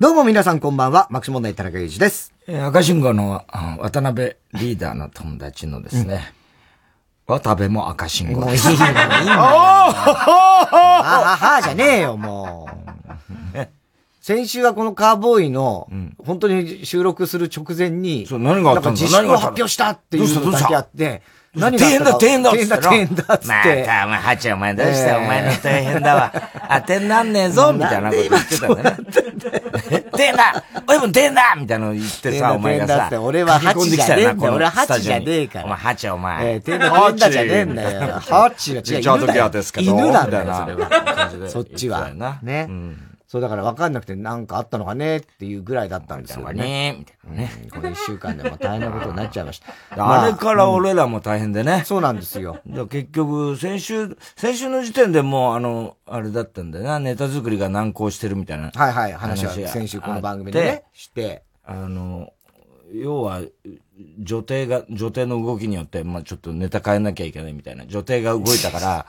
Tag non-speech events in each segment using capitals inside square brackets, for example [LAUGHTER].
どうも皆さんこんばんは、マクシモンダイ田中裕二です。えー、赤信号の渡辺リーダーの友達のですね、うん、渡辺も赤信号。もういいの、いいの。[LAUGHS] あははじゃねえよ、もう。先週はこのカーボーイの、本当に収録する直前に、そう何があったんだ自粛を発表したっていうのだけあって、何が大変だ、大変だ大変だ、大変だ、つって。また、お前、ハチお前どうした、お前の大変だわ。[LAUGHS] 当てになんねえぞ、みたいなこと言ってたんだね。大変だ俺も大変だみたいなの言ってさ、お前がさ。俺はハチじゃねえんだよ。俺はハチじゃねえから。お前、ハチお前。えー、大変だ、大変だじゃねえんだよ。ハチが違う。ちょうどギャーですけど。犬なんだよ、それは。そっちは。ね。そうだから分かんなくてなんかあったのかねっていうぐらいだったんですよね。みたいなね。この一週間でも大変なことになっちゃいました。[LAUGHS] あれから俺らも大変でね。[LAUGHS] そうなんですよ。結局、先週、先週の時点でもう、あの、あれだったんだよな、ネタ作りが難航してるみたいな。はいはい、話は先週この番組でね、して。あの、要は、女帝が、女帝の動きによって、まあちょっとネタ変えなきゃいけないみたいな。女帝が動いたから、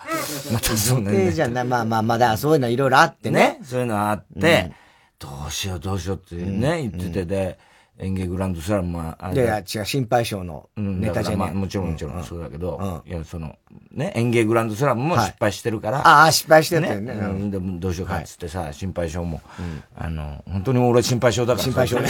またそ女帝じゃな。い、まあまあまあ、だそういうのいろいろあってね。ねそういうのあって、うん、どうしようどうしようってね、うん、言ってて。で、演芸グランドスラムは、いやいや、違う、心配性のネタじゃねまあもちろんもちろんそうだけど、いや、その、ね、演芸グランドスラムも失敗してるから。ああ、失敗してるね。ねでもどうしようかっつってさ、心配性も、あの、本当に俺心配性だから。心配性ね。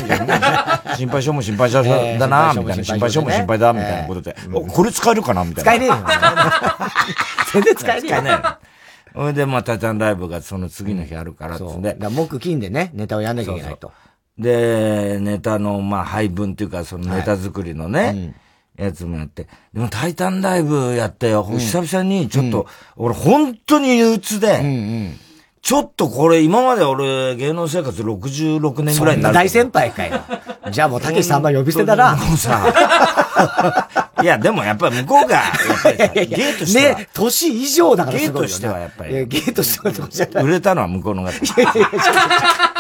心配性も心配性だな、[LAUGHS] みたいな。心配性も心配だ、みたいなことで。これ使えるかなみたいな。使えねえよ。[LAUGHS] 全然使えねえよ。使えねえ。それで、まあ、タイタンライブがその次の日あるからっつんで。だ木金でね、ネタをやんなきゃいけないと。で、ネタの、まあ、配分っていうか、そのネタ作りのね、はいうん、やつもやって。でも、タイタンライブやって、うん、久々にちょっと、うん、俺本当に憂鬱で、うんうん、ちょっとこれ、今まで俺、芸能生活66年ぐらいになる。大先輩かよ。[LAUGHS] じゃあもう、たけしさんま呼び捨てだな。[LAUGHS] もうさ、[LAUGHS] いや、でもやっぱり向こうが、やっぱりさ、ゲーとしては。ね、年以上だからゲーとしてはやっぱり。ゲーとしては。売れたのは向こうの方。いやいや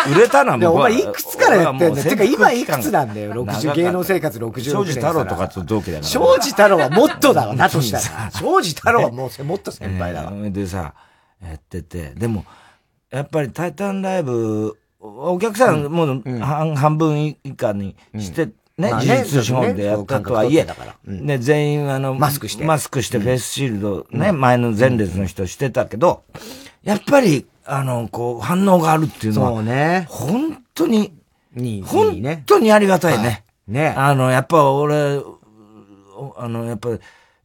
売れたのは向こうお前いくつからやってんだよ。てか今いくつなんだよ、60、芸能生活66年。庄司太郎とかと同期だから。庄司太郎はもっとだわ、だとしたら。[LAUGHS] 庄司太郎はもうもっと先輩だわ。でさ、やってて、でも、やっぱりタイタンライブ、お客さんもう半分以下にして、ね、事実資本でやったとはいえ、ね、全員あの、マスクして。マスクしてフェイスシールドね、前の前列の人してたけど、やっぱり、あの、こう、反応があるっていうのは、そうね。本当に、に本当にありがたいね。ね。あの、やっぱ俺、あの、やっぱ、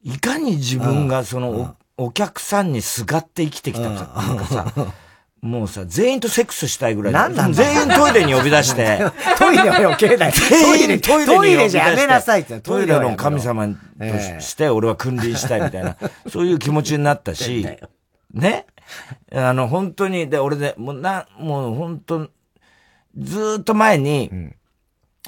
いかに自分がその、お客さんにすがって生きてきたかっていうかさ、[LAUGHS] もうさ、全員とセックスしたいぐらい。なんなん全員 [LAUGHS] トイレに呼び出して。トイレは余計だよ。トイレ、トイレトイレじゃやめなさいって。トイレの神様として、俺は君臨したいみたいな、そういう気持ちになったし、ね？[LAUGHS] あの、本当に、で、俺で、もうな、もう本当、ずっと前に、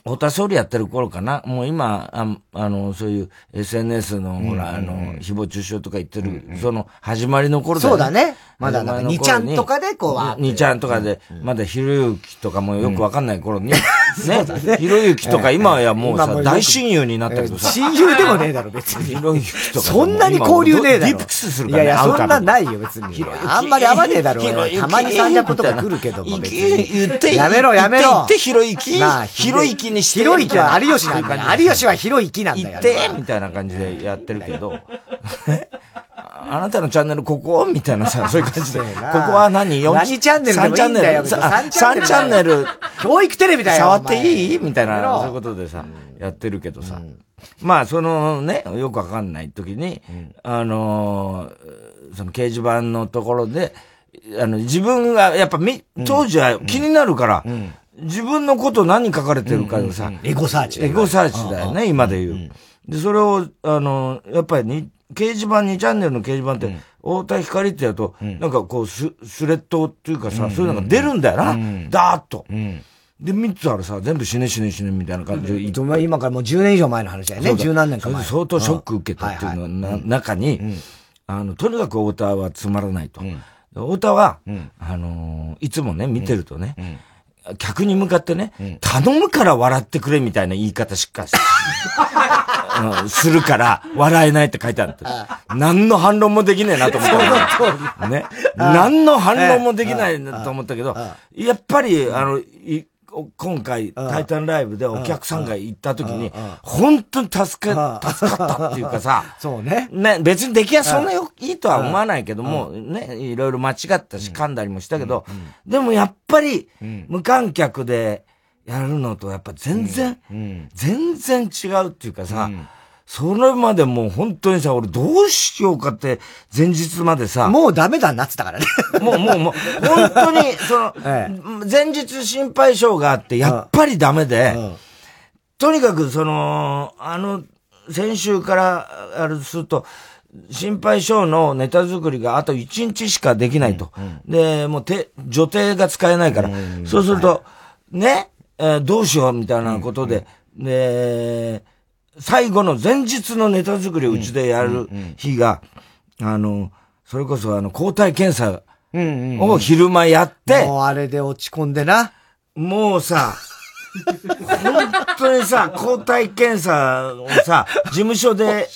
太田総理やってる頃かな。もう今、ああの、そういう SNS の、ほら、あの、誹謗中傷とか言ってる、その、始まりの頃だそうだね。まだなんか、2ちゃんとかでこう、2ちゃんとかで、まだひろゆきとかもよくわかんない頃に、[LAUGHS] ね。ひろゆきとか今やもうさ、大親友になったけどさ。親友でもねえだろ、別に。ひろゆきとか。そんなに交流ねえだろ。ディープキスするからいやいや、そんなないよ、別に。あんまり合わねえだろ。たまにサンジャポとか来るけども、別に。言って、やめろ、やめろ。言って、ひろゆき。ひろゆきにして。ひろゆきは有吉なんだよ。有吉はひろゆきなんだよ。言って、みたいな感じでやってるけど。[LAUGHS] あなたのチャンネルここ？みたいなさ、そういう感じで。ここは何 ?4 何チャンネルでもいいんだよ。3チャンネル？教育テレビだよ。触っていい？みたいな、そういうことでさ、やってるけどさ。まあ、そのね、よくわかんない時に、あの、その掲示板のところで、あの、自分が、やっぱみ、当時は気になるから、自分のこと何書かれてるかでさ、エゴサーチ。エゴサーチだよね、今で言う。で、それを、あの、やっぱりに、掲示板、2チャンネルの掲示板って、太田光ってやると、なんかこうス、スレッドっていうかさ、そういうのが出るんだよな。ダーッと。で、3つあるさ、全部死ね死ね死ねみたいな感じで。今からもう10年以上前の話だよね。十何年か前。相当ショック受けたっていうのの中に、あの、とにかく太田はつまらないと。太田は、あのいつもね、見てるとね、客に向かってね、頼むから笑ってくれみたいな言い方しか [LAUGHS] するから、笑えないって書いてある。何の反論もできねえなと思ったね。何の反論もできないなと思ったけど、やっぱり、あの、今回、タイタンライブでお客さんが行った時に、本当に助か、助かったっていうかさ、[LAUGHS] そうね。ね、別に出来はそんなよ、いいとは思わないけども、ね、いろいろ間違ったし、噛んだりもしたけど、でもやっぱり、無観客でやるのと、やっぱ全然、全然違うっていうかさ、それまでもう本当にさ、俺どうしようかって、前日までさ。もうダメだなってたからね。もう、もう、もう、本当に、その、[LAUGHS] ええ、前日心配性があって、やっぱりダメで、うん、とにかくその、あの、先週からあるすると、心配性のネタ作りがあと1日しかできないと。うん。うん、で、もう手、女帝が使えないから。うん。うん、そうすると、はい、ね、えー、どうしようみたいなことで、うん。うん、で、最後の前日のネタ作りをうちでやる日が、あの、それこそあの、抗体検査を昼間やって、もうあれで落ち込んでな。もうさ、本当にさ、抗体検査をさ、事務所で、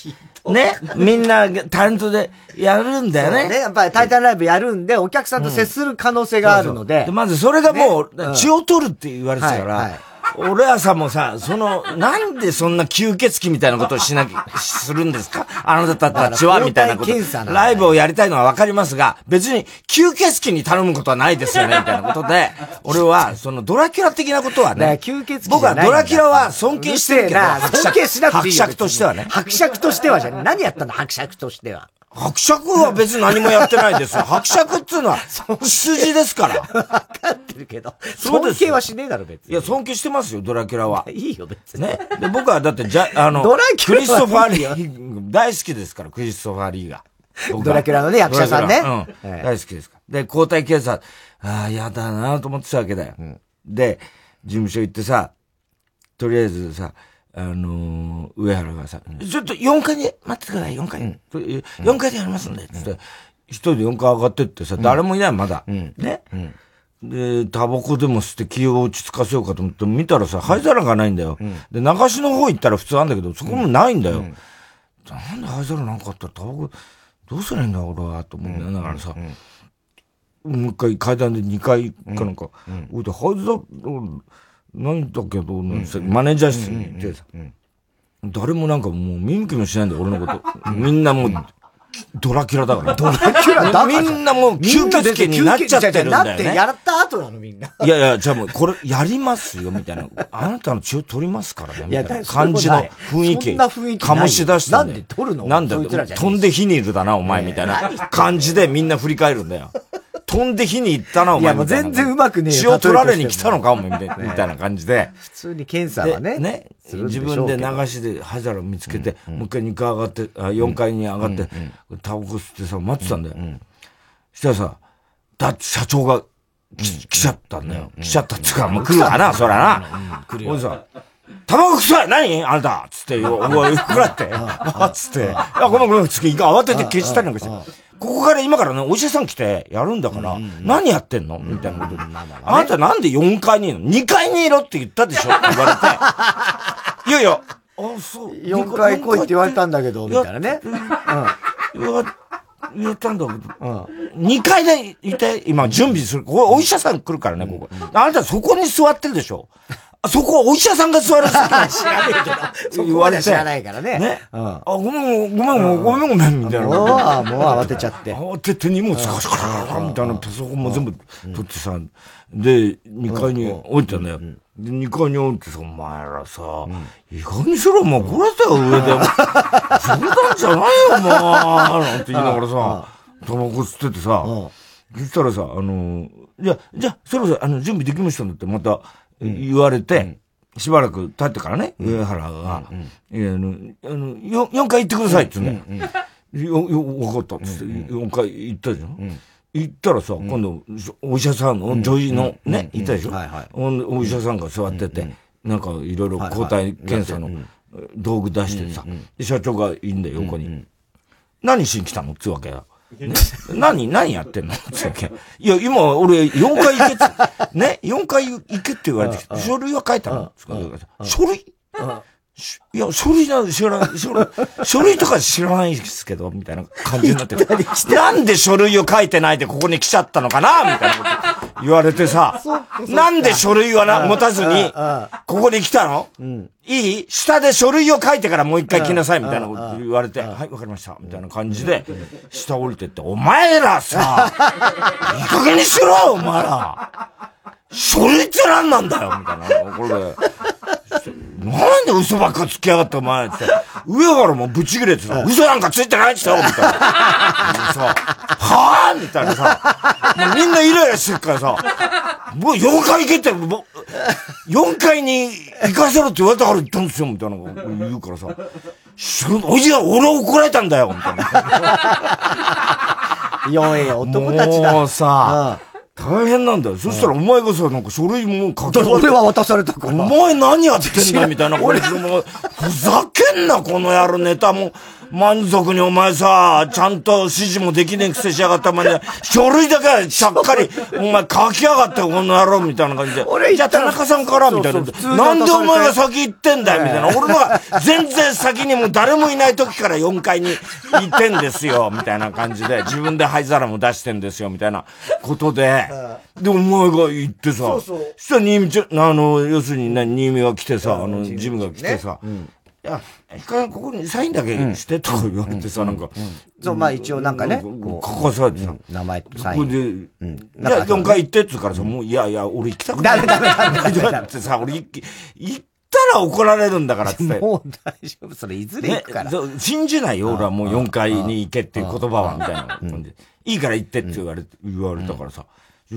ね、みんなタレントでやるんだよね。ね、やっぱりタイタンライブやるんで、お客さんと接する可能性があるので。うん、そうそう。まずそれがもう、血を取るって言われてたから、はいはい俺はさ、もうさ、その、なんでそんな吸血鬼みたいなことをしなきゃ、[LAUGHS] するんですか？あなたたちは、みたいなこと。ライブをやりたいのはわかりますが、別に吸血鬼に頼むことはないですよね、みたいなことで、[LAUGHS] 俺は、そのドラキュラ的なことはね、吸血鬼僕はドラキュラは尊敬してるけど、尊敬しなくていい。伯爵としてはね。伯爵としてはじゃ何やったの？伯爵としては。伯爵は別に何もやってないですよ。[LAUGHS] 伯爵っていうのは、羊ですから。わかってるけど。尊敬はしねえだろ、別に。いや、尊敬してますよ、ドラキュラは。いいよ、別に。ね。で、僕はだって、じゃ、[LAUGHS] あの、ドラキュラクリストファー・リー、[LAUGHS] 大好きですから、クリストファー・リーが。ドラキュラのね、役者さんね。うん。大好きですから。で、交代検査、ああ、やだなと思ってたわけだよ。で、事務所行ってさ、とりあえずさ、あのー、上原がさ、ちょっと4階で待ってください、4階。うん、4階でやりますんで、つって、一人で4階上がってってさ、誰もいない、まだ。ね。で、タバコでも吸って気を落ち着かせようかと思って見たらさ、灰皿がないんだよ。で、流しの方行ったら普通あんだけど、そこもないんだよ。なんで灰皿なんかあったらタバコ、どうすりゃいいんだ、俺は、と思うんだよ。だからさ、もう一回階段で2階かなんか、置いて、灰皿、なんだけど、マネージャー室に行ってさ、誰もなんかもう見向きもしないんだよ、俺のこと。[LAUGHS] みんなもう、ドラキュラだから。ドラキュラだみんなもう吸血鬼になっちゃってるんだよね。だってやった後なのみんな。いやいや、じゃあもうこれやりますよみたいな。あなたの血を取りますからねみたいな感じの雰囲気。そんな雰囲気。醸し出して。なんで取るの？なんだよ。飛んで火にいるだな、お前みたいな感じでみんな振り返るんだよ。飛んで火に行ったな、お前。いや、もう全然うまくねえ血を取られに来たのか、お前、[LAUGHS] みたいな感じで。普通に検査はね。ね。自分で流しで灰皿を見つけて、もう一回2階上がって、あ4階に上がって、タバコ吸ってさ、待ってたんだよ。そしたらさ、だって社長が来ちゃったんだよ。来ちゃったっていうか、もう来るわな、そらな。来るよ。さ、タバコ臭い？何？あなたつって、おい、ふくらって。あ [LAUGHS] つって。あ、ごめんごめん、つって、慌てて消したりなんかして。ここから今からね、お医者さん来てやるんだから、何やってんの？みたいなことで。あなたなんで4階にいるの ?2 階にいろって言ったでしょ？って言われて。[LAUGHS] いやいや、あ、そう。4階来いって言われたんだけど、みたいなね。うん。言ったんだけど、うん、2階でいて、今準備する。ここお医者さん来るからね、ここ。あなたそこに座ってるでしょ？そこはお医者さんが座る [LAUGHS] 知らねえけど。言われて。知らないからね。ね。うん。あ、ごめん、ごめん、ごめん、ごめん、みたいな。もう、もう慌てちゃって。慌てて荷物カシカシカシみたいなパソコンも全部取ってさ、で、2階に降りたんだよ。で、2階に降りてさ、お前らさ、意外にしろ、もうこれだよ、上で。[LAUGHS] 冗談じゃないよ、お前なんて言いながらさ、タバコ吸っててさ、そしたらさ、あの、じゃ、じゃ、そろそろ、あの、準備できましたんだって、また、言われて、しばらく経ってからね、上原が、いや、あの、あの、4, 4回行ってくださいって言うん。だよ。よ、よ、わかったっつって、4回行ったじゃん。行ったらさ、今度、お医者さんの、女医のね、いたでしょ。お医者さんが座ってて、なんかいろいろ抗体検査の道具出してさ、社長がいいんだよ、横に。何しに来たの？ってわけよ。ね、[LAUGHS] 何、何やってんの？[LAUGHS] って。いや、今、俺、4回行けって、[LAUGHS] ね、4回行けって言われて、書類は書いたの？書類？いや、書類なん知らない、書類、書類とか知らないですけど、みたいな感じになってなんで書類を書いてないでここに来ちゃったのかなみたいなこと言われてさ、なんで書類はな、持たずに、ここに来たの、いい？下で書類を書いてからもう一回来なさい、みたいなこと言われて、はい、わかりました、みたいな感じで、下降りてって、お前らさ、いい加減にしろお前ら。書類って何なんだよみたいな。これで。なんで嘘ばっかつきやがってお前って。上原もぶち切れてさ、嘘なんかついてないって言ったよみたいな。さ、はぁみたいなさ、もうみんなイライラしてるからさ、もう4回行けって、もう、4回に行かせろって言われたから行ったんですよ、みたいな言うからさ、おじや、俺怒られたんだよ、みたいな。[LAUGHS] 4位男たちだ。もうさ、大変なんだよ。そしたらお前がさ、なんか書類も書き俺は渡されたから。お前何やってんだみたいな。俺、もふざけんな、この野郎ネタも。満足にお前さ、ちゃんと指示もできねえくせしやがったまで、書類だけちゃっかり、お前書きやがってこの野郎みたいな感じで。俺、じゃあ田中さんからみたいな。なんでお前が先行ってんだよみたいな。俺のが全然先にもう誰もいない時から4階に行ってんですよ、みたいな感じで。自分で灰皿も出してんですよ、みたいなことで。[LAUGHS] で、お前が行ってさ、そ。したら新見ちゃん、あの、要するに、新見が来てさ、あの、ジムが来てさ、いや、ひかここにサインだけしてとか言われてさ、なんか。そう、まあ一応なんかね。ここされてさ。名前とサイン。ここで、うん。じゃあ4回行ってって言うからさ、もう、いやいや、俺行きたくない。ダメダメダメだってさ、俺行ったら怒られるんだからって。[LAUGHS] もう大丈夫。それいずれ行くから。信じないよ、俺はもう4回に行けっていう言葉は、みたいな感じ。いいから行ってって言われ、言われたからさ。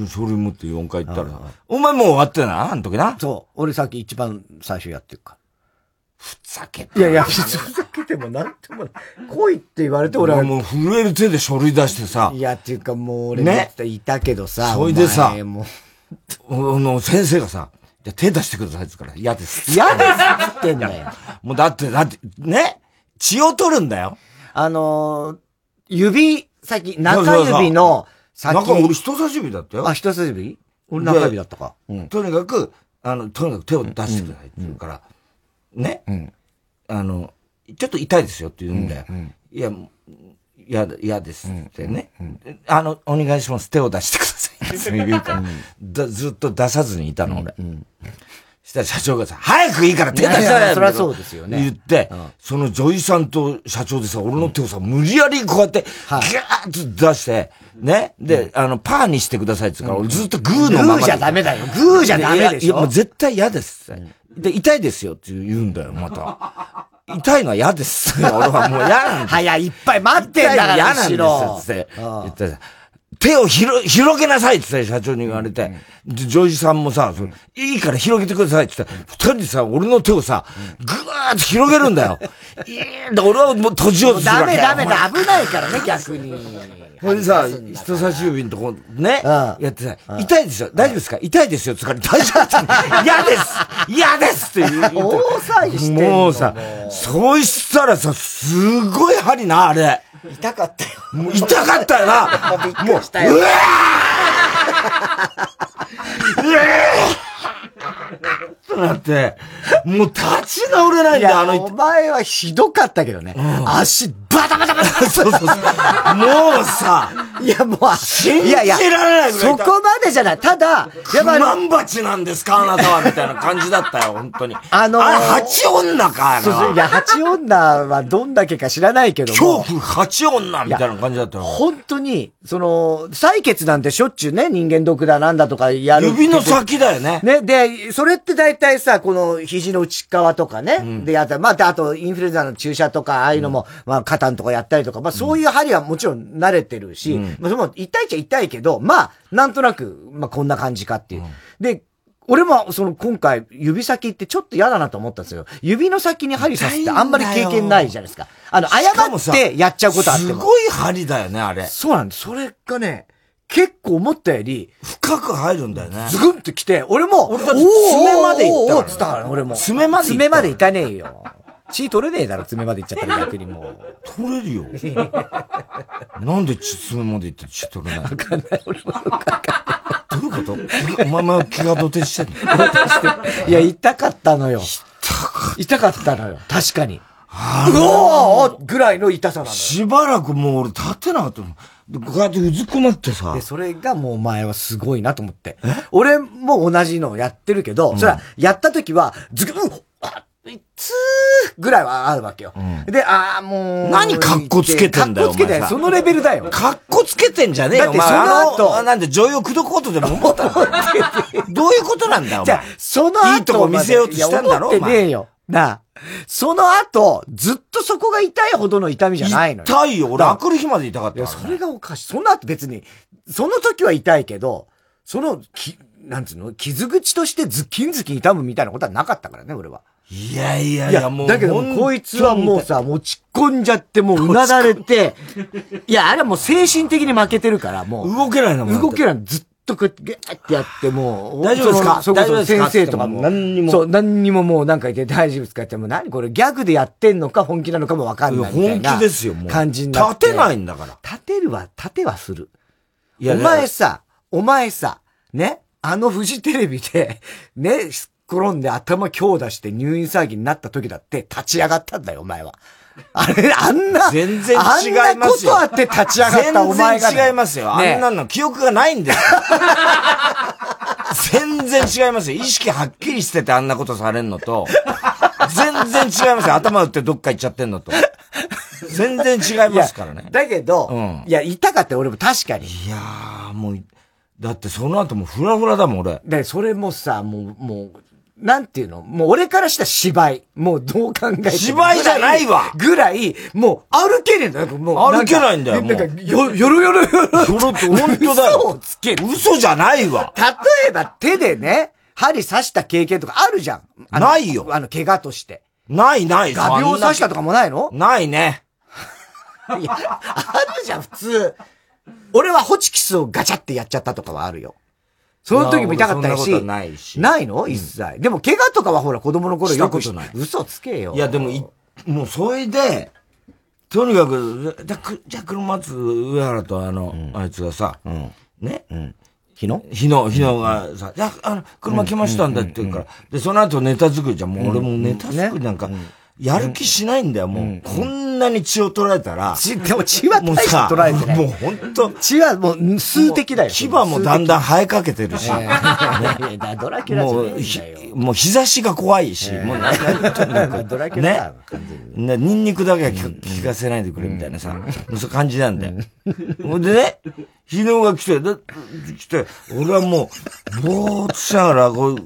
それ持って4回行ったらさ、お前もう終わってな、あの時な。そう。俺さっき一番最初やってるから。ふざけて。いやいや、ふざけてもなんともない。来いって言われて俺は。もう震える手で書類出してさ。いや、っていうかもう俺ね。いたけどさ。それでさ、もう。の先生がさ、じゃ手出してくださいって言うから、嫌です。嫌ですって言ってんだよ。[LAUGHS] もうだって、だって、ね？血を取るんだよ。あのー、指先、中指の先。なんか俺人差し指だったよ。あ、人差し指？俺中指だったか。うん。とにかく、あの、とにかく手を出してくださいって言うから、ね、うん、あの、ちょっと痛いですよって言うんだよ。うんうん、いや、嫌ですってね、あの、お願いします。手を出してください。って言うから、[LAUGHS] だずっと出さずにいたの、俺。うんしたら社長がさ、早くいいから手出さいそりゃそうですよね。言って、その女医さんと社長でさ、俺の手をさ、無理やりこうやって、ギャーッと出して、ね。で、あの、パーにしてくださいって言うから、俺ずっとグーのまま。グーじゃダメだよ。グーじゃダメでしょ。いや、もう絶対嫌です。で、痛いですよって言うんだよ、また。[LAUGHS] 痛いのは嫌です。[LAUGHS] 俺はもう嫌なんだ。早い、いっぱい待ってんだから嫌なんですって言って手を広、広げなさいってって社長に言われて、で、ジョージさんもさ、いいから広げてくださいって言ったら、二人でさ、俺の手をさ、ぐーって広げるんだよ。いいんだ、俺はもう閉じようとするダメダメだ、危ないからね、逆に。ほんでさ、人差し指のとこ、ね、やってさ、痛いですよ、大丈夫ですか？痛いですよ、つかれ、大丈夫 [LAUGHS] 嫌です！嫌です！って言う。大騒ぎしてもうさ、そう。したらさ、すごい針な、あれ。痛かったよ。もう痛かったよな。びっくりしたよ。うわー！うわとなって、もう立ち直れないんだよ、あのお前はひどかったけどね。うん、足、バタバタバタそうそうそう。もうさ、いやもう、信じられないそこまでじゃない。ただ、やっぱ。マンバチなんですか、あなたは、みたいな感じだったよ、本当に。あのー、あれ、八女か、そうそう。いや、八女はどんだけか知らないけども。恐怖八女みたいな感じだったよ。本当に、その、採血なんてしょっちゅうね、人間毒だなんだとかやる。指の先だよね。ね、で、それって大体さ、この肘の内側とかね、うん、でやったまあ、あと、インフルエンザの注射とか、ああいうのも、うん、まあ、肩のとかやったりとか、まあ、そういう針はもちろん慣れてるし、うん、まあ、その、痛いっちゃ痛いけど、まあ、なんとなく、まあ、こんな感じかっていう。で、俺も、その、今回、指先ってちょっと嫌だなと思ったんですよ。指の先に針刺すってあんまり経験ないじゃないですか。あの、誤ってやっちゃうことあっても。すごい針だよね、あれ。そうなんです。それがね、結構思ったより、深く入るんだよね。ズグンって来て、俺も、俺だって爪まで行ったから。おーつったから俺も。爪まで爪まで行かねえよ。血取れねえだろ、爪まで行っちゃったら逆にもう。取れるよ。[LAUGHS] なんで血爪まで行って血取れないわかんない、俺もわかんない。どういうこと？お前も気が土手してんの？いや、痛かったのよ。痛かったのよ。確かに。あうおーぐらいの痛さなのよ。しばらくもう俺立てなかったの。こうやってうずくまってさ。で、それがもうお前はすごいなと思って。俺も同じのをやってるけど、それは、やった時は、ずく、うあつーぐらいはあるわけよ。で、ああ、もう。何カッコつけてんだよカッコつけてそのレベルだよ。カッコつけてんじゃねえよ。だってその後なんで女優を口説こうとでも思ったの？[LAUGHS] どういうことなんだよ、お前じゃあ、その後いいとこ見せようとしたんだろ思ってねえよ。なあ。その後、ずっとそこが痛いほどの痛みじゃないのよ。痛いよ。俺、だあくる日まで痛かったいや、それがおかしい。その後別に、その時は痛いけど、その、き、なんつうの？傷口としてズッキンズキン痛むみたいなことはなかったからね、俺は。いやいやいや、もう。だけどこいつはもうさ、持ち込んじゃって、もううなだれて、いや、あれはもう精神的に負けてるから、もう。動けないのもん動けないの。ずっとこうやって、ギャーってやって、もう。大丈夫ですか？そこそ先生とかも。何にもそう、何にももうなんか言って大丈夫ですか？って、もう何これギャグでやってんのか本気なのかもわかんないみたいな。本気ですよ、もう。感じになって。立てないんだから。立てるは、立てはする。いやお前さ、お前さ、ね、あのフジテレビで、ね、転んで頭強打して入院騒ぎになった時だって立ち上がったんだよ、お前は。あれ、あんな、全然違いますよ。あんなことあって立ち上がったお前が、全然違いますよ。ねあんなの記憶がないんですよ。全然違いますよ。意識はっきりしててあんなことされんのと、全然違いますよ。頭打ってどっか行っちゃってんのと。全然違いますからね。だけど、うんいや、痛かったよ俺も確かに。いやー、もう、だってその後もうフラフラだもん、俺。で、それもさ、もう、もう、なんていうの？もう俺からしたら芝居。もうどう考えても。芝居じゃないわぐらい、もう歩けねえんだよ。もう歩けないんだよなんか、もうよ、よろよろよろ。よろって本当だよ嘘をつける。嘘じゃないわ。例えば手でね、針刺した経験とかあるじゃん。ないよあの、怪我として。ないない。画鋲刺したとかもないの？ないね。いや、あるじゃん、普通。俺はホチキスをガチャってやっちゃったとかはあるよ。その時も痛かったし。ないし。ないの？一切。でも怪我とかはほら子供の頃よくしない嘘つけ？よ。いや、でもい、もうそれで、とにかく、じゃ、くじゃあ車松上原とあの、あいつがさ、ね、日野？日野、日野がさ、じゃあ、あの、車来ましたんだって言うから、で、その後ネタ作りじゃん、もう俺もネタ作りなんか、やる気しないんだよ、もう。こんなに血を取られたら、血、でも血は大してさ、取られてない。もう本当血はもう数的だよ。牙もだんだん生えかけてるし、ドラキュラもう。もう日差しが怖いし、もうな、なとにかくドラキュラだね。ね、ニンニクだけは聞かせないでくれみたいなさ、そういう感じなんだよ。ほんでね、日野が来て、で来て、俺はもう、ぼーっとしながら、こう、ね、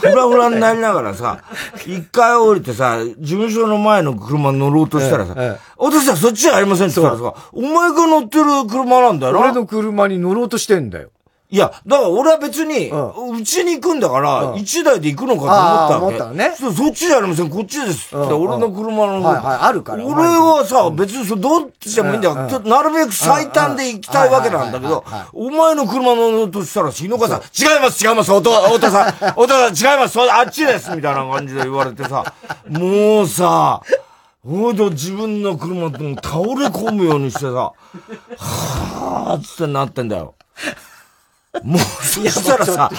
フラフラになりながらさ、一回降りてさ、事務所の前の車に乗ろうとしたらさ、お父さんそっちじゃありませんって言ったらさ、お前が乗ってる車なんだよな。俺の車に乗ろうとしてんだよ。いや、だから俺は別に、ううちに行くんだから、うん。一台で行くのかと思ったわけ。思ったのね。そうそっちじゃありません、こっちです。俺の車の。はいはいあるから。俺はさ、別にそどっちでもいいんだよ。うん。うん。ちょっとなるべく最短で行きたいわけなんだけどお前の車乗ろうとしたら、日野川さん、違います、違います、おと、おとさん、[LAUGHS] おとさん、違います、そあっちです、みたいな感じで言われてさ、もうさ、ほいで自分の車と倒れ込むようにしてさ、はぁーっつってなってんだよ。もう、そしたらさ、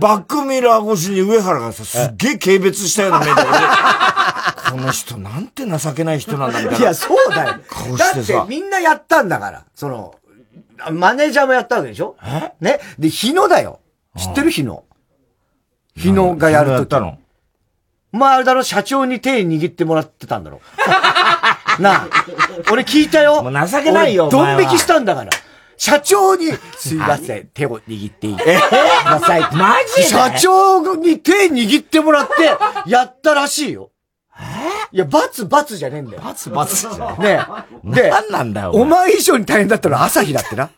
バックミラー越しに上原がさ、すっげえ軽蔑したような目で、俺、[LAUGHS] この人なんて情けない人なんだみたいな。いや、そうだよ。顔だってしてさみんなやったんだから。その、マネージャーもやったわけでしょ？え？ね？で、日野だよ。知ってる？日野。日野がやるとき。やったの？お前あれだろ、社長に手握ってもらってたんだろ。[LAUGHS] なあ。俺聞いたよ。もう情けないよドン引きしたんだから。社長に、すいません、手を握っていいください。マジで？社長に手握ってもらって、やったらしいよ。いや、罰、罰じゃねえんだよ。罰罰じゃん。ねえ。で、何なんだよ。お前以上に大変だったのは朝日だってな。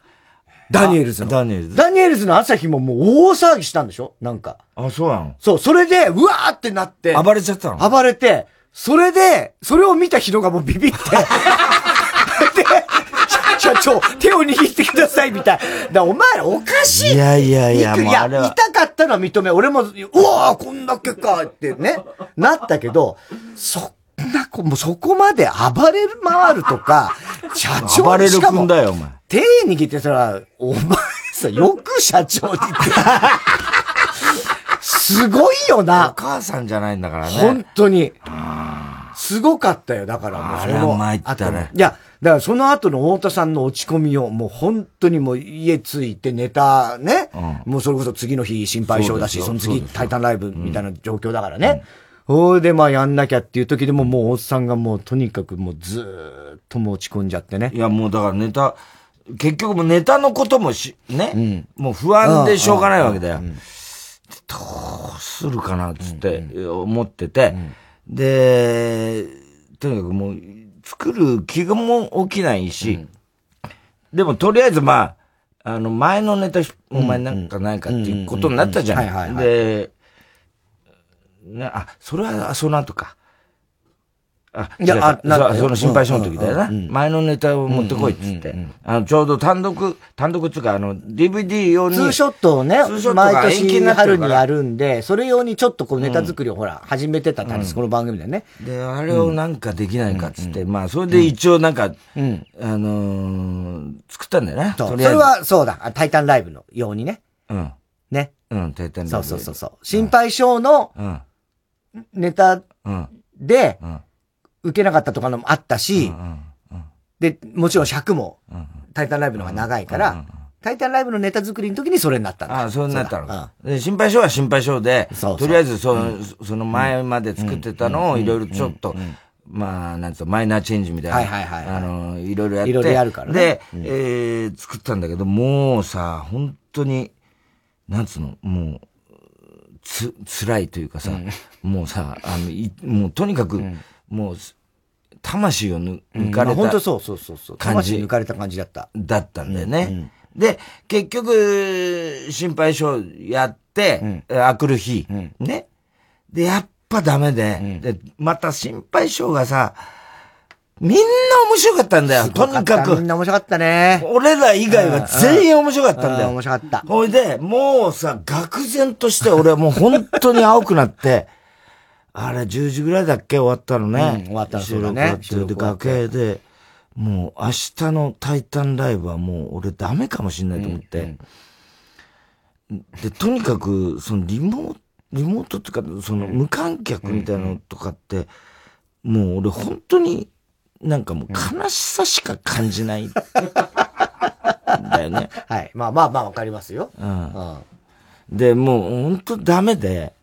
ダニエルズの。ダニエルズ。ダニエルズの朝日ももう大騒ぎしたんでしょ？なんか。あ、そうなの？そう、それで、うわーってなって。暴れちゃったの？暴れて、それで、それを見た人がもうビビって。で、社長、手を握ってくださいみたい。だお前らおかしい。いやいやいや、もういや、痛かったのは認め。俺も、うわーこんだけかってね、なったけど、そんな子、もうそこまで暴れる回るとか、社長暴れる君だよ、お前。手握ってさ、お前さ、よく社長にって。[LAUGHS] すごいよな。お母さんじゃないんだからね。本当に。すごかったよ。だからもうその。参ったね。いや、だからその後の太田さんの落ち込みを、もう本当にもう家着いてネタね、うん、もうそれこそ次の日心配性だし、その次タイタンライブみたいな状況だからね。ほ、うん、でまあやんなきゃっていう時でももう太田さんがもうとにかくもうずーっともう落ち込んじゃってね。いやもうだからネタ、結局もネタのこともし、ね、うん、もう不安でしょうがないわけだよ。どうするかなっつって思ってて、で、とにかくもう、作る気がも起きないし、うん、でもとりあえずまあ、あの、前のネタ、お前なんかないかっていうことになったじゃない。で、あ、それはその後か。あ、いや、あ、なその心配性の時だよな。前のネタを持ってこいっつって。あの、ちょうど単独、単独っていうか、あの、DVD 用に。ツーショットをね、毎年春にやるんで、それ用にちょっとこうネタ作りをほら、始めてたんです、この番組でね。で、あれをなんかできないかっつって、まあ、それで一応なんか、あの作ったんだよね。それはそうだ、タイタンライブの用にね。うん。ね。うん、タイタンライブ。そうそうそう。心配性の、ネタで、うん受けなかったとかのもあったし、で、もちろん尺も、タイタンライブの方が長いから、タイタンライブのネタ作りの時にそれになったんだ。ああ、そうなったの。で、心配性は心配性で、とりあえずその、その前まで作ってたのをいろいろちょっと、まあ、なんつうマイナーチェンジみたいな。はいはいはい。あの、いろいろやって。いろいろやるからね。で、えー、作ったんだけど、もうさ、本当に、なんつうの、もう、つ、辛いというかさ、もうさ、あの、いもうとにかく、もう、魂を抜かれた、本当そうそうそうそう。魂抜かれた感じだった。だったんだよね。で、結局、心配性やって、うん、あくる日、ね。で、やっぱダメで、で、また心配性がさ、みんな面白かったんだよ。とにかく。みんな面白かったね。俺ら以外は全員面白かったんだよ。面白かった。ほいで、もうさ、愕然として俺はもう本当に青くなって、[LAUGHS] あれ10時ぐらいだっけ？終わったのね。うん、終わったのそうだね。で、楽屋で、もう明日のタイタンライブはもう俺ダメかもしんないと思って。うんうん、で、とにかく、そのリモート、リモートっていうか、その無観客みたいなのとかって、もう俺本当になんかもう悲しさしか感じない。だよね。[LAUGHS] はい。まあまあまあわかりますよ。うん。うん、で、もう本当ダメで、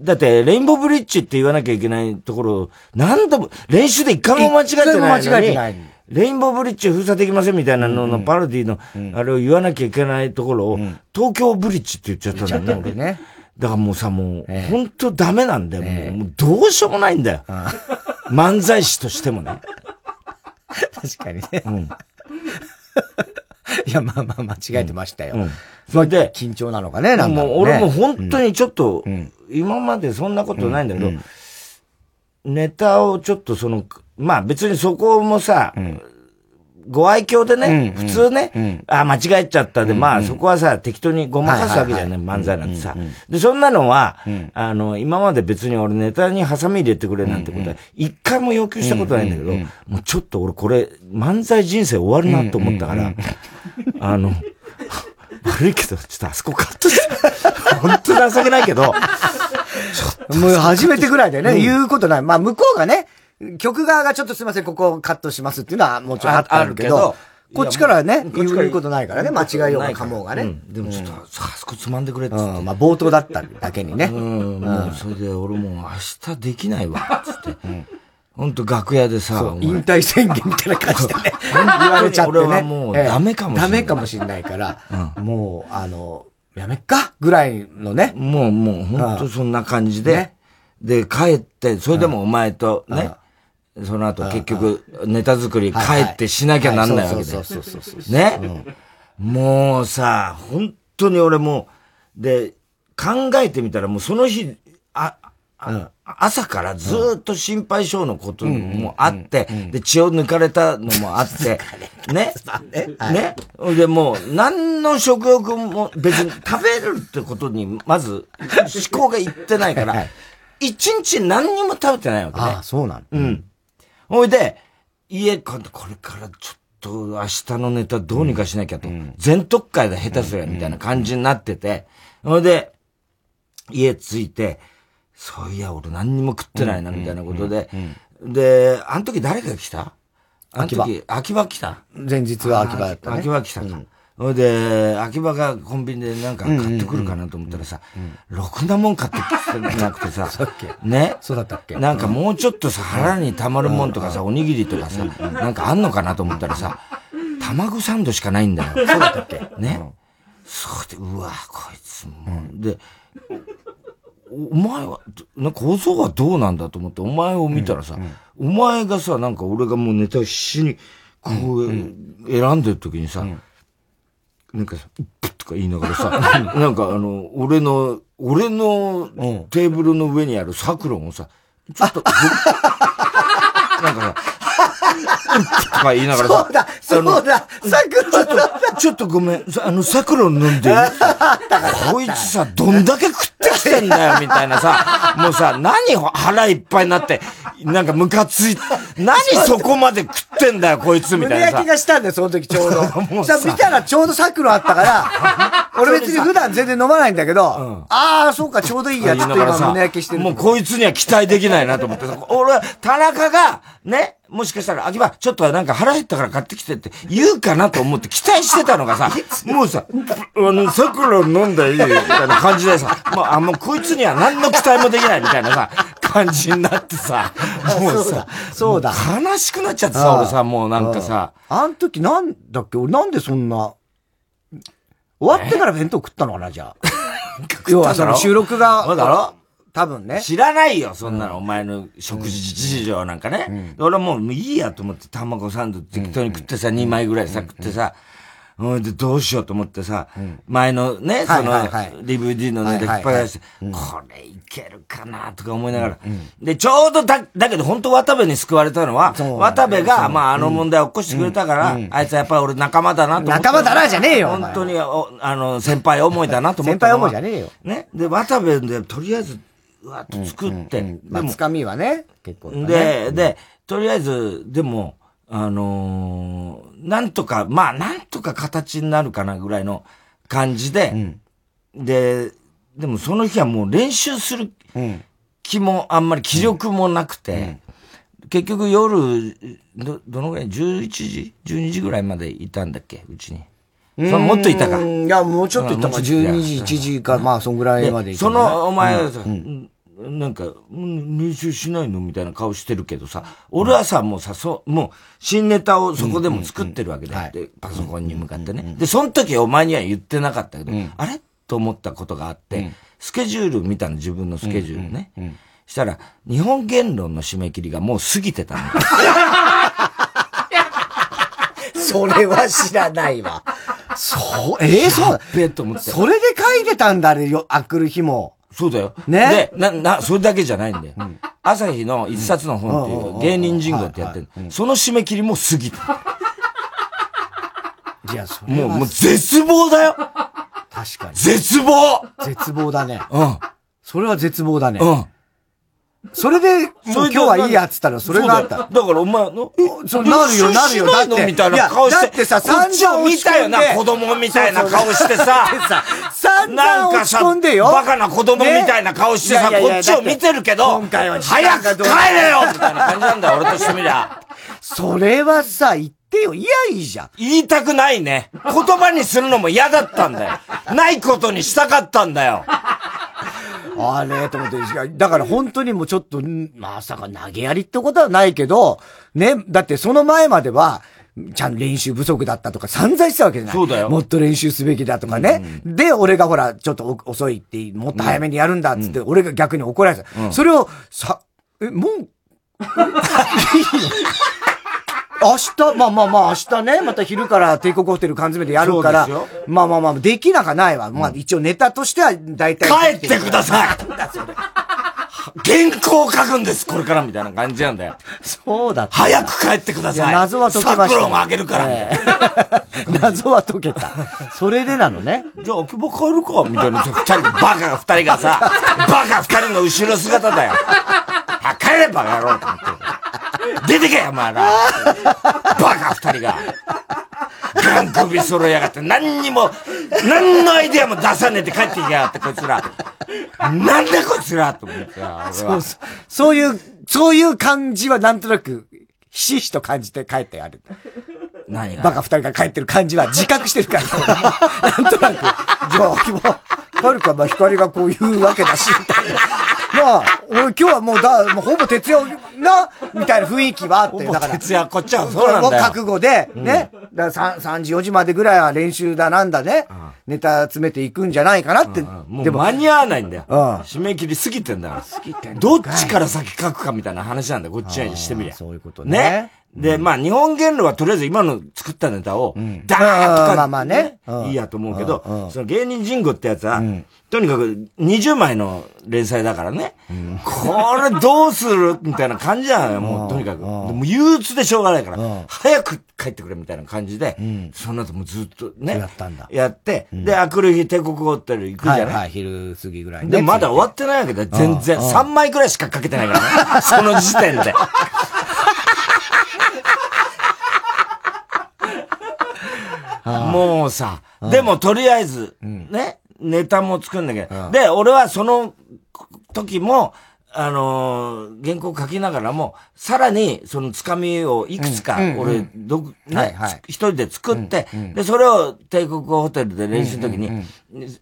だって、レインボーブリッジって言わなきゃいけないところ、何度も、練習で一回も間違ってない。間違えてない。レインボーブリッジ封鎖できませんみたいなののパロディの、あれを言わなきゃいけないところを、東京ブリッジって言っちゃったんだよね、俺ね。だからもうさ、もう、本当ダメなんだよ。もう、どうしようもないんだよ。漫才師としてもね。[LAUGHS] 確かにね。うん。[LAUGHS] いや、まあまあ間違えてましたよ。うん。それで、緊張なのかね、なんか、ね。もう俺も本当にちょっと、今までそんなことないんだけど、ネタをちょっとその、まあ別にそこもさ、ご愛嬌でね、普通ね、あ、間違えちゃったで、まあそこはさ、適当にごまかすわけじゃない、漫才なんてさ。で、そんなのは、あの、今まで別に俺ネタにハサミ入れてくれなんてことは、一回も要求したことないんだけど、もうちょっと俺これ、漫才人生終わるなと思ったから、あの、悪いけど、ちょっとあそこカットして。本当に情けないけど。もう初めてぐらいでね、言うことない。まあ向こうがね、曲側がちょっとすいません、ここカットしますっていうのはもちろんあるけど、こっちからね、言うことないからね、間違いようがかもうがね。でもちょっと、あそこつまんでくれって。うん、まあ冒頭だっただけにね。うん、もうそれで俺もう明日できないわ、つって。ほんと楽屋でさ、引退宣言みたいな感じでね、[LAUGHS] 言われちゃってね。俺はもうダメかもしれない。ダメかもしれないから、もう、あの、やめっかぐらいのね。もう、もう、ほんとそんな感じで、で、帰って、それでもお前とね、その後結局、ネタ作り帰ってしなきゃなんないわけで。ね？もうさ、本当に俺もう、で、考えてみたらもうその日、朝からずっと心配性のこともあって、で、血を抜かれたのもあって、[LAUGHS] ね？ね。で、もう、何の食欲も別に [LAUGHS] 食べるってことに、まず、思考がいってないから、一日何にも食べてないわけね。ああ、そうなのうん。ほいで、家、これからちょっと明日のネタどうにかしなきゃと、全特会で下手すりゃみたいな感じになってて、ほいで、家着いて、そういや、俺何にも食ってないな、みたいなことで。で、あの時誰が来た？あの時、秋葉来た？前日は秋葉やったね。秋葉来たか。ほ、いで、秋葉がコンビニでなんか買ってくるかなと思ったらさ、ろくなもん買ってきてなくてさ、[LAUGHS] ね？そうだったっけ？なんかもうちょっとさ、腹に溜まるもんとかさ、おにぎりとかさ、なんかあんのかなと思ったらさ、卵サンドしかないんだよ。そうだったっけ？ね？そうで、うわ、こいつもう。で、お前は、なんか小僧はどうなんだと思って、お前を見たらさ、お前がさ、なんか俺がもうネタ必死に、こう、選んでる時にさ、なんかさ、プッとか言いながらさ、[LAUGHS] なんかあの、俺の、俺のテーブルの上にあるサクロンをさ、ちょっと、[LAUGHS] なんかさ、とか言いながらさ。そうだ、そうだ、ちょっと、ちょっとごめん、あの、サクロン飲んで [LAUGHS] こいつさ、どんだけ食ってきてんだよ、みたいなさ、もうさ、何腹いっぱいになって、なんかムカつい、何そこまで食ってんだよ、こいつ、みたいなさ。焼きがしたんだよ、その時ちょうど。[LAUGHS] もうさ、見たらちょうどサクロンあったから、[LAUGHS] 俺別に普段全然飲まないんだけど、ああ、そうか、ちょうどいいやつって今胸焼きしてる。もうこいつには期待できないなと思って俺は、田中が、ね、もしかしたら、秋葉、ちょっとなんか腹減ったから買ってきてって言うかなと思って期待してたのがさ、[LAUGHS] もうさ、あの、桜飲んだらいいみたいな感じでさ、もう、あ、もうこいつには何の期待もできないみたいなさ、感じになってさ、もうさ、そうだ。悲しくなっちゃってさ、俺さ、もうなんかさ。あん時なんだっけ？俺なんでそんな、終わってから弁当食ったのかな、じゃあ。[LAUGHS] 要はその収録が。そうだろ？多分ね。知らないよ、そんなの、お前の食事事情なんかね。俺はもういいやと思って、卵サンド適当に食ってさ、2枚ぐらいさ、食ってさ、うん。で、どうしようと思ってさ、前のね、その、DVD のネタ引っ張り出して、これいけるかなとか思いながら。で、ちょうどだ、だけど本当渡部に救われたのは、渡部が、まああの問題を起こしてくれたから、あいつはやっぱり俺仲間だなと思って。仲間だなじゃねえよ本当に、あの、先輩思いだなと思って。先輩思いじゃねえよ。ね。で、渡部で、とりあえず、うわっと作って。まあ、つかみはね、結構、で、で、とりあえず、でも、あのー、なんとか、まあ、なんとか形になるかなぐらいの感じで、うん、で、でもその日はもう練習する気もあんまり気力もなくて、うん、結局夜、ど、どのぐらい ?11 時 ?12 時ぐらいまでいたんだっけ？うちに。そもっといたか。いや、もうちょっといたか。12時、1時か、まあ、そんぐらいまでいた、ね。その、お前はさ、うん。なんか、練習しないのみたいな顔してるけどさ、俺はさ、もうさ、そう、もう、新ネタをそこでも作ってるわけで、で、パソコンに向かってね。で、その時お前には言ってなかったけど、あれ？と思ったことがあって、スケジュール見たの、自分のスケジュールね。したら、日本言論の締め切りがもう過ぎてたの。[LAUGHS] それは知らないわ。そう、ええー、そう。べと思って。それで書いてたんだ、あれよ、あくる日も。そうだよ。ね。で、な、な、それだけじゃないんだよ。うん、朝日の一冊の本っていう芸人人語ってやってる。その締め切りも過ぎた。いや、それもう、もう絶望だよ確かに。絶望絶望だね。うん。それは絶望だね。うん。それで、もう今日はいいやっつったら、それがあった。だからお前の、そう、なるよ、なるよ、だって。みたいな顔して。だってさ、散々見たよな、子供みたいな顔してさ。散々落ち込んでよ。バカな子供みたいな顔してさ、こっちを見てるけど、早く帰れよみたいな感じなんだよ、俺としてみりゃ。それはさ、言ってよ。いや、いいじゃん。言いたくないね。言葉にするのも嫌だったんだよ。[LAUGHS] ないことにしたかったんだよ。あれと思って、だから本当にもうちょっと、まさか投げやりってことはないけど、ね、だってその前までは、ちゃんと練習不足だったとか散々したわけじゃない。そうだよ。もっと練習すべきだとかね。うんうん、で、俺がほら、ちょっと遅いって、もっと早めにやるんだっつって、俺が逆に怒られた。うん、それを、さ、え、もう、いいの明日、まあまあまあ明日ね、また昼から帝国ホテル缶詰でやるから、まあまあまあ、できなかないわ。まあ一応ネタとしては大体。帰ってください原稿を書くんです、これからみたいな感じなんだよ。そうだ早く帰ってください。謎は解けました。サプロンあげるから。えー、[LAUGHS] 謎は解けた。それでなのね。じゃあ、秋葉帰るかみたいな。二人、バカが二人がさ、バカ二人の後ろ姿だよ。あ、帰ればやろうと思って。出てけよ、お前ら。バカ二人が。ガン首揃えやがって、何にも、何のアイデアも出さねえで帰ってきやがって、こいつら。なんだこいつらと思ってそうそう。そういう、そういう感じはなんとなく、ひしひしと感じて帰ってやる。何が？バカ二人が帰ってる感じは自覚してるから。なんとなく、じゃあ、秋葉、はるか、まあ、光がこう言うわけだし、みたいな。まあ、俺今日はもうだ、もうほぼ徹夜な、みたいな雰囲気はあって、だから。徹夜、こっちはそうなんだよ。覚悟で、ね、だから 3, 3時、4時までぐらいは練習だなんだね、ネタ詰めていくんじゃないかなって。もう間に合わないんだよ。締め切り過ぎてんだから。過ぎてんどっちから先書くかみたいな話なんだよ、こっちはしてみりゃ。そういうことね。ね。で、まあ、日本言論はとりあえず今の作ったネタを、ダーッとか、まあまあね、いいやと思うけど、その芸人人語ってやつは、とにかく20枚の連載だからね、これどうするみたいな感じじゃないもうとにかく。もう憂鬱でしょうがないから、早く帰ってくれみたいな感じで、その後もずっとね、やったんだ。やって、で、あくる日帝国ホテル行くじゃない？はい、昼過ぎぐらいで、まだ終わってないわけだ全然。3枚くらいしかかけてないからね。[LAUGHS] その時点で。もうさ、でもとりあえず、ね、ネタも作るんだけど、で、俺はその時も、あのー、原稿書きながらも、さらに、そのつかみをいくつか、俺、ど、ね、一人で作って、で、それを帝国ホテルで練習の時に、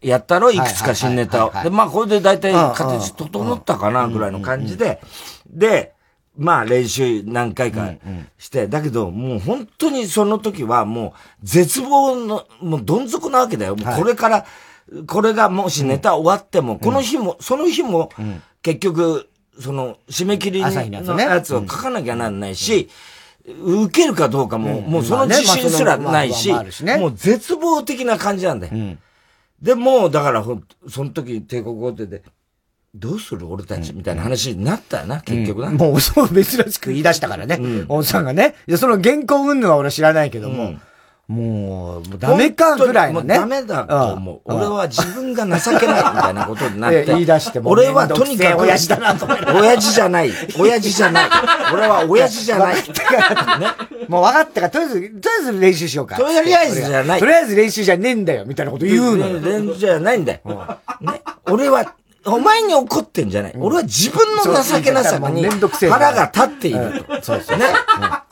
やったろ？いくつか新ネタを。で、まあ、これで大体形整ったかな、ぐらいの感じで、で、まあ練習何回かして、だけどもう本当にその時はもう絶望の、もうどん底なわけだよ。もうこれから、これがもしネタ終わっても、この日も、その日も、結局、その、締め切りのやつを書かなきゃなんないし、受けるかどうかも、もうその自信すらないし、もう絶望的な感じなんだよ。で、もうだからほん、その時帝国ホテルで、どうする俺たちみたいな話になったよな、結局な。もうそう珍しく言い出したからね。うん、さんがね。いや、その原稿云々は俺知らないけども、もう、もうダメかぐらいのね。もうダメだと思う。俺は自分が情けないみたいなことになって。[LAUGHS] 言い出しても。俺はとにかく。親父だなと思親父じゃない。親父じゃない。俺は親父じゃない。[LAUGHS] ね、もう分かったから、とりあえず、とりあえず練習しようか。とりあえずじゃない。とりあえず練習じゃねえんだよ、みたいなこと言うの。練習じゃないんだよ。ね。俺は、お前に怒ってんじゃない。俺は自分の情けなさに腹が立っていると。そうですね。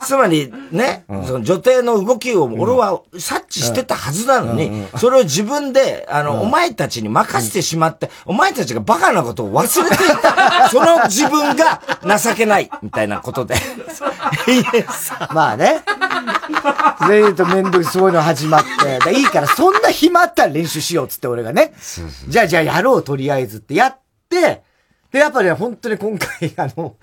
つまりね、その女帝の動きを俺は察知してたはずなのに、それを自分で、あの、お前たちに任せてしまって、お前たちがバカなことを忘れていた。[LAUGHS] その自分が情けない、みたいなことで。[LAUGHS] まあね。それ言うとめんどくそういうの始まって。いいから、そんな暇あったら練習しようっつって俺がね。じゃあじゃあやろうとりあえずってやって、で、やっぱり、ね、本当に今回、[LAUGHS] あの、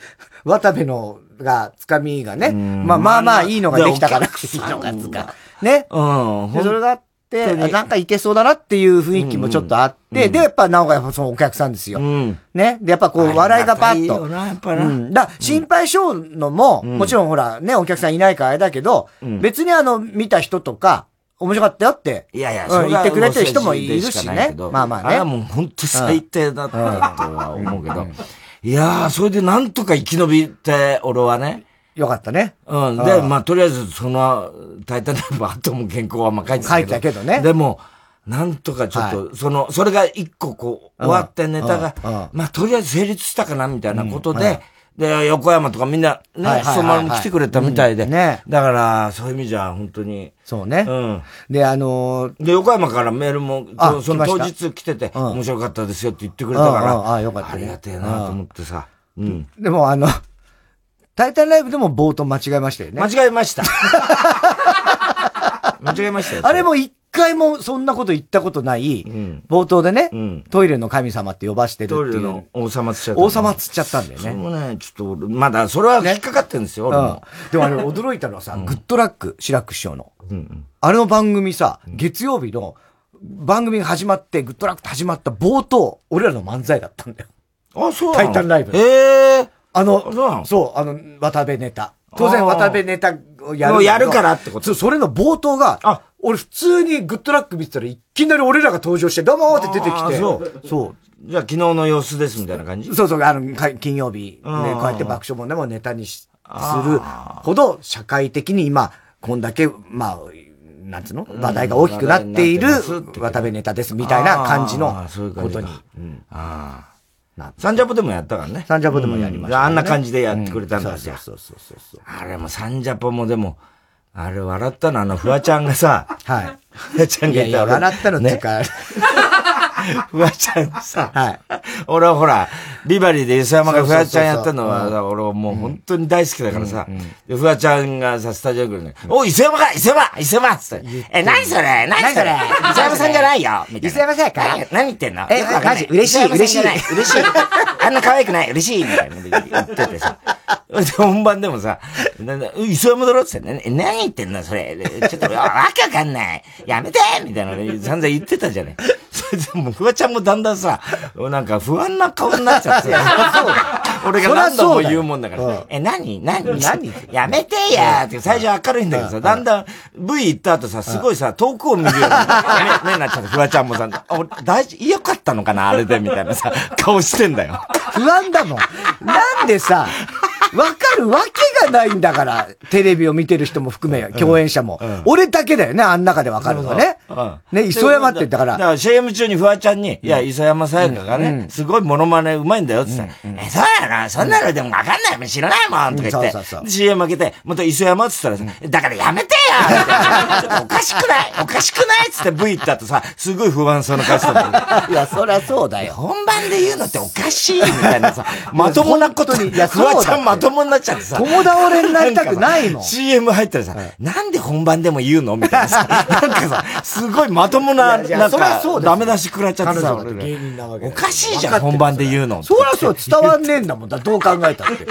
渡部のが、つかみがね、まあまあまあいいのができたから、いいのがつか。ね。うん。で、それがあって、なんかいけそうだなっていう雰囲気もちょっとあって、で、やっぱ、なおがそのお客さんですよ。ね。で、やっぱこう、笑いがパッと。やっぱな。うん。だ心配性のも、もちろんほら、ね、お客さんいないからあれだけど、別にあの、見た人とか、面白かったよって。いやいや、うん、言ってくれてる人もいるしね。まあまあね。あれはもう本当最低だったとは思うけど。いやー、それでなんとか生き延びて、俺はね。よかったね。うん。で、まあ、とりあえず、その、タイタンライブ後も原稿はまあ書いてたけど。書いたけどね。でも、なんとかちょっと、その、それが一個こう、終わってネタが、まあ、とりあえず成立したかな、みたいなことで、で、横山とかみんな、ね、そのまま来てくれたみたいで。ね。だから、そういう意味じゃ、本当に。そうね。うん。で、あので、横山からメールも、その当日来てて、面白かったですよって言ってくれたから、ああ、よかった。ありがてえなと思ってさ。うん。でも、あの、タイタンライブでも冒頭間違えましたよね。間違えました。間違えましたよ。あれも一回もそんなこと言ったことない、冒頭でね、トイレの神様って呼ばしてるっていう。トイレの王様つっちゃった。王様つっちゃったんだよね。それもね、ちょっと俺、まだそれは引っかかってるんですよ、俺も。でもあれ驚いたのはさ、グッドラック、シラック師匠の。あれの番組さ、月曜日の番組が始まって、グッドラック始まった冒頭、俺らの漫才だったんだよ。あ、そうタイタンライブ。ええあの、そうあの、渡辺ネタ。当然渡辺ネタをやる。やるからってこと？それの冒頭が、あ俺普通にグッドラック見てたらいきなり俺らが登場して、どうもーって出てきて。あそう。そう。じゃあ昨日の様子ですみたいな感じそうそう、あの、か金曜日、ね、こうんうやって爆笑問題もネタにしするほど、社会的に今、こんだけ、まあ、なんつうの？話題が大きくなっている渡辺ネタですみたいな感じのあーそういうことに。ああ。なサンジャポでもやったからね。サンジャポでもやりましたね。うん。あんな感じでやってくれたんだ、うん。そうそうそうそう。あれもサンジャポもでも、あれ笑ったの、あの、フワちゃんがさ、はい。フワちゃんがいたいやいや、笑ったのっていうね。か、[LAUGHS] フワちゃんさ、はい。俺はほら、ビバリーで磯山がフワちゃんやったのは、俺はもう本当に大好きだからさ、でフワちゃんがさ、スタジオ来るね、おい、磯山か磯山磯山っつって、え、何それ何それ磯山さんじゃないよみたいな。磯山さんか何何言ってんの？えマジ嬉しい嬉しい嬉しい。[LAUGHS] あんな可愛くない嬉しいみたいな言っててさ。で [LAUGHS] 本番でもさ、磯山だろって言って、な何言ってんのそれ。ちょっと、わけわかんない。やめてみたいなの散々言ってたじゃない。[LAUGHS] それでもう、フワちゃんもだんだんさ、なんか不安な顔になっちゃって。[LAUGHS] 俺が何度も言うもんだから。え、何？何？何？やめてやって最初明るいんだけどさ、だんだん V 行った後さ、すごいさ、遠くを見るように、ね、ね、なっちゃって、フワちゃんもさ、あ俺、大事、よかったのかな？あれで、みたいなさ、顔してんだよ。不安だもん。なんでさ、わかるわけがないんだから、テレビを見てる人も含め、共演者も。俺だけだよね、あん中でわかるのはね。ね、磯山って言ったから。だから CM 中にフワちゃんに、いや、磯山さやかがね、すごいモノマネうまいんだよって言ったら、え、そうやな、そんなのでもわかんないもん、知らないもん、とか言って、そうそうそう。CM 開けて、また磯山って言ったらさ、だからやめてよおかしくない？おかしくない？っつって V 行った後さ、すごい不安そうな顔してたんだよ。[LAUGHS] いや、そりゃそうだよ。本番で言うのっておかしいみたいなさ、まともなことに、いやフワちゃんまともになっちゃってさ、友倒れになりたくないもんんかさ CM 入ったらさ、なんで本番でも言うのみたいなさ、[LAUGHS] なんかさ、すごいまともな、いやいやなんかダメ出し食らっちゃってさ、芸人なわけだおかしいじゃん、本番で言うの。そりゃそう、伝わんねえんだもんだ、どう考えたって。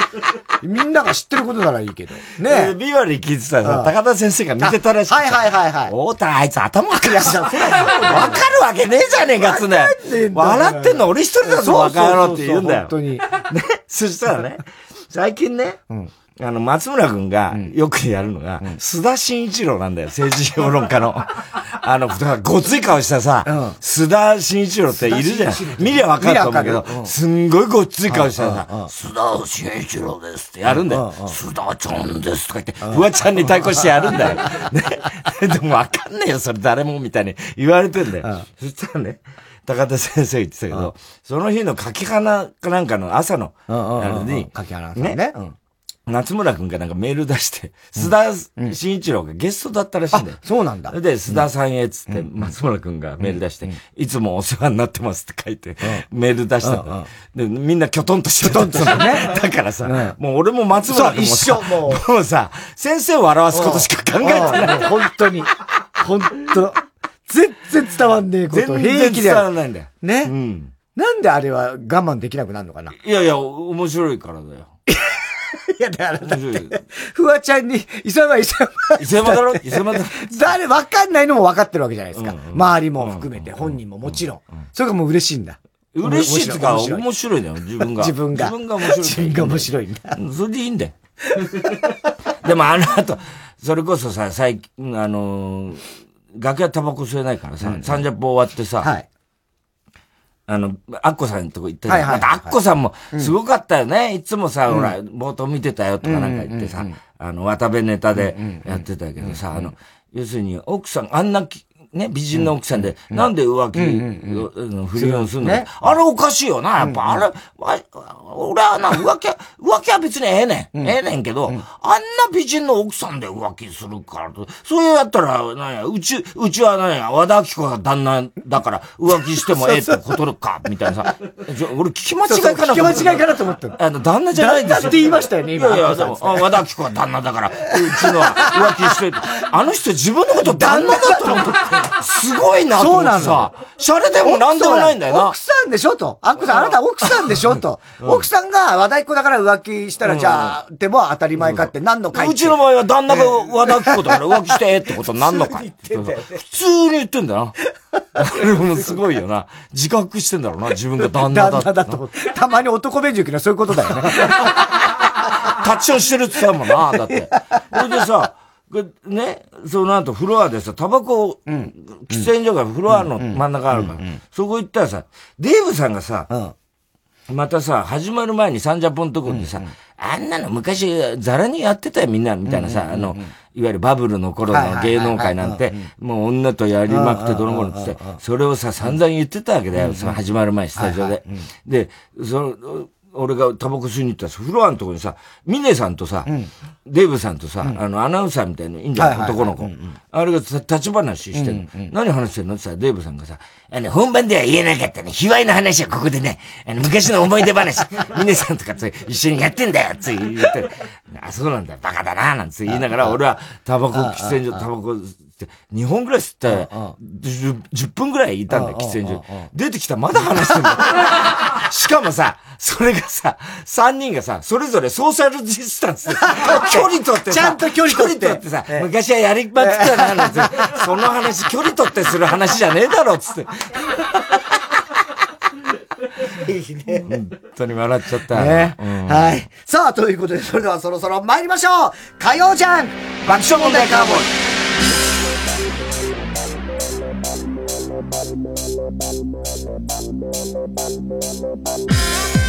みんなが知ってることならいいけど。え。ねービワリー聞いてたらさ、うん。高田先生が見てたらしくてはいはいはいはい。太田あいつ頭くらいいやわかるわけねえじゃねえかっつね笑ってんの俺一人だぞ、バカ野郎って言うんだよ。本当に。ね、そしたらね、[LAUGHS] 最近ね、あの、松村くんがよくやるのが、須田慎一郎なんだよ、政治評論家の。[LAUGHS] あの、だからごつい顔したさ、うん須田慎一郎っているじゃん。見りゃわかると思うけどすんごいごっつい顔したさ、うんうん須田慎一郎ですってやるんだよ。うんうん須田ちゃんですとか言って、フワちゃんに対抗してやるんだよ。[LAUGHS] ね。でもわかんねえよ、それ誰もみたいに言われてんだよ。そしたらね、高田先生言ってたけど、その日の柿花かなんかの朝の、あれに、柿原さんね。うん。夏村くんがなんかメール出して、須田慎一郎がゲストだったらしいんだよ。そうなんだ。で、須田さんへっつって、松村くんがメール出して、いつもお世話になってますって書いて、メール出したんだよ。で、みんなきょとんとしてた。んですよね。[LAUGHS] だからさ、もう俺も松村くんも緒ももうさ、先生を笑わすことしか考えてない。本当に。本当全然伝わんねえこと。全平気でやる。らないんだよ。ね、うん。なんであれは我慢できなくなるのかな？いやいや、面白いからだよ。[LAUGHS] や、だからだっ。て、フワちゃんに、磯山、磯山。伊勢山だろ？伊勢山だろ？誰、わかんないのも分かってるわけじゃないですか。うんうん周りも含めて、本人ももちろん。それがもう嬉しいんだ。嬉しいってか、面白い面白いんだよ、自分が。[LAUGHS] 自分が。自分が面白い。自分が面白いんだ。うんそれでいいんだよ。でもあの後、それこそさ、最近、あのー、楽屋タバコ吸えないからさ、30分終わってさ、はい。あの、アッコさんのとこ行ったじゃん。はいはいはいまたアッコさんも、すごかったよね。いつもさ、ほら、冒頭見てたよとかなんか言ってさ、あの、渡辺ネタでやってたけどさ、あの、要するに、奥さん、あんなき、ね、美人の奥さんで、なんで浮気、うん不倫をするの？ね。あれおかしいよな、やっぱ、あれ、わ俺はな、浮気は、[LAUGHS] 浮気は別にええねん。ええねんけど、あんな美人の奥さんで浮気するからと、そうやったら、なんや、うち、うちはなんや、和田明子が旦那だから浮気してもええってことか、みたいなさ。[LAUGHS] 俺聞き間違いかなそうそう聞き間違いかなと思ったの。あの、旦那じゃないんですよ。って言いましたよね今。いやいや、和田明子は旦那だから、うちのは浮気してる。あの人自分のこと旦那だと思って。すごいなと思ってさ、シャレでもなんでもないんだよな。奥さんでしょと。アッコさん、あなた奥さんでしょと。奥さんが和田っ子だから浮気したら、じゃあ、でも当たり前かって何のかうちの場合は旦那が和田っ子だから浮気してってことになんのかい。普通に言ってんだな。あれもすごいよな。自覚してんだろうな、自分が旦那だ旦那だと。たまに男弁塾のそういうことだよね。立ちをしてるって言ったもんな、だって。それでさ、ね、その後フロアでさ、タバコ、うん、喫煙所がフロアの真ん中あるから、そこ行ったらさ、デーブさんがさ、うん、またさ、始まる前にサンジャポンとこにさ、うんうん、あんなの昔、ザラにやってたよみんな、みたいなさ、あの、いわゆるバブルの頃の芸能界なんて、もう女とやりまくってどの頃って、それをさ、散々言ってたわけだよ、その始まる前、スタジオで。で、その、俺がタバコ吸いに行ったら、フロアのとこにさ、ミネさんとさ、うん、デーブさんとさ、うん、あの、アナウンサーみたいないいんじゃない、男の子、あれが立ち話してんの、うんうん、何話してんの？ってさ、デーブさんがさ、あの、本番では言えなかったね、卑猥な話はここでね、あの、昔の思い出話、[LAUGHS] ミネさんとかと一緒にやってんだよって言って、あ、そうなんだ、バカだな、なんて言いながら、俺はタバコ、喫煙所、タバコ、2本ぐらい吸って、10, 分ぐらいいたんだよ、喫煙所。出てきたらまだ話してんだ。[LAUGHS] しかもさ、それがさ、3人がさ、それぞれソーシャルディスタンス。[LAUGHS] 距離取ってさ、ちゃんと距離取って。ってさ、昔はやりまくったな、なんて。[LAUGHS] その話、距離取ってする話じゃねえだろ、つって。[LAUGHS] いいね。本当に笑っちゃった。ね、うん、はい。さあ、ということで、それではそろそろ参りましょう火曜じゃん爆笑問題カーボーイ [LAUGHS]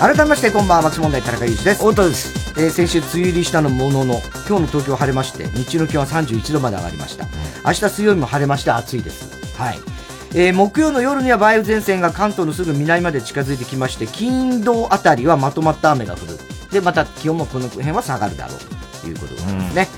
改めましてこんばんは松問題田中裕二です。太田です、えー、先週梅雨入りしたのものの今日の東京晴れまして日中の気温は31度まで上がりました、明日水曜日も晴れまして暑いです。はい。えー、木曜の夜には梅雨前線が関東のすぐ南まで近づいてきまして金土あたりはまとまった雨が降る。でまた気温もこの辺は下がるだろう。ということですね、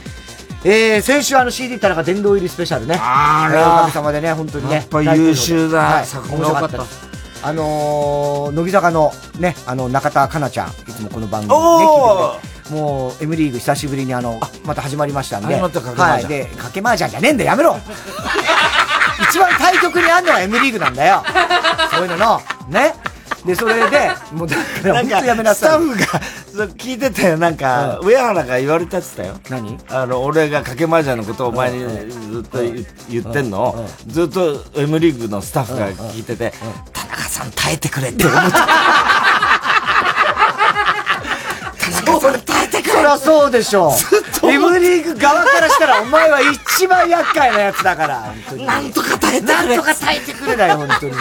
うん、えー、先週あの CD 田中殿堂入りスペシャルね。あら。おかげさまでね本当にね。やっぱ優秀だ、はい、面白かったあのー、乃木坂のね、あの、中田香奈ちゃん、いつもこの番組ね、聞いてもう、M リーグ久しぶりにあの、また始まりましたんで。はい。で、かけ麻雀じゃねえんだよ、やめろ [LAUGHS] 一番対局にあんのは M リーグなんだよ。そういうのの、ね。で、それで、もうだから、本当やめなさい。スタッフが、聞いてたよ、なんか、上原が言われたってたよ。何？あの、俺がかけ麻雀のことをお前にずっと言ってんの？を、ずっと M リーグのスタッフが聞いてて、田中さん耐えてくれって思って。それ耐えてくれそりゃそうでしょう。M リーグ側からしたら、お前は一番厄介なやつだから。なんとか耐えてくれ。なんとか耐えてくれだよ、本当に。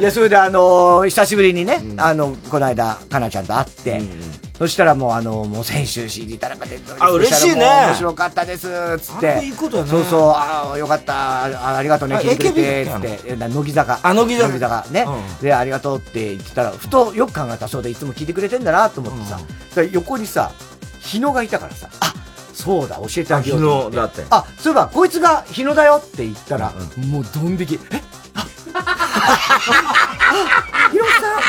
いや、それであのー、久しぶりにね、うん、あの、この間、かなちゃんと会って、うん、そしたらもうあの、もう先週 CD 田中で、あ、嬉しいね。面白かったです、つって。いいことだね。そうそう、ああ、よかった、あありがとうね、聞いてくれて、つって、乃木坂。あ、乃木坂。乃木坂、ね、うん、で、ありがとうって言ってたら、ふとよく考えたそうで、いつも聞いてくれてんだなと思ってさ、うん、横にさ、日野がいたからさ、あそうだ、教えてあげよう日野だって。あ、そういえば、こいつが日野だよって言ったら、うん、もうドン引き。え？あヒロさん、あ、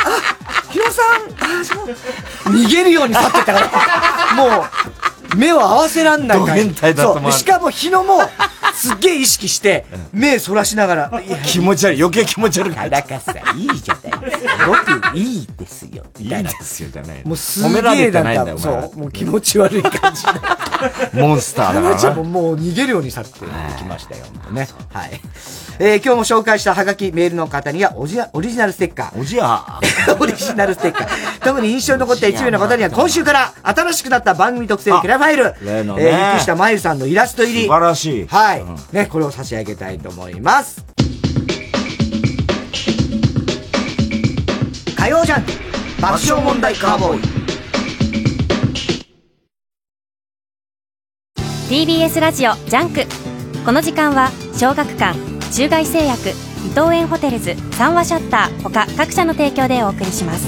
ヒロさん。逃げるように去ってったから、もう、目を合わせらんないから。変態だとしかも日野も、すっげえ意識して、目そらしながら。気持ち悪い、余計気持ち悪い。田中さん、いいじゃないですか。僕、いいですよ。いいですよ、じゃない。もうすげえなんか、そう、もう気持ち悪い感じ。モンスターだから。ももう逃げるように去っていきましたよ、ね。はい。えー、今日も紹介したハガキ、メールの方にはオジオリジナルステッカー。オジアオリジナルステッカー。特に印象に残った1名の方には今週から新しくなった番組特製キラファイル。例のね。えー、下真由さんのイラスト入り。素晴らしい。はい。ね、これを差し上げたいと思います。火曜ジャンク爆笑問題カーボーイ TBS ラジオジャンクこの時間は小学館中外製薬伊藤園ホテルズ三和シャッター他各社の提供でお送りします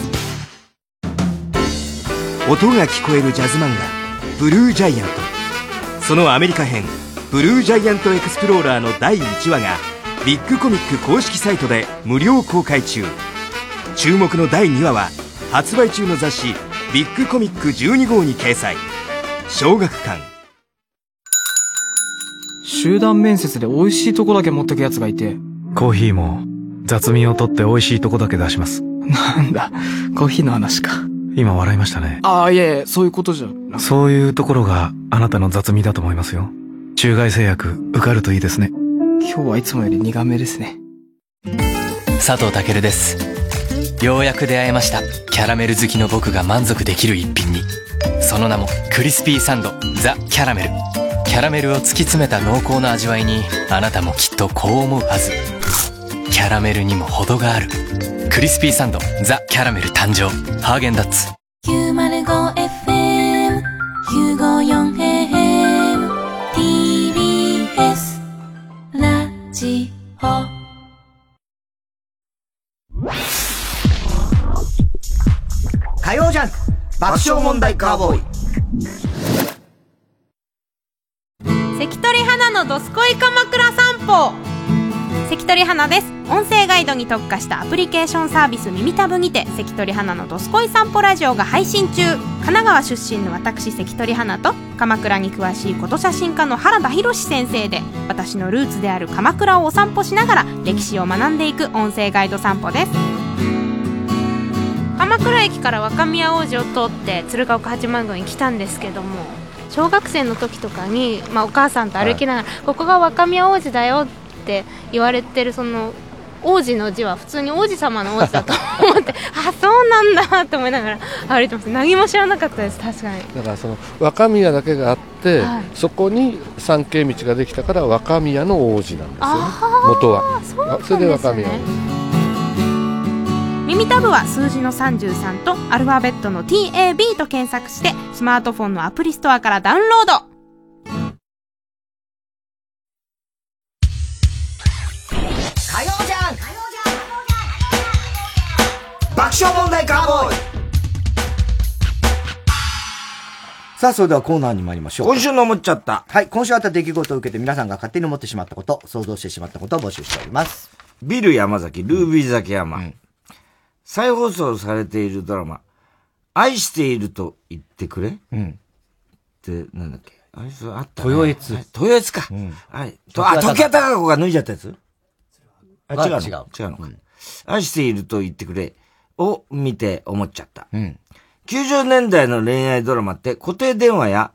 音が聞こえるジャズ漫画「BLUE GIANT」そのアメリカ編「BLUE GIANT EXPLORER」の第1話がビッグコミック公式サイトで無料公開中。注目の第2話は発売中の雑誌ビッグコミック12号に掲載。小学館。集団面接で美味しいとこだけ持ってくやつがいて。コーヒーも雑味を取って美味しいとこだけ出します。なんだコーヒーの話か今笑いましたね。ああいえいえそういうことじゃそういうところがあなたの雑味だと思いますよ。中外製薬受かるといいですね。今日はいつもより苦めですね。佐藤健です。ようやく出会えました。キャラメル好きの僕が満足できる一品に。その名もクリスピーサンド。ザ・キャラメル。キャラメルを突き詰めた濃厚な味わいにあなたもきっとこう思うはず。キャラメルにも程があるクリスピーサンドザ・キャラメル誕生。ハーゲンダッツ。905FM954AM TBS ラジオ。火曜ジャンク爆笑問題カーボーイ。関取花のどすこい鎌倉散歩関取花です。音声ガイドに特化したアプリケーションサービス耳たぶにて関取花のどすこい散歩ラジオが配信中。神奈川出身の私関取花と鎌倉に詳しいこと写真家の原田博先生で私のルーツである鎌倉をお散歩しながら歴史を学んでいく音声ガイド散歩です。鎌倉駅から若宮王子を通って鶴岡八幡宮に来たんですけども小学生の時とかに、まあ、お母さんと歩きながら、ここが若宮王子だよって言われてるその王子の字は普通に王子様の王子だと思って [LAUGHS] あそうなんだって思いながら歩いてます。何も知らなかったです。確かに。だからその若宮だけがあって、はい。そこに参詣道ができたから若宮の王子なんですよね。元は。そうなんですね。それで若宮耳たぶは数字の33とアルファベットの TAB と検索してスマートフォンのアプリストアからダウンロードさあ、それではコーナーに参りましょう。今週の思っちゃった。はい、今週あった出来事を受けて皆さんが勝手に思ってしまったこと、想像してしまったことを募集しております。ビル山崎、ルービー崎山。再放送されているドラマ、愛していると言ってくれ？うん。って、なんだっけ？あれ、それあった、ね。豊悦はい豊悦か。はい。とあ、時矢貴子が脱いじゃったやつ？あ、違う違う違うのか。愛していると言ってくれを見て思っちゃった。うん。90年代の恋愛ドラマって固定電話や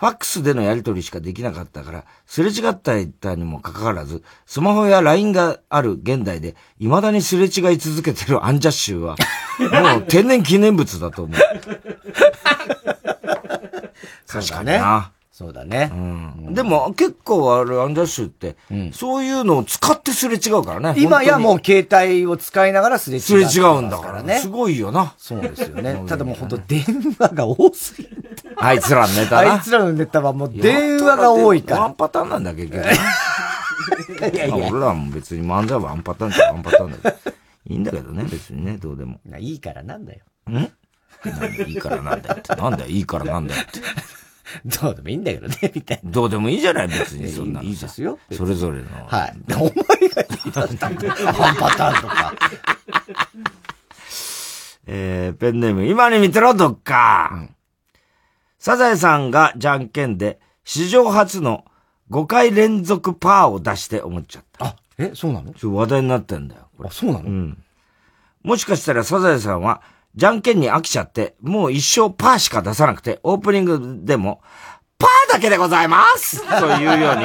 ファックスでのやり取りしかできなかったから、すれ違ったにもかかわらず、スマホや LINE がある現代で、未だにすれ違い続けてるアンジャッシュは、[LAUGHS] もう天然記念物だと思う。そうだなね。そうだね。うん。でも結構あれ、アンジャッシュって、そういうのを使ってすれ違うからね。今やもうう携帯を使いながらすれ違う。すれ違うんだからね。すごいよな。そうですよね。ただもう本当電話が多すぎる。あいつらのネタな。あいつらのネタはもう電話が多いから。ワンパターンなんだ、結局。いやいやまあ俺らも別に漫才はワンパターンじゃワンパターンだけど。いいんだけどね、別にね、どうでも。いいからなんだよ。ん？何いいからなんだよって。なんだよ、いいからなんだよって。[LAUGHS] どうでもいいんだけどね、みたいな。どうでもいいじゃない、別に。そんなのさいいですよ。それぞれの。はい。お前が言い出したんだよ。ワンパターンとか。[LAUGHS] えー、ペンネーム、今に見てろ、どっか。サザエさんがじゃんけんで、史上初の5回連続パーを出して思っちゃった。あ、え、そうなの？ちょ話題になってんだよ。あ、そうなの？うん。もしかしたらサザエさんは、じゃんけんに飽きちゃって、もう一生パーしか出さなくて、オープニングでも、パーだけでございますというように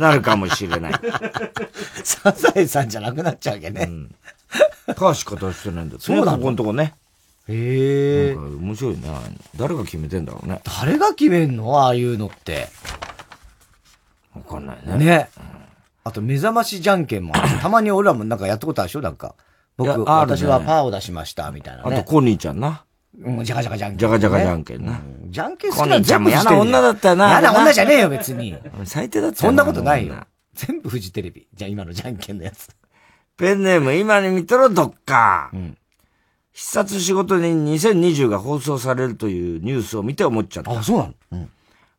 なるかもしれない。サザエさんじゃなくなっちゃうわけね。パーしか出してないんだそうなの？ここのとこね。へえ。なんか面白いね。誰が決めてんだろうね。誰が決めんの？ああいうのって。わかんないね。ね。あと、目覚ましじゃんけんもたまに俺らもなんかやったことあるでしょ？なんか。僕、ね私はパーを出しました、みたいなね。あと、コニーちゃんな。うん、じゃがじゃがじゃんけん、じゃがじゃがじゃんけんな。じゃんけんコニーちゃんも嫌な女だったよな。嫌な女じゃねえよ、別に。最低だったよそんなことないよ。全部フジテレビ。じゃあ今のじゃんけんのやつ。ペンネーム、今に見とろ、どっか。必殺仕事人2020が放送されるというニュースを見て思っちゃった。あ、そうなの？うん。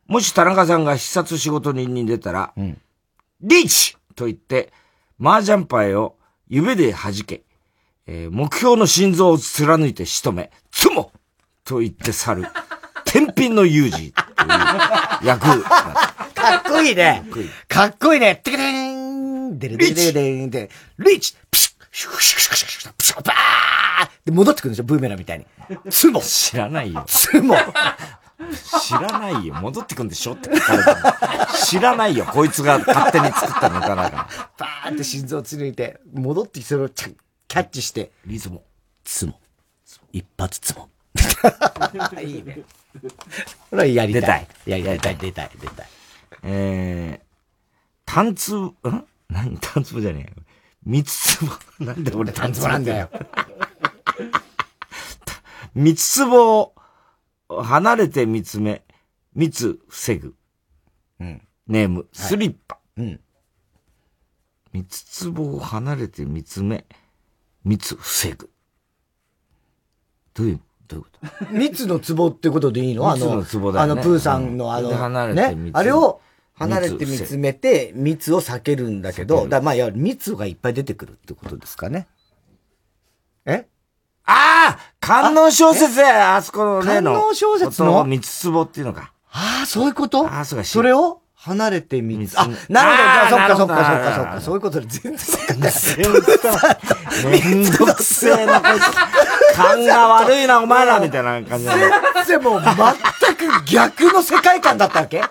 もし田中さんが必殺仕事人に出たら、リーチと言って、麻雀牌を指で弾け、えー、目標の心臓を貫いて仕留め、つもと言って去る、[LAUGHS] 天品の有事という役。かっこいいね。かっこいいね。てけてん、でれでれでれでで、リーチピシッシュシュシュシュシュシュピシュバーで、戻ってくるんですよ、ブーメランみたいに。つも知らないよ。つも知らないよ。戻ってくんでしょって知らないよ。こいつが勝手に作ったネタだから。バーって心臓を貫いて、戻ってきてそれをキャッチして、リズム。つも。一発つも。[LAUGHS] いいね。これはやりたい。出たい。ややりたい、出たい、出たい。えー、単つ、ん？何？単つぼじゃねえよ。三つつぼ。[LAUGHS] なんで俺単つぼなんだよ。[LAUGHS] 三つつぼを離れて見つめ、密防ぐ。うん。ネーム、スリッパ。うん。三つつぼを離れて見つめ、密防ぐ。どういう、どういうこと？蜜の壺ってことでいいの？あの、蜜のあの、プーさんのあの、で離れてね？蜜。あれを離れて見つめて、蜜を避けるんだけど、だまあ、いや、蜜がいっぱい出てくるってことですかね。え？ああ観音小説やあそこの例の。観音小説の？三つ壺っていうのか。ああ、そういうこと？ああ、そうか。それを？離れてみつ、あ、なるほど、じゃあ、そっかそっかそっかそっか、そういうことで全然そっか。めんどくせえな、こいつ。勘が悪いな、お前ら、みたいな感じで。全然もう全く逆の世界観だったわけ？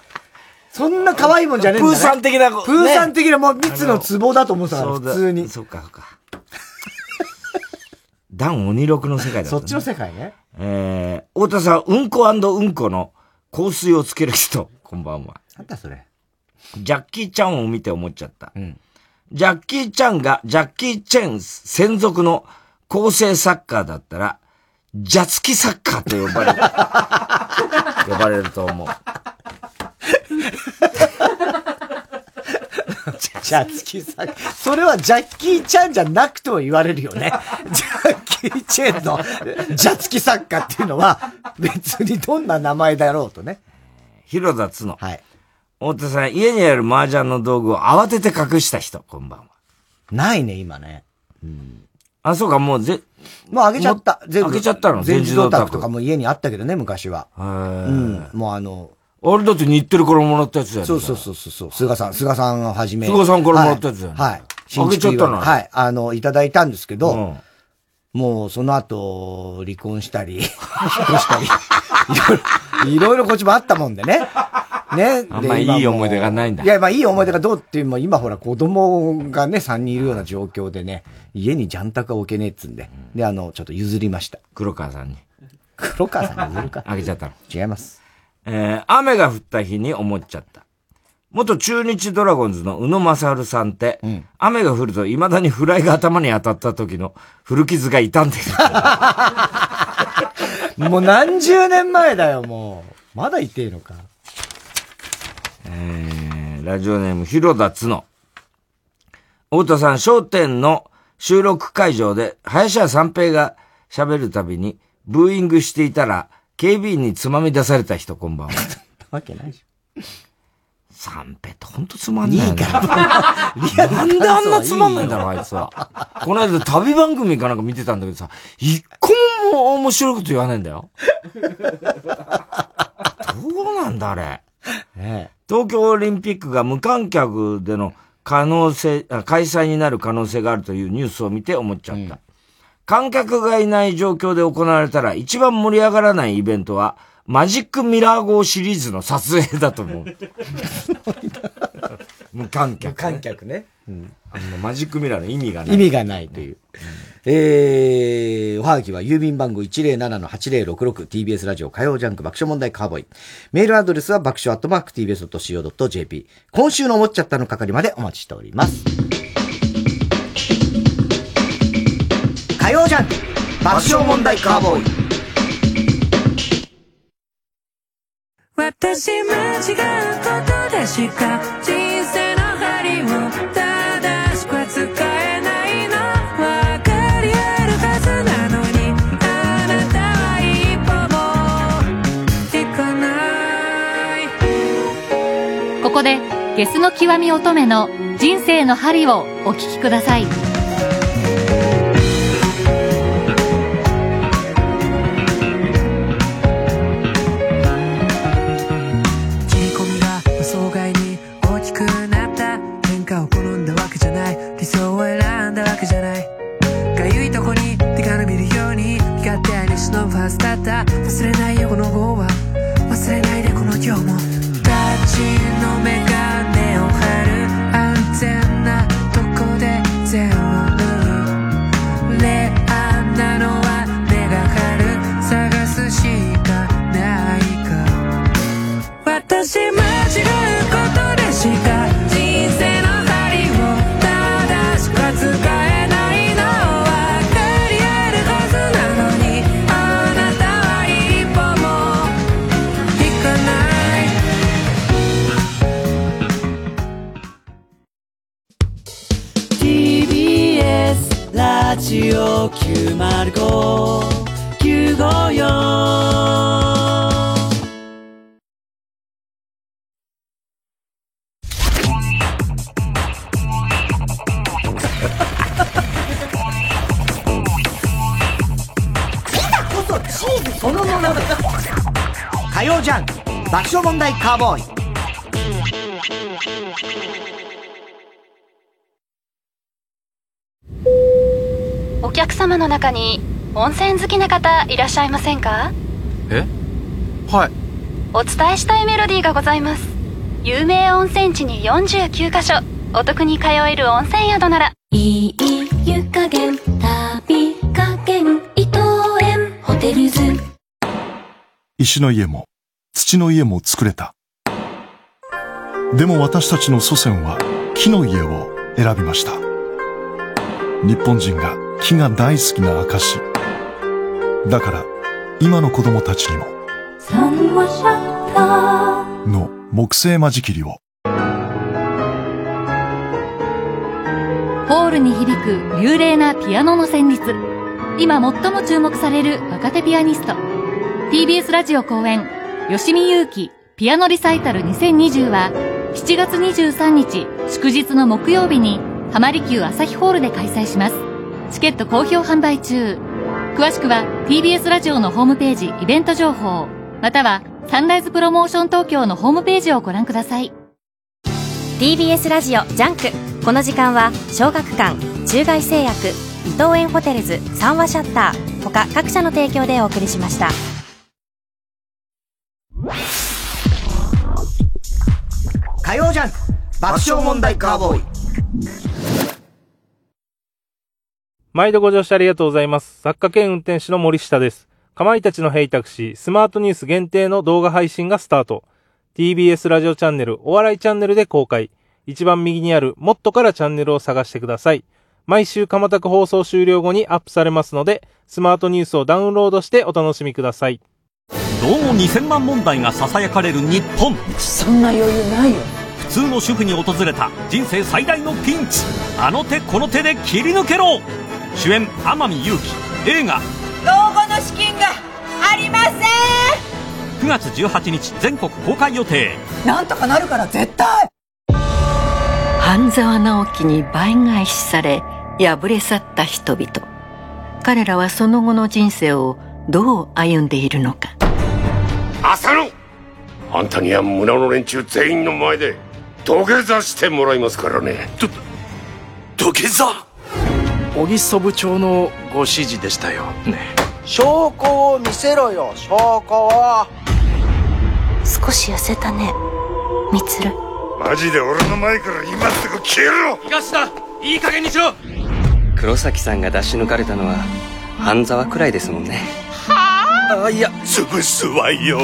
そんな可愛いもんじゃねえんだ、ね。プーさん的な、プーさん的なもう蜜の壺だと思ってたから、普通に。そっか、そっか。[LAUGHS] ダン鬼六の世界だそっちの世界ね。えー、太田さん、うんこうんこの香水をつける人、こんばんは。なんだそれ。ジャッキー・チャンを見て思っちゃった。ジャッキー・チャンがジャッキー・チェン専属の構成サッカーだったら、ジャツキサッカーと呼ばれる。[LAUGHS] 呼ばれると思う。ジャッキーさん。それはジャッキーちゃんじゃなくても言われるよね。ジャッキーチェンのジャツキ作家っていうのは別にどんな名前だろうとね。広田つの。はい。太田さん、家にある麻雀の道具を慌てて隠した人、こんばんは。ないね、今ね。あ、そうか、もうぜ、もうあげちゃった。全部。あげちゃったの？全自動卓とかも家にあったけどね、昔は。ううん。もうあの、あれだって日テレからもらったやつだよね。そうそうそうそう。菅さん、菅さんをはじめ。菅さんからもらったやつだよねはい。はい。あげちゃったのはい。あの、いただいたんですけど、うんもうその後、離婚したり、引っ越したり、いろいろ、いろいろこっちもあったもんでね。ね。[LAUGHS] あんまいい思い出がないんだいや、まあいい思い出がどうっていう、も今ほら子供がね、3人いるような状況でね、家にジャンタ置けねえっつんで。で、あの、ちょっと譲りました。黒川さんに。[LAUGHS] 黒川さんに譲るか。[LAUGHS] あげちゃったの。違います。えー、雨が降った日に思っちゃった。元中日ドラゴンズの宇野正治さんって、雨が降ると未だにフライが頭に当たった時の古傷が痛んでる。もう何十年前だよ、もう。まだいてえのか。えー、ラジオネーム、広田つの。太田さん、商店の収録会場で、林家三平が喋るたびに、ブーイングしていたら、警備員につまみ出された人、こんばんは。わけないでし三平ってほんとつまんないよね。なんであんなつまんないんだろう、あいつは。この間旅番組かなんか見てたんだけどさ、一個も面白いこと言わないんだよ。どうなんだ、あれ。[LAUGHS] 東京オリンピックが無観客での可能性、あ開催になる可能性があるというニュースを見て思っちゃった。観客がいない状況で行われたら一番盛り上がらないイベントは、マジックミラー号シリーズの撮影だと思う。[LAUGHS] 無観客、無観客ね。あのマジックミラーの意味がない。意味がないという。えー、おはがきは郵便番号 107-8066TBS ラジオ火曜ジャンク爆笑問題カーボーイ。メールアドレスは爆笑アットマーク TBS.CO.JP。今週の思っちゃったの係までお待ちしております。火曜ジャンク爆笑問題カーボーイ。私間違うことでしか人生でゲスの極み乙女の人生の針をお聞きください。切り込みがラジオ905954」こそチーズそのものだ。火曜ジャン爆笑問題カーボーイ。お客様の中に温泉好きな方いらっしゃいませんか？え？はい。お伝えしたいメロディーがございます。有名温泉地に49カ所。お得に通える温泉宿なら。いい湯加減旅加減伊藤園。ホテルズ。石の家も土の家も作れた。でも私たちの祖先は木の家を選びました。日本人が木が大好きな証。だから今の子供たちにもサンワシャッターの木製間仕切りをホールに響く幽霊なピアノの旋律。今最も注目される若手ピアニスト。TBS ラジオ公演、吉見祐希ピアノリサイタル2020は、7月23日祝日の木曜日に、浜離宮朝日ホールで開催します。チケット好評販売中。詳しくは TBS ラジオのホームページイベント情報、またはサンライズプロモーション東京のホームページをご覧ください。TBS ラジオジャンクこの時間は小学館中外製薬伊藤園ホテルズ三和シャッター他各社の提供でお送りしました火曜ジャンク爆笑問題カーボーイ毎度ご乗車ありがとうございます。作家兼運転手の森下です。かまいたちのヘイタクシー、スマートニュース限定の動画配信がスタート。TBS ラジオチャンネル、お笑いチャンネルで公開。一番右にある、もっとからチャンネルを探してください。毎週かまたく放送終了後にアップされますので、スマートニュースをダウンロードしてお楽しみください。どうも2000万問題が囁かれる日本そんな余裕ないよ普通の主婦に訪れた人生最大のピンチあの手この手で切り抜けろ主演天海祐希。映画。老後の資金がありませ9月18日全国公開予定。んなんとかなるから絶対。半沢直樹に倍返しされ敗れ去った人々。彼らはその後の人生をどう歩んでいるのか。浅野あんたには村の連中全員の前で土下座してもらいますからね。土下座？小木曽部長のご指示でしたよ。ね。証拠を見せろよ。証拠を。少し痩せたね。みつる。マジで俺の前から今すぐ消えろ。東田いい加減にしろ。黒崎さんが出し抜かれたのは半沢くらいですもんね。あ？いや潰すわよ。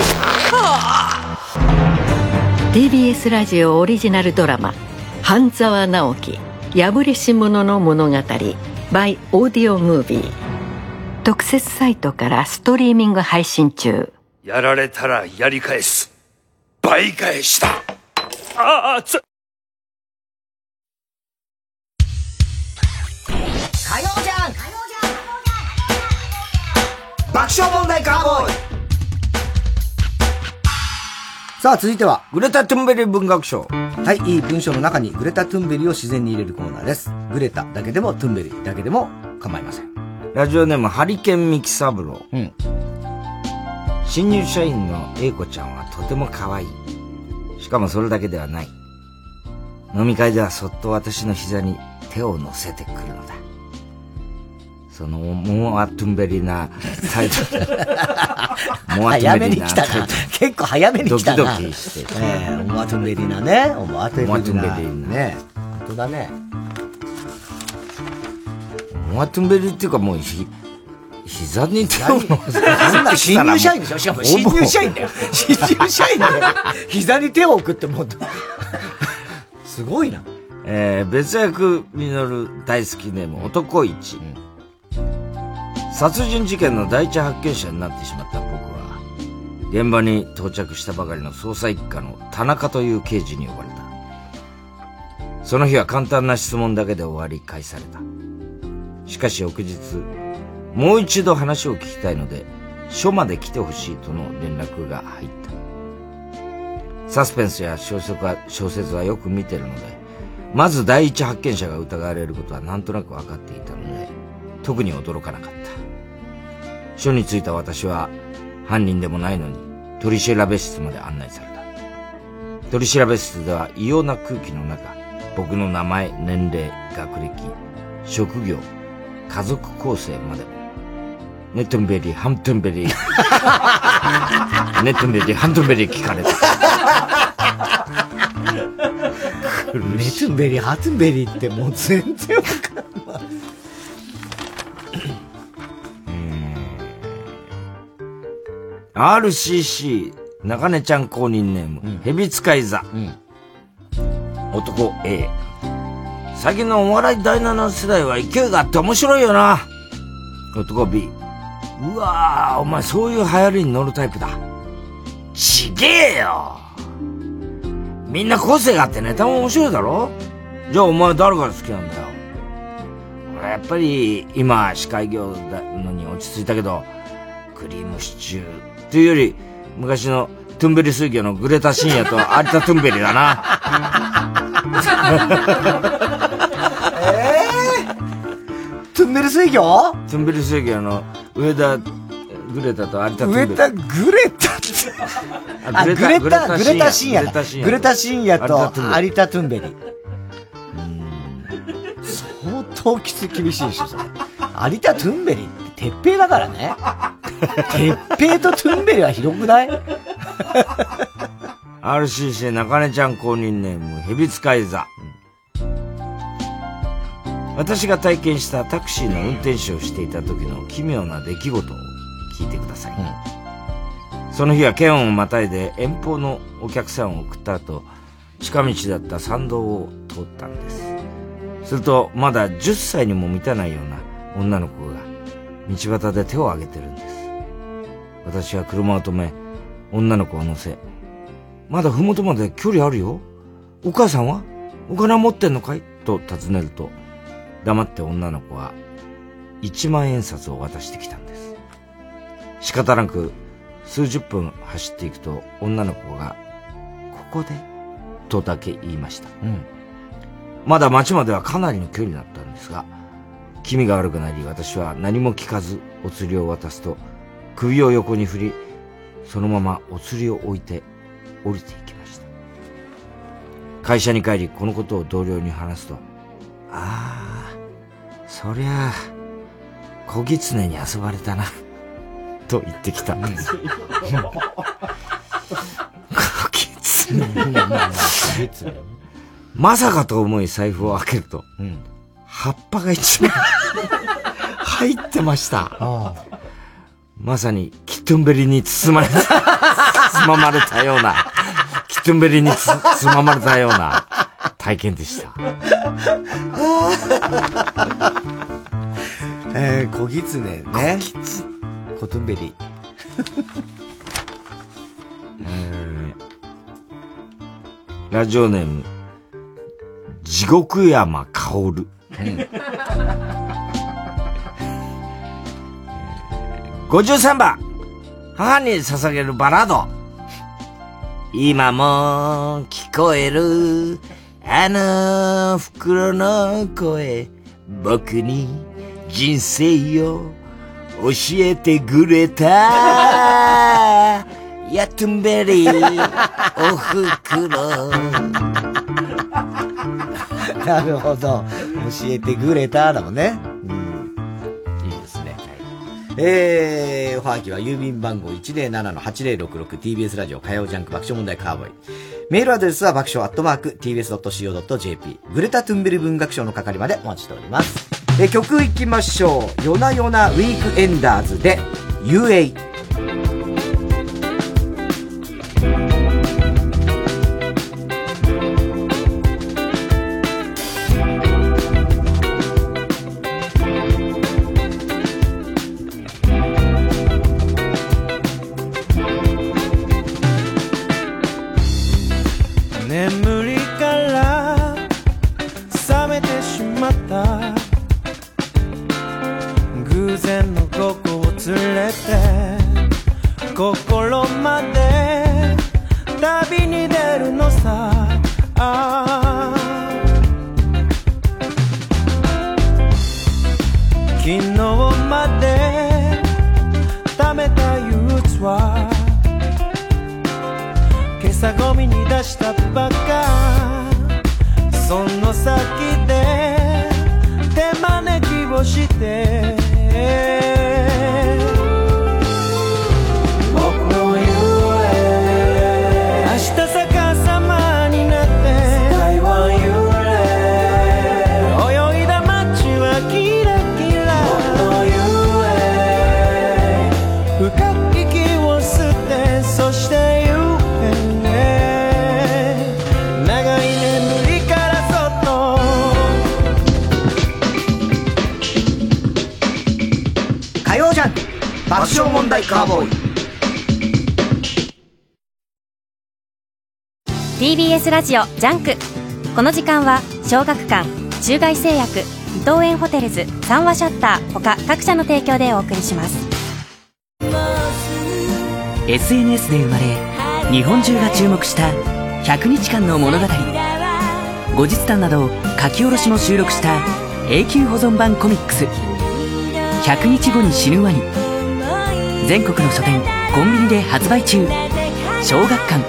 TBS ラジオオリジナルドラマ「半沢直樹破れし者の物語 by オーディオムービー」特設サイトからストリーミング配信中。やられたらやり返す。倍返しだああつ。火曜ジャンク爆笑問題カーボーイさあ、続いては、グレタ・トゥンベリ文学賞。はい、いい文章の中にグレタ・トゥンベリを自然に入れるコーナーです。グレタだけでもトゥンベリだけでも構いません。ラジオネーム、ハリケン・ミキサブロー。うん。新入社員の英子ちゃんはとても可愛い。しかもそれだけではない。飲み会ではそっと私の膝に手を乗せてくるのだ。その、モアトゥンベリなタイトル。モアトゥ早めンベリなに来たな。結構早めに来たな。ドキドキしてええモアトゥンベリなね。モアトゥンベリな。ね。本当だね。モアトゥンベリっていうかもうひ、膝に手を乗 [LAUGHS] 新入社員でしょ？しかも新入社員だよ。新入社員だよ。膝に手を置くってもう、すごいな。えー、別役実る大好きネーム男一、殺人事件の第一発見者になってしまった僕は現場に到着したばかりの捜査一課の田中という刑事に呼ばれた。その日は簡単な質問だけで終わり返された。しかし翌日もう一度話を聞きたいので署まで来てほしいとの連絡が入った。サスペンスや小説は小説はよく見てるのでまず第一発見者が疑われることはなんとなく分かっていたので、特に驚かなかった。署に着いた私は、犯人でもないのに、取り調べ室まで案内された。取調室では異様な空気の中、僕の名前、年齢、学歴、職業、家族構成までも、ネットンベリー、ハントンベリー、ネットンベリー、ハントンベリー聞かれた。[LAUGHS] ネトンベリー、ハントンベリーってもう全然わかんない。RCC 中根ちゃん公認ネーム、蛇使い座、男 A 最近のお笑い第7世代は勢いがあって面白いよな。男 B うわーお前そういう流行りに乗るタイプだ。ちげえよ。みんな個性があってネタも面白いだろ。じゃあお前誰が好きなんだよ。俺やっぱり今司会業だのに落ち着いたけどクリームシチューっていうより昔のトゥンベリ水魚のグレタ深夜と [LAUGHS] 有田トゥンベリだな。ええトゥンベル水魚？トゥンベリ水魚の上田グレタと有田トゥンベリ。上田グレタって？あ、グレタ、グレタ深夜。だ。グレタ深夜。と有田トゥンベリ。相当きつい厳しいでしょ。有田トゥンベリって鉄平だからね。鉄平とトゥンベリは広くない？RCC 中根ちゃん公認ネーム蛇使い座、私が体験したタクシーの運転手をしていた時の奇妙な出来事を聞いてください、その日は県をまたいで遠方のお客さんを送った後近道だった参道を通ったんです。するとまだ10歳にも満たないような女の子が道端で手を挙げてるんです。私は車を止め女の子を乗せまだ麓まで距離あるよ。お母さんは？お金持ってんのかい？と尋ねると黙って女の子は一万円札を渡してきたんです。仕方なく数十分走っていくと女の子がここで？とだけ言いました、まだ町まではかなりの距離だったんですが気味が悪くなり私は何も聞かずお釣りを渡すと首を横に振りそのままお釣りを置いて降りていきました。会社に帰りこのことを同僚に話すとああそりゃあ小狐に遊ばれたなと言ってきた。小狐。まさかと思い財布を開けると、葉っぱが一枚入ってました。まさにキットンベリに包まれた、包ままれたような、キットンベリにつ包ままれたような体験でした。えー、小狐ね。小狐。コトンベリ。えーラジオネーム、地獄山薫。[LAUGHS] 53番、母に捧げるバラード。今も聞こえる。あの袋の声。僕に人生を教えてくれた。[LAUGHS] やっとんべり。お袋 [LAUGHS] なるほど。教えてくれただもんね。うん。いいですね。えー、おはがきは郵便番号 107-8066TBS ラジオ火曜ジャンク爆笑問題カーボーイ。メールアドレスは爆笑アットマーク tbs.co.jp グレタ・トゥンベル文学賞の係までお待ちしております。えー、曲いきましょう。夜な夜なウィークエンダーズで UA。ミに問題カーボーイ。TBS ラジオ JUNK。この時間は小学館中外製薬伊藤園ホテルズ三和シャッター他各社の提供でお送りします。SNS で生まれ日本中が注目した100日間の物語。後日談など書き下ろしも収録した永久保存版コミックス。100日後に死ぬワニ全国の書店コンビニで発売中。小学館。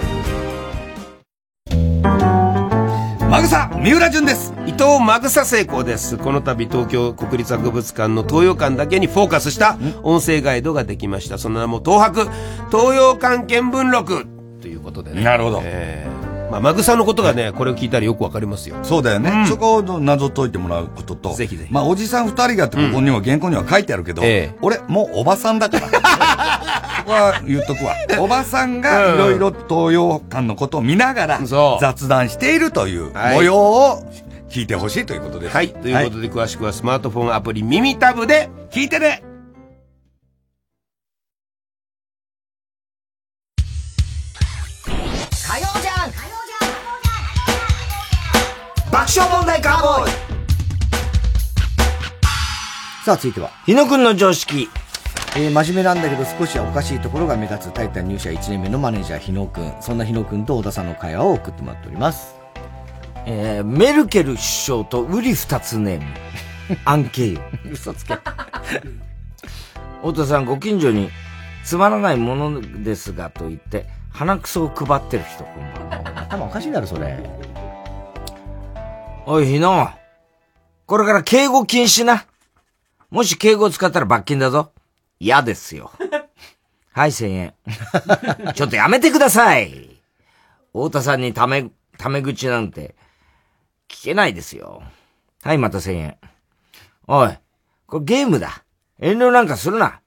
マグサ三浦淳です。伊藤マグサ成功です。この度東京国立博物館の東洋館だけにフォーカスした音声ガイドができました。その名も東博東洋館見聞録。ということでね。なるほど。えーまあ、マグサのことがねこれを聞いたらよくわかりますよそうだよね。そこを謎解いてもらうことと。ぜひぜひ。まあ、おじさん二人がってここには原稿には書いてあるけど、俺、もうおばさんだから。[LAUGHS] そこは言っとくわ。[LAUGHS] おばさんがいろいろ東洋館のことを見ながら雑談しているというはい模様を聞いてほしいということです。はいということで詳しくはスマートフォンアプリ耳タブで聞いてね爆笑問題カーボーイさあ、続いては。日野くんの常識。えー、真面目なんだけど少しはおかしいところが目立つタイタン入社1年目のマネージャー日野くん。そんな日野くんと小田さんの会話を送ってもらっております。えー、メルケル首相とウリ二つネ [LAUGHS] ーム。案件。嘘つけ。太田さん、ご近所に、つまらないものですがと言って、鼻くそを配ってる人、こんばんは。頭おかしいだろ、それ。おい、日野。これから敬語禁止な。もし敬語を使ったら罰金だぞ。嫌ですよ。[LAUGHS] はい、千円。[LAUGHS] ちょっとやめてください。太田さんにため、ため口なんて、聞けないですよ。はい、また千円。おい、これゲームだ。遠慮なんかするな。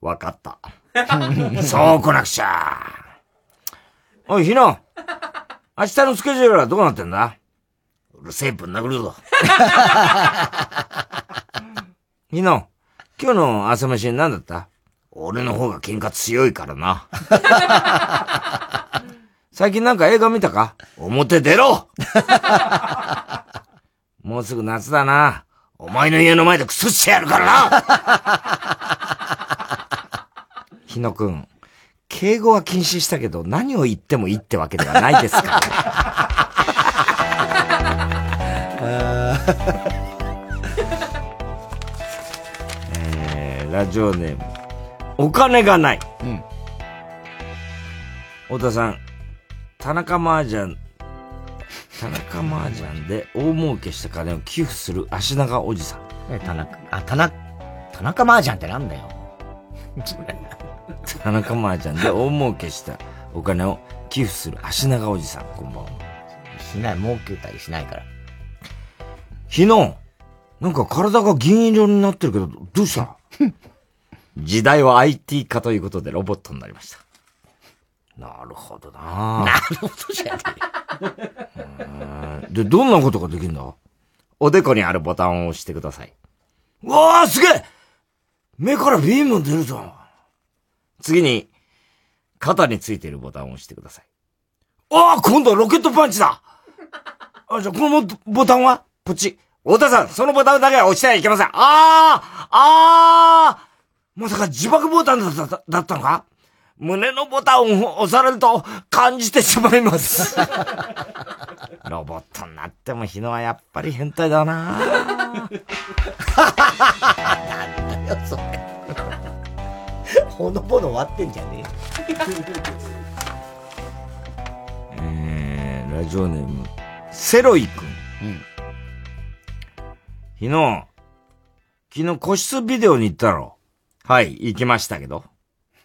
わかった。[LAUGHS] そう来なくちゃ。おい、ひの。明日のスケジュールはどうなってんだ？うるせえぶん殴るぞ。[LAUGHS] ひの、今日の朝飯何だった？俺の方が喧嘩強いからな。[LAUGHS] 最近なんか映画見たか？表出ろ [LAUGHS] もうすぐ夏だな。お前の家の前でクソしてやるからなひのくん、敬語は禁止したけど、何を言ってもいいってわけではないですから。[LAUGHS] えー、ラジオネーム。お金がない。うん。太田さん、田中麻雀、田中麻雀で大儲けした金を寄付する足長おじさん。え、田中、あ、田中、田中麻雀ってなんだよ。[LAUGHS] 田中麻雀で大儲けしたお金を寄付する足長おじさん、こんばんは。しない、儲けたりしないから。昨日、なんか体が銀色になってるけど、どうした？[LAUGHS] 時代は IT 化ということでロボットになりました。なるほどななるほどじゃねえ。で、どんなことができるんだ？おでこにあるボタンを押してください。うわあすげえ目からビーム出るぞ次に、肩についているボタンを押してください。ああ今度はロケットパンチだあ、じゃあこのボタンは？こっち。太田さん、そのボタンだけは押してはいけません。ああああまさか自爆ボタンだっただったのか？胸のボタンを押されると感じてしまいます。[LAUGHS] ロボットになっても日野はやっぱり変態だななんだよ、それ。ほのぼの終わってんじゃねえ。えー、ラジオネーム、セロイ君。うん。日野、昨日個室ビデオに行ったろ。はい、行きましたけど。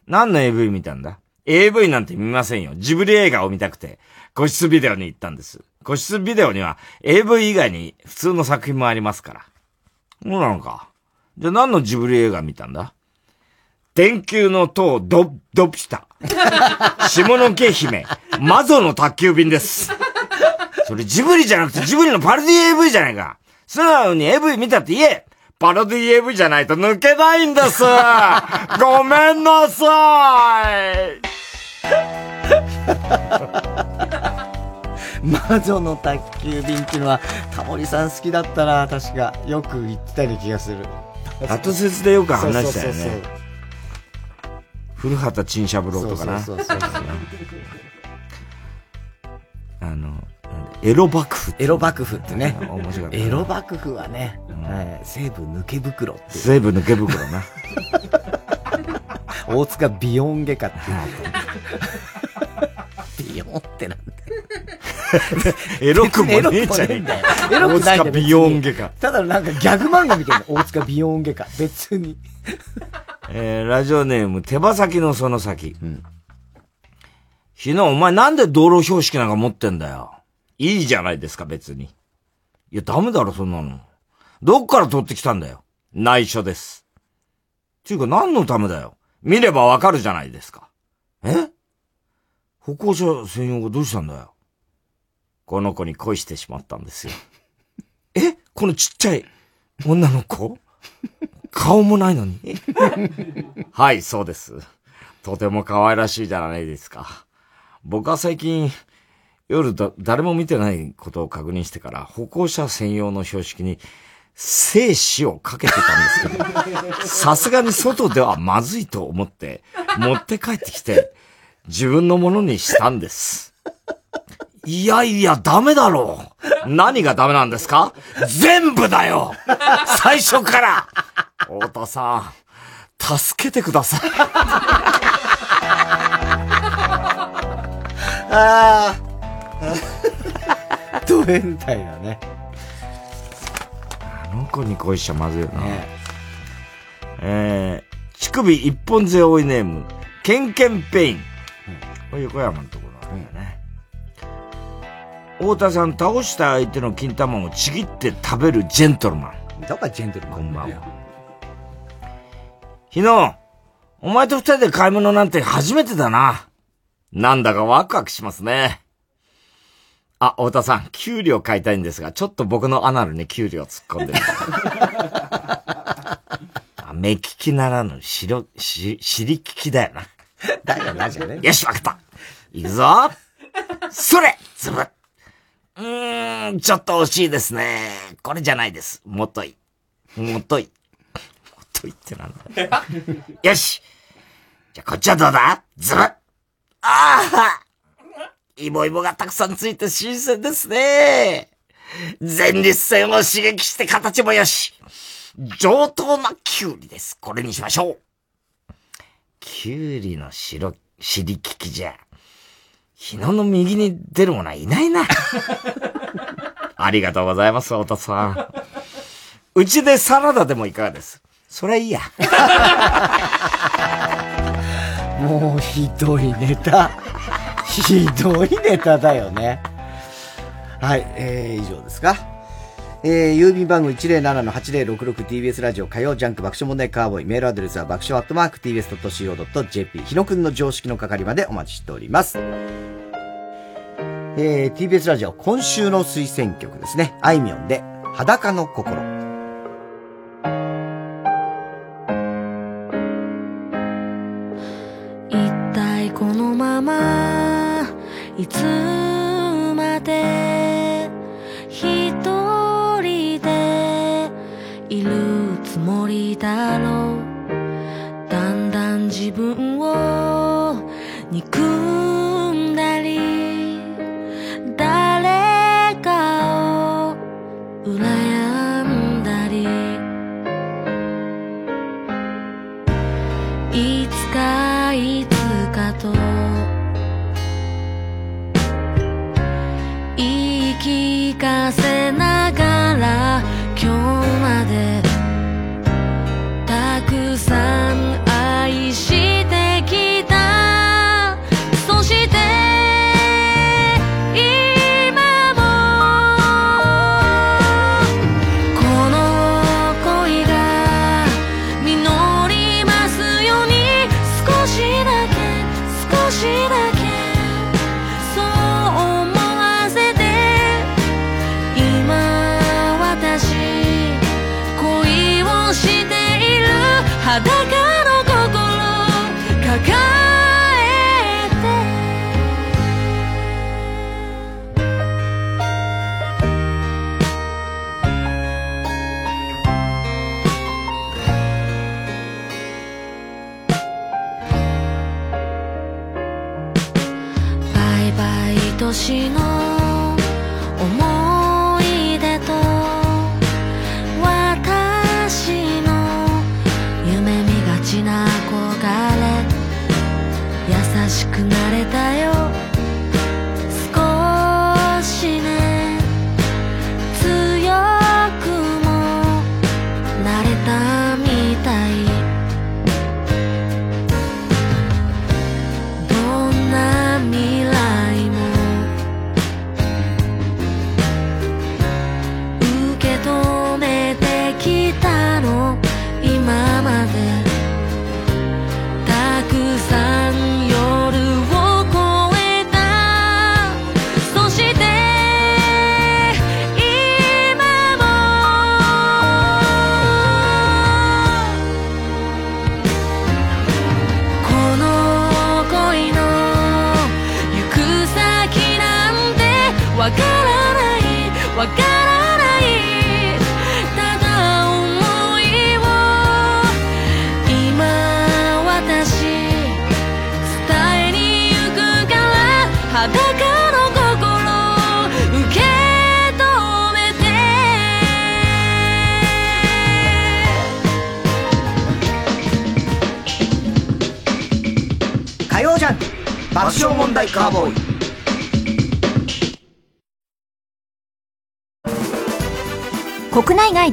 何の AV 見たんだ ?AV なんて見ませんよ。ジブリ映画を見たくて、個室ビデオに行ったんです。個室ビデオには AV 以外に普通の作品もありますから。そうなのか。じゃあ何のジブリ映画見たんだ？電球の塔ド、ドピタ。[LAUGHS] 下野家姫、魔女の宅急便です。それジブリじゃなくてジブリのパルディ AV じゃないか。素直に AV 見たって言えパロディ AV じゃないと抜けないんです [LAUGHS] ごめんなさい [LAUGHS] 魔女の宅急便っていうのは、タモリさん好きだったな、確か。よく言ってたような気がする。後説でよく話したよね。古畑陳三郎とかな。そうそうそうそうあの、エロ幕府。エロ幕府ってね。面白かった。エロ幕府はね、はい、西武抜け袋って。西武抜け袋な。[LAUGHS] 大塚ビヨン外科っていう。ビヨンってなんだ [LAUGHS] エロくもねえじゃねえか。エロくないんだよ。大塚ビヨン外科。ただなんかギャグ漫画みたいな。大塚ビヨン外科。別に。[LAUGHS] えー、ラジオネーム、手羽先のその先。うん。昨日お前なんで道路標識なんか持ってんだよ？いいじゃないですか、別に。いや、ダメだろ、そんなの。どっから取ってきたんだよ。内緒です。ちゅうか、何のためだよ。見ればわかるじゃないですか。え？歩行者専用がどうしたんだよ。この子に恋してしまったんですよ。[LAUGHS] え？このちっちゃい女の子？顔もないのに？[LAUGHS] はい、そうです。とても可愛らしいじゃないですか。僕は最近、夜だ、誰も見てないことを確認してから、歩行者専用の標識に、生死をかけてたんですけど、[LAUGHS] さすがに外ではまずいと思って、持って帰ってきて、自分のものにしたんです。いやいや、ダメだろう。何がダメなんですか？全部だよ最初から太田さん、助けてください。[LAUGHS] ああ。[LAUGHS] ド変態だね。あの子に恋しちゃまずいよな。ね、えー、乳首一本背負いネーム、ケンケンペイン。これ横山のところなんだよね。太田さん、倒した相手の金玉をちぎって食べるジェントルマン。どこジェントルマンこんばんは。昨日、お前と二人で買い物なんて初めてだな。なんだかワクワクしますね。あ、太田さん、給料買いたいんですが、ちょっと僕のアナルに給料突っ込んでる。[LAUGHS] 目利きならぬ、しろ、し、尻利きだよな。だよな、じゃね。よし、わかった。行くぞそれズブうーん、ちょっと惜しいですね。これじゃないです。もとい。もとい。もといってなんだよ。[LAUGHS] よしじゃあこっちはどうだ？ズブああイボイボがたくさんついて新鮮ですね。前立腺を刺激して形もよし。上等なキュウリです。これにしましょう。キュウリの白、尻利きじゃ、日野の右に出る者はいないな。[LAUGHS] ありがとうございます、太田さん。うちでサラダでもいかがです？それいいや。[LAUGHS] もうひどいネタ。ひどいネタだよね。はい、えー、以上ですか。えー、郵便番号 107-8066TBS ラジオ火曜ジャンク爆笑問題カーボーイメールアドレスは爆笑アットマーク TBS.CO.JP 日野くんの常識の係までお待ちしております。えー、TBS ラジオ今週の推薦曲ですね。あいみょんで裸の心。このままいつまで一人でいるつもりだろう？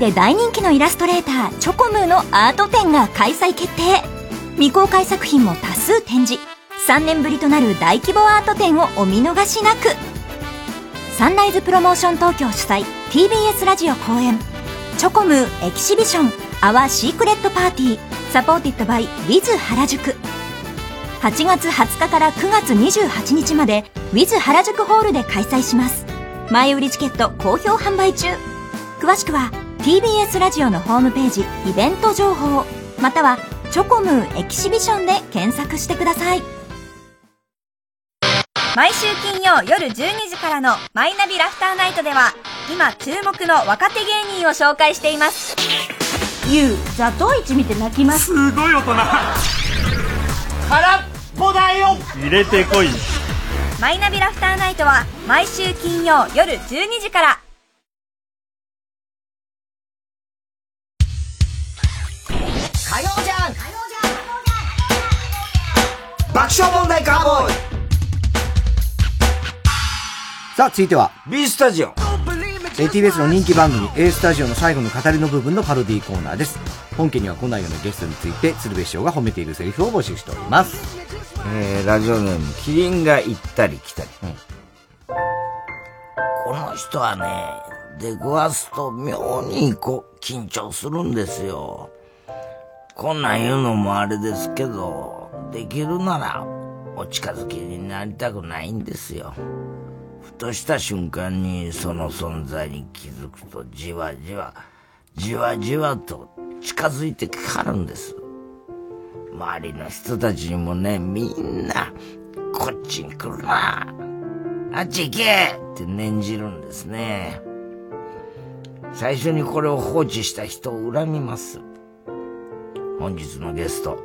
で大人気のイラストレーター Chocomoo のアート展が開催決定。未公開作品も多数展示。3年ぶりとなる大規模アート展をお見逃しなく。サンライズプロモーション東京主催。TBS ラジオ公演。 Chocomoo Exhibition。Our Secret Party。Supported by With 原宿。8月20日から9月28日まで Wiz 原宿ホールで開催します。前売りチケット好評販売中。詳しくは TBS ラジオのホームページイベント情報またはチョコムーエキシビションで検索してください毎週金曜夜12時からのマイナビラフターナイトでは今注目の若手芸人を紹介していますユウザトウイチ見て泣きますすごい大人空歩だよ入れてこい。マイナビラフターナイトは毎週金曜夜12時から。火曜じゃん爆笑問題カーボーイさあ、続いては、B スタジオ。ATBS の人気番組 A スタジオの最後の語りの部分のパロディーコーナーです。本家には来ないようなゲストについて、鶴瓶師匠が褒めているセリフを募集しております。えー、ラジオネーム、キリンが行ったり来たり。この人はね、出くわすと妙にこう、緊張するんですよ。こんなん言うのもあれですけど、できるなら、お近づきになりたくないんですよ。ふとした瞬間にその存在に気づくと、じわじわ、じわじわと近づいてきはるんです。周りの人たちにもね、みんな、こっちに来るな。あっち行けって念じるんですね。最初にこれを放置した人を恨みます。本日のゲスト、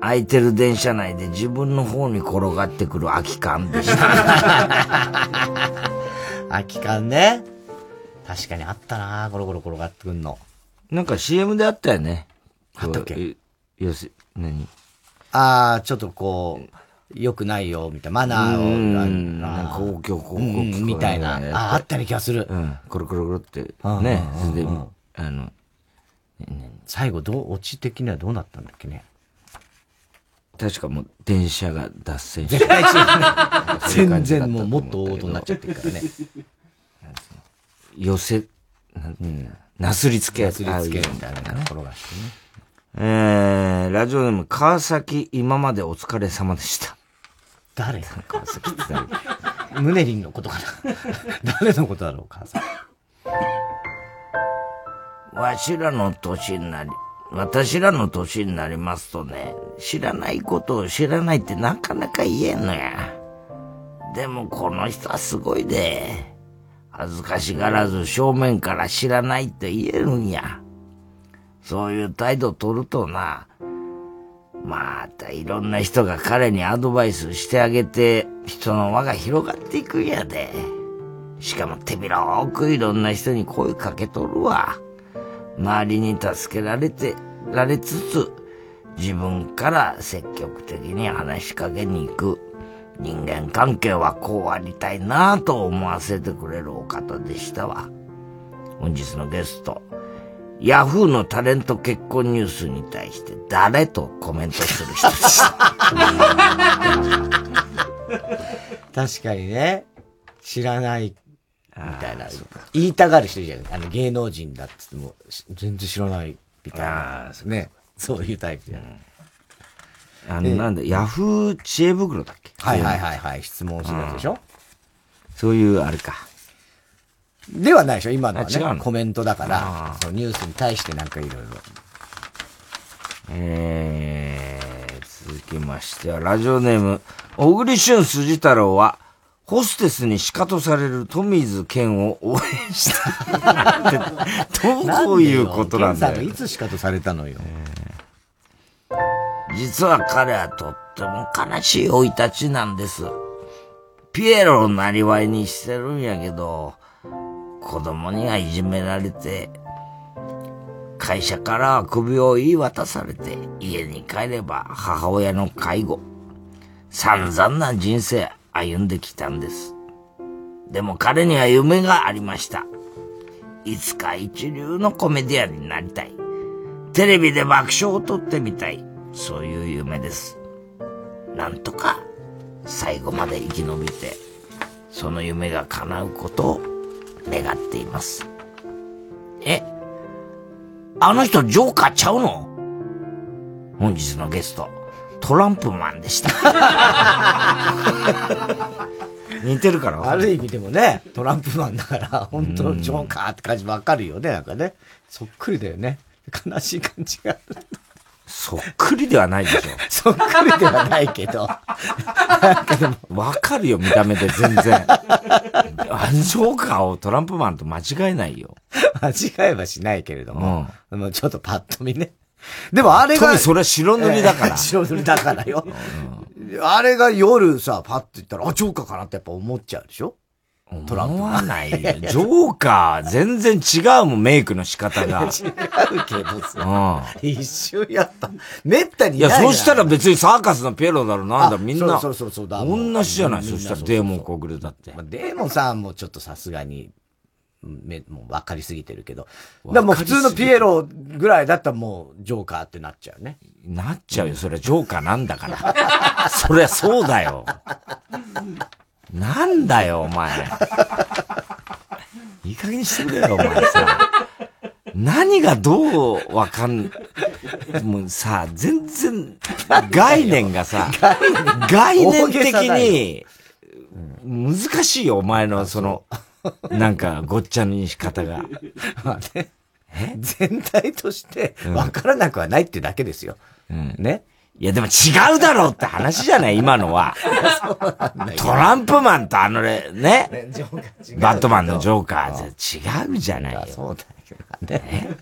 空いてる電車内で自分の方に転がってくる空き缶でした。[LAUGHS] 空き缶ね。確かにあったなゴロゴロ転がってくんの。なんか CM であったよね。あったっけ？よし、何？あー、ちょっとこう、良くないよ、みたいな。マナーを、うんなんか公共広告うんみたいな。あ、あったような気がする。うん。コロコロコロってうん。ね。うんそれでうん、あの、最後、どう、オチ的にはどうなったんだっけね。確かもう電車が脱線して全然もうもっと大事になっちゃってるからね。寄せ、なんなすりつけなすりつけみたいなの転がしてね。えー、ラジオネーム、川崎、今までお疲れ様でした。誰？川崎って誰？[LAUGHS] ムネリンのことかな。誰のことだろう、母さん。わしらの年になり、私らの年になりますとね、知らないことを知らないってなかなか言えんのや。でもこの人はすごいで。恥ずかしがらず正面から知らないって言えるんや。そういう態度取るとな、またいろんな人が彼にアドバイスしてあげて、人の輪が広がっていくんやで。しかも手広くいろんな人に声かけとるわ。周りに助けられて、られつつ、自分から積極的に話しかけに行く。人間関係はこうありたいなぁと思わせてくれるお方でしたわ。本日のゲスト、ヤフーのタレント結婚ニュースに対して誰とコメントする人でした。[LAUGHS] 確かにね。知らない、みたいな。言いたがる人じゃん。あの、芸能人だっつっても、し全然知らない、みたいな。ね。そういうタイプじゃん。あの、なんだ、ヤフー知恵袋だっけ？はいはいはいはい。質問するやつでしょ？そういう、あれか。ではないでしょ？今のはね。コメントだかあら、そのニュースに対してなんかいろいろ。えー、続きましては、ラジオネーム、小栗旬筋太郎は、ホステスにシカトされる富水健を応援した。どういうことなんだよケンさんがい。つしかとされたのよ。実は彼はとっても悲しい生い立ちなんです。ピエロをなりわいにしてるんやけど、子供にはいじめられて、会社からは首を言い渡されて、家に帰れば母親の介護。散々な人生歩んできたんです。でも彼には夢がありました。いつか一流のコメディアンになりたい。テレビで爆笑を取ってみたい。そういう夢です。なんとか最後まで生き延びて、その夢が叶うことを願っています。えあの人ジョーカーちゃうの？本日のゲスト、トランプマンでした。[LAUGHS] 似てるからある意味でもね、トランプマンだから、本当ジョーカーって感じわかるよね、なんかね。そっくりだよね。悲しい感じが。そっくりではないでしょ。[LAUGHS] そっくりではないけど。わかるよ、見た目で全然。あのジョーカーをトランプマンと間違えないよ。[LAUGHS] 間違えはしないけれども。でもちょっとパッと見ね。でもあれが。それは白塗りだから白塗りだからよ。あれが夜さ、パッと言ったら、あ、ジョーカーかなってやっぱ思っちゃうでしょ？トランプ思わないよ。ジョーカー、全然違うもん、メイクの仕方が。[LAUGHS] 違うけどさ。うん。一瞬やった。めったにいや、そうしたら別にサーカスのピエロだろ、なんだろ、みんな。そうそうそうだ同じじゃない、そしたらデーモン国でだって。まあ、デーモンさんもちょっとさすがに、め、もう分かりすぎてるけど。だからもう普通のピエロぐらいだったらもうジョーカーってなっちゃうね。なっちゃうよ、それはジョーカーなんだから。[LAUGHS] そりゃそうだよ。なんだよ、お前。いい加減にしてくれよ、お前さ。何がどうわかん、もうさ、全然、概念がさ、概念的に、難しいよ、お前のその、なんか、ごっちゃにし方が。ま [LAUGHS] あね。[LAUGHS] 全体として分からなくはないってだけですよ。ね。いや、でも違うだろうって話じゃない、今のは。[LAUGHS] トランプマンとあのね、ね。バットマンのジョーカー違うじゃないよ。そうだけどね。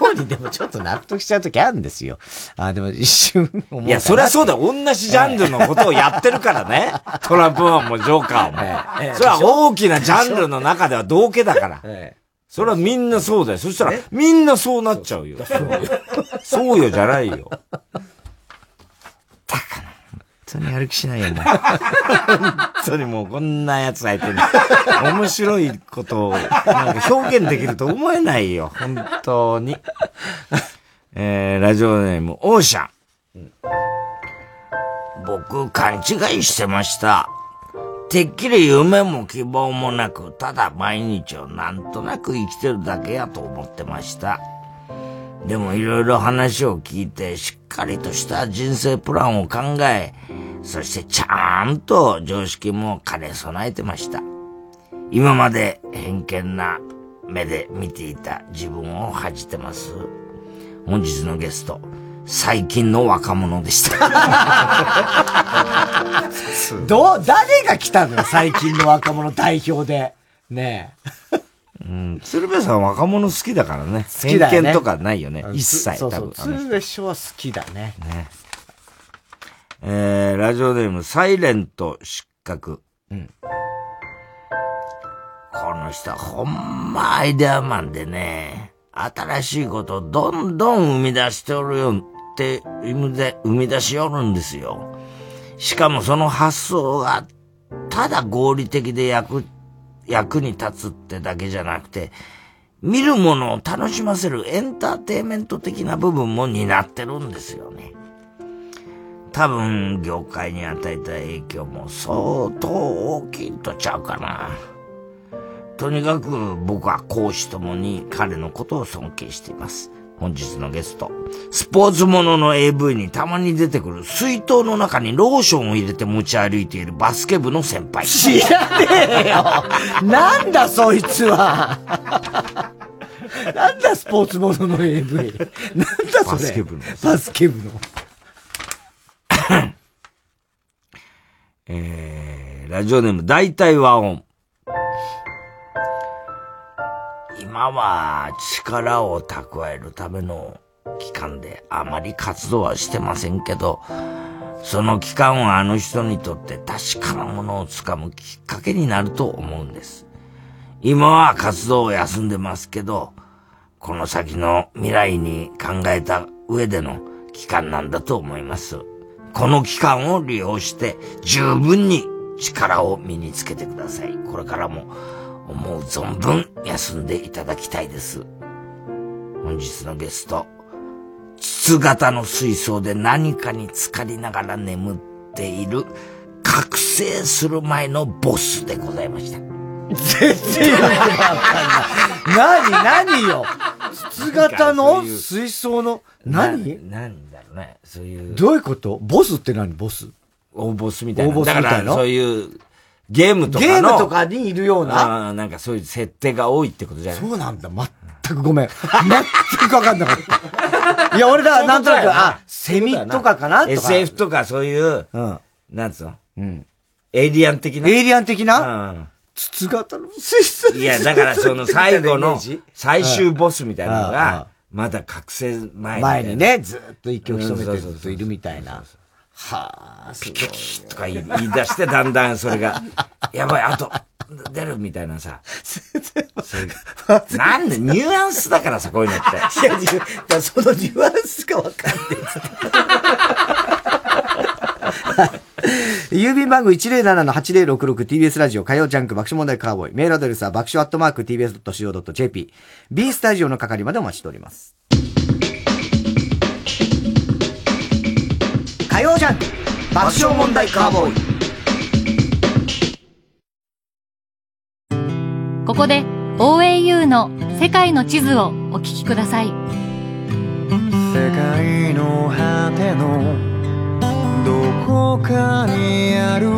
妙にでもちょっと納得しちゃうときあるんですよ。あ、でも一瞬思いや、そりゃそうだよ。同じジャンルのことをやってるからね。トランプマンもジョーカーも。それは大きなジャンルの中では同家だから。それはみんなそうだよ。そしたら、みんなそうなっちゃうよ。そうよじゃないよ。本当にやる気しないよ、もう。[LAUGHS] 本当にもうこんな奴相手に。面白いことを、なんか表現できると思えないよ。本当に。えー、ラジオネーム、オーシャン。僕、勘違いしてました。てっきり夢も希望もなく、ただ毎日をなんとなく生きてるだけやと思ってました。でもいろいろ話を聞いて、しっかりとした人生プランを考え、そしてちゃんと常識も兼ね備えてました。今まで偏見な目で見ていた自分を恥じてます。本日のゲスト、最近の若者でした。[LAUGHS] どう、誰が来たのよ、最近の若者代表で。ねえ。うん、鶴瓶さん若者好きだからね。好きだよね偏見とかないよね。一切そうそう、多分。鶴瓶師匠は好きだね。ね。えー、ラジオネーム、サイレント失格。うん。この人はほんまアイデアマンでね、新しいことをどんどん生み出しておるよって、生み出生み出しおるんですよ。しかもその発想が、ただ合理的で役、役に立つってだけじゃなくて、見るものを楽しませるエンターテイメント的な部分も担ってるんですよね。多分、業界に与えた影響も相当大きいとちゃうかな。とにかく僕は講師ともに彼のことを尊敬しています。本日のゲスト、スポーツものの AV にたまに出てくる水筒の中にローションを入れて持ち歩いているバスケ部の先輩。知らねえよなんだそいつはなんだスポーツものの AV。なんだそれ。バスケ部のバスケ部の。えー、ラジオネーム大体和音。今は力を蓄えるための期間であまり活動はしてませんけど、その期間はあの人にとって確かなものをつかむきっかけになると思うんです。今は活動を休んでますけど、この先の未来に考えた上での期間なんだと思います。この期間を利用して十分に力を身につけてください。これからも思う存分休んでいただきたいです。本日のゲスト、筒型の水槽で何かに浸かりながら眠っている覚醒する前のボスでございました。全然わかんない。何、何よ？筒型の水槽の、何？んだろうね。そういう。どういうこと？ボスって何？ボス？大ボスみたいな。大ボスみたいな？だからそういうゲームとかの。ゲームとかにいるような。ああ、なんかそういう設定が多いってことじゃない？そうなんだ。全くごめん。全くわかんなかった。[LAUGHS] いや、俺だ、なんとなく、あ、セミとかかな？とか。SF とかそういう、うん。なんつうの？うん。エイリアン的な？エイリアン的な？うん。筒型のいや、だからその最後の最終ボスみたいなのうんが、まだ覚醒前前にね、ずっと息を潜めてうんそうそうそうずっといるみたいな。はあ、ピキピキとか言い出して、だんだんそれが、[LAUGHS] やばい、あと、出るみたいなさ。なんで、ニュアンスだからさ、こういうのって。いや、だそのニュアンスがわかんねえ郵便番号 107-8066TBS ラジオ火曜ジャンク爆笑問題カーボーイ。メールアドレスは爆笑アットマーク TBS.CO.JP。B スタジオの係までお待ちしております。火曜ジャンク爆笑問題カーボーイ。ここで OAU の世界の地図をお聞きください。世界の果てのどこかにある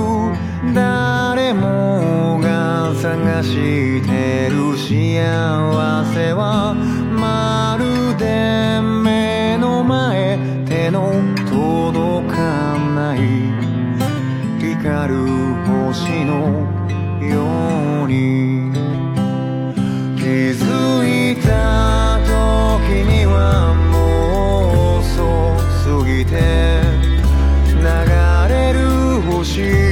誰もが探してる幸せはまるで目の前手のない。光る星のように。気づいた時にはもう遅すぎて。流れる星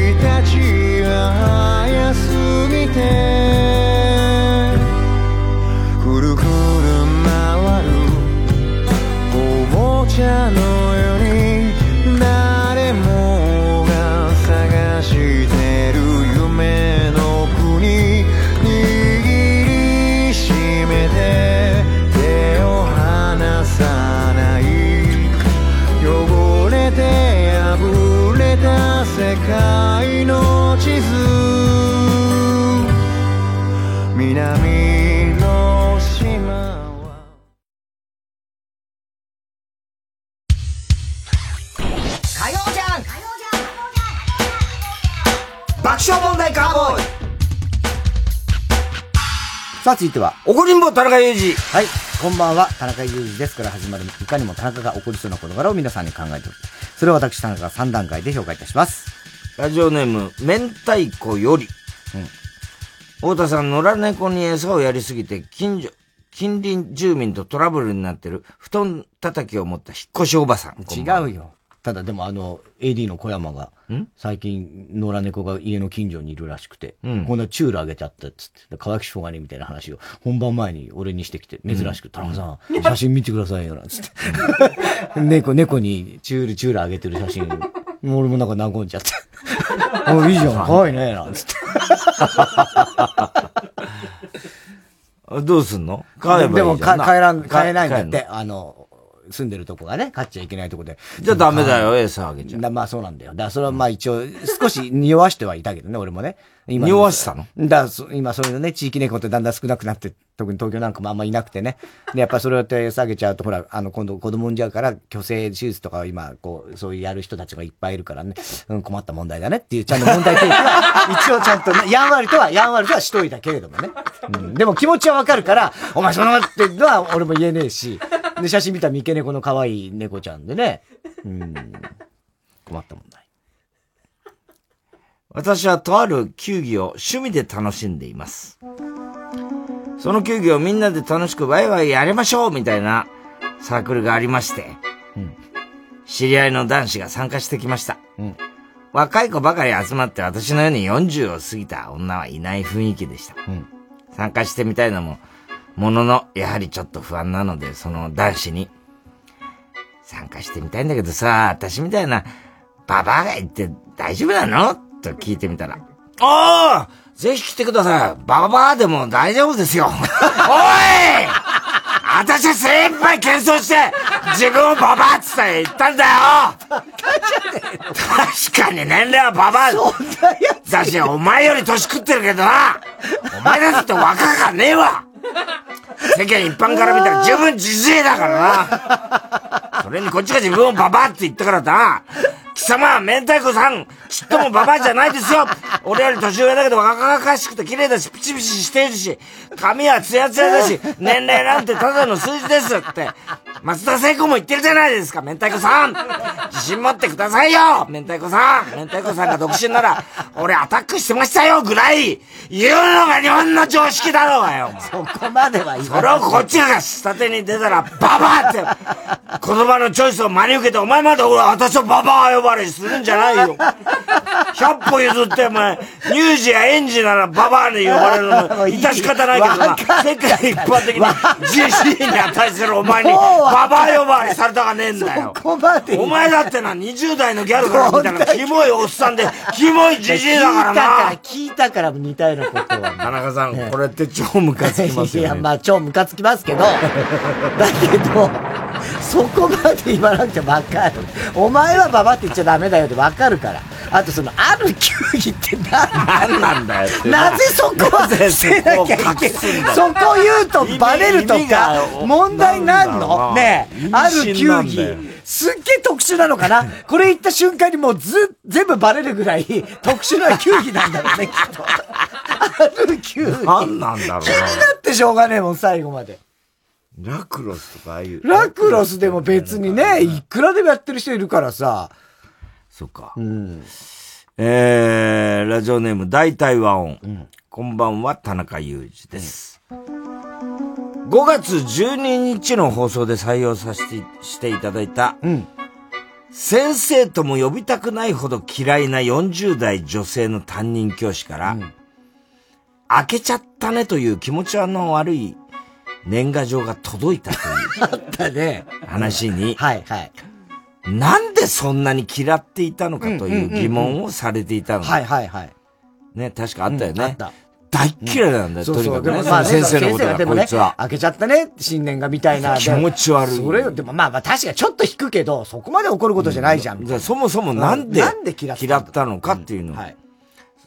さあ、続いては。怒りんぼ田中裕二。はい。こんばんは、田中裕二ですから始まる、いかにも田中が起こりそうな事柄を皆さんに考えておる。それを私、田中が3段階で評価いたします。ラジオネーム、明太子より。太田さん、野良猫に餌をやりすぎて、近所、近隣住民とトラブルになってる、布団叩きを持った引っ越しおばさん。違うよ。ただでもあの、AD の小山が、最近、野良猫が家の近所にいるらしくて、うん。こんなチュールあげちゃったっつって、可愛くしょうがねえみたいな話を本番前に俺にしてきて、珍しく、田中さん、写真見てくださいよ、なんつって。[LAUGHS] 猫、猫にチュール、チュールあげてる写真、俺もなんか和んじゃって。[LAUGHS] おいいじゃん、可愛いね、なんつって。[LAUGHS] どうすんの？飼えばいいじゃん。でも帰らん、帰れないんだって、あの、住んでるとこがね、飼っちゃいけないとこで。じゃあダメだよ、餌あげちゃだまあそうなんだよ。だからそれはまあ一応、少し匂わしてはいたけどね、俺もね。今匂わしたの？だ今そういうのね、地域猫ってだんだん少なくなって、特に東京なんかもあんまいなくてね。で、やっぱそれをやって下げちゃうと、ほら、あの、今度子供産んじゃうから、虚勢手術とかを今、こう、そういうやる人たちがいっぱいいるからね、うん、困った問題だねっていう、ちゃんと問題提起。は、[LAUGHS] 一応ちゃんとね、やんわりとは、やんわりとはしといたけれどもね。うん、でも気持ちはわかるから、お前そのままってのは俺も言えねえし、で、写真見たら三毛猫の可愛い猫ちゃんでね、うん、困った問題。私はとある球技を趣味で楽しんでいます。その球技をみんなで楽しくワイワイやりましょうみたいなサークルがありまして、知り合いの男子が参加してきました。若い子ばかり集まって私のように40を過ぎた女はいない雰囲気でした。参加してみたいのも、ものの、やはりちょっと不安なので、その男子に、参加してみたいんだけどさ、私みたいな、ババアが言って大丈夫なの？と聞いてみたら、おーぜひ来てください。ババアでも大丈夫ですよ。おい私は精一杯謙遜して、自分をババアってさえ言ったんだよ。確かに年齢はババア。だし、お前より年食ってるけどな。お前だって若かねえわ。世間一般から見たら十分じじいだからな。それにこっちが自分をババアって言ったからな貴様は明太子さん。ちっともババアじゃないですよ。俺より年上だけど若々しくて綺麗だしピチピチしているし髪はツヤツヤだし年齢なんてただの数字ですって。松田聖子も言ってるじゃないですか明太子さん。自信持ってくださいよ明太子さん。明太子さんが独身なら俺アタックしてましたよぐらい。言うのが日本の常識だろうがよそこまでは言それをこっちが下手に出たらババアって言葉のチョイスを真に受けて、お前まで俺私をババア呼ばれするんじゃないよ。100歩譲ってお前、乳児や園児ならババアに呼ばれるの、[LAUGHS] 致し方ないけどな、世界一般的にじじいに値するお前に、ババア呼ばわりされたがねえんだよ。お前だってな、20代のギャルから見たら、キモいおっさんで、キモいじじいだからな。聞いたから似たようなことは。田中さん、これって超ムカつきますよ、ね。いや、まあ超ムカつきますけど、[LAUGHS] だけど、そこまで言わなくてわかる。お前はババって言っちゃダメだよってわかるから。あとその、ある球技って何何なんだよって。[LAUGHS] なぜそこは捨てなきゃいけないそこ言うとバレるとか、問題なんの？ねえ、ある球技。すっげえ特殊なのかな？これ言った瞬間にもうず、全部バレるぐらい [LAUGHS] 特殊な球技なんだろうね、きっと。ある球技。何なんだろうな。気になってしょうがねえもん、最後まで。ラクロスとかああいう。ラクロスでも別にね、いくらでもやってる人いるからさ。そっか。うん。えー、ラジオネーム大体和音。うん、こんばんは、田中裕二です。うん、5月12日の放送で採用させてしていただいた、うん、先生とも呼びたくないほど嫌いな40代女性の担任教師から、うん、開けちゃったねという気持ちの悪い年賀状が届いたという。あったね。話に、はいはい。なんでそんなに嫌っていたのかという疑問をされていたの。はいはいはい。ね、確かあったよね。あった。大嫌いなんだよ、とにかくね。まあ、先生のことが、こいつは。開けちゃったね、新年がみたいな。気持ち悪い。それでもまあまあ確かにちょっと引くけど、そこまで怒ることじゃないじゃん。そもそもなんで、なんで嫌ったの？かっていうの。はい。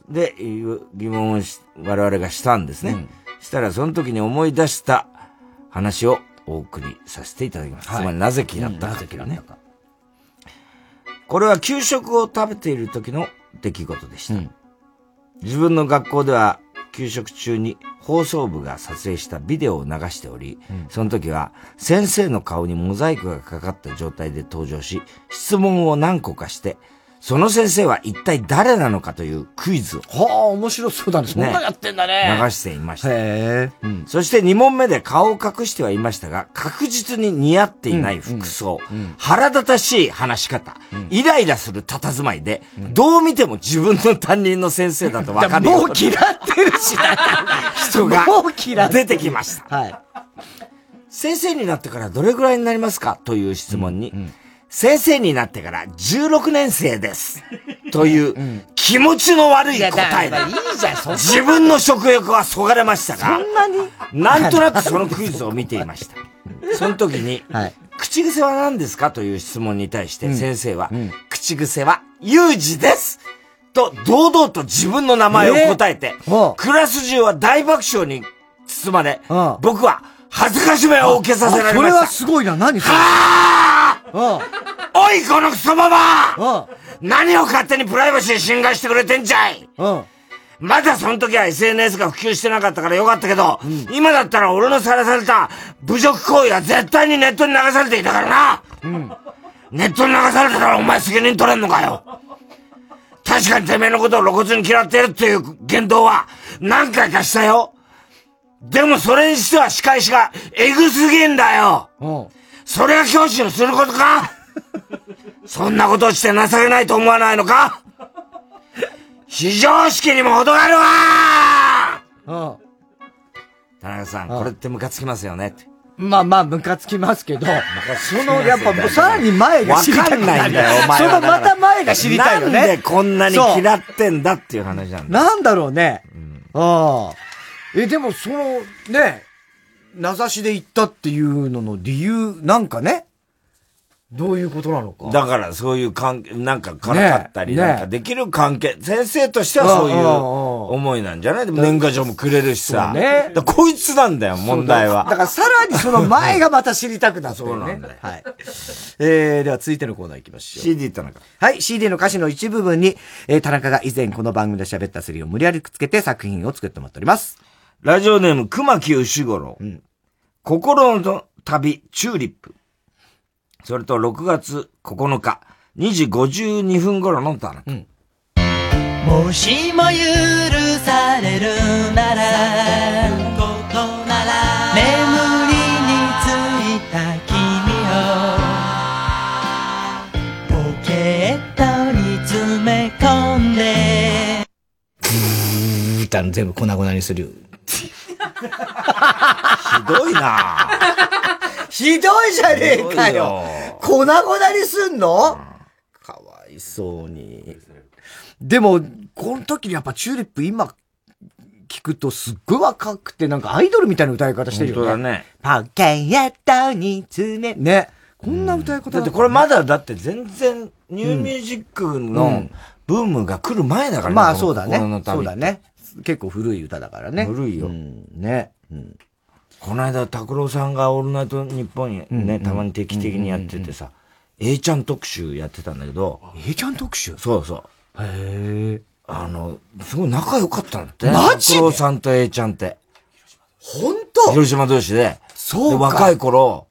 で、疑問を我々がしたんですね。したら、その時に思い出した話をお送りさせていただきます。つまりなぜ嫌ったか。なぜ嫌ったか。これは給食を食べている時の出来事でした。自分の学校では給食中に放送部が撮影したビデオを流しており、うん、その時は先生の顔にモザイクがかかった状態で登場し、質問を何個かして、その先生は一体誰なのかというクイズを。はあ、面白そうだね。そんなやってんだね。流していました。へうん、そして2問目で顔を隠してはいましたが、確実に似合っていない服装、うんうん、腹立たしい話し方、イライラする佇まいで、どう見ても自分の担任の先生だと分かるもう嫌ってるし、人が出てきました。はい。先生になってからどれぐらいになりますかという質問に、先生になってから16年生です。という気持ちの悪い答えだ。いいじゃん、自分の食欲はそがれましたが、そんなに？なんとなくそのクイズを見ていました。その時に、はい、口癖は何ですかという質問に対して先生は、口癖は、有事です。と、堂々と自分の名前を答えて、クラス中は大爆笑に包まれ、僕は恥ずかしめを受けさせられました。それはすごいな、何それ？はおい、このクソババ何を勝手にプライバシー侵害してくれてんじゃい。まだその時は SNS が普及してなかったからよかったけど、うん、今だったら俺のさらされた侮辱行為は絶対にネットに流されていたからな、うん、ネットに流されたらお前責任取れんのかよ。確かにてめえのことを露骨に嫌ってるっていう言動は何回かしたよ。でもそれにしては仕返しがエグすぎんだよ。うん。それが教師のすることか？そんなことをして情けないと思わないのか？非常識にも程があるわ田中さん、これってムカつきますよね？って。まあまあ、ムカつきますけど、その、やっぱ、さらに前が知りたい。わかんないんだよ、お前そのまた前が知りたいよね。なんでこんなに嫌ってんだっていう話なんだ。なんだろうね。ああ。え、でも、その、ね、名指しで言ったっていうのの理由、なんかね、どういうことなのか。だから、そういう関係、なんかからかったり、なんかできる関係、先生としてはそういう思いなんじゃない？でも年賀状もくれるしさ。ね。だこいつなんだよ、問題は。だからさらにその前がまた知りたくなってるね。そうなんだよ。はい。えー、では続いてのコーナー行きましょう。CD 田中。はい、CD の歌詞の一部分に、えー、田中が以前この番組で喋ったセリを無理やりくっつけて作品を作ってもらっております。ラジオネーム、熊木牛五郎。心の旅、チューリップ。それと、6月9日、2時52分頃の田。もしも許されるなら、ここなら、眠りについた君を、ポケットに詰め込んで、ブーたの全部粉々にする。ひどいなひどいじゃねえかよ粉々にすんの？かわいそうに。でも、この時にやっぱチューリップ今聞くとすっごい若くてなんかアイドルみたいな歌い方してるよね。本当だね。パケットにつね。ね。こんな歌い方だってこれまだだって全然ニューミュージックうのんブームが来る前だからね。まあそうだねそうだね。結構古い歌だからね。古いよ。ね。この間、拓郎さんがオールナイト日本にね、たまに定期的にやっててさ、A ちゃん特集やってたんだけど。A ちゃん特集？そうそう。へえ。あの、すごい仲良かったんだって。マジで？拓郎さんと A ちゃんって。本当？広島同士で。そうかで若い頃、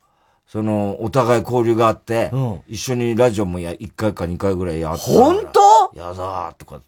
その、お互い交流があって、一緒にラジオもや、1回か2回ぐらいやってた。本当？やだーとか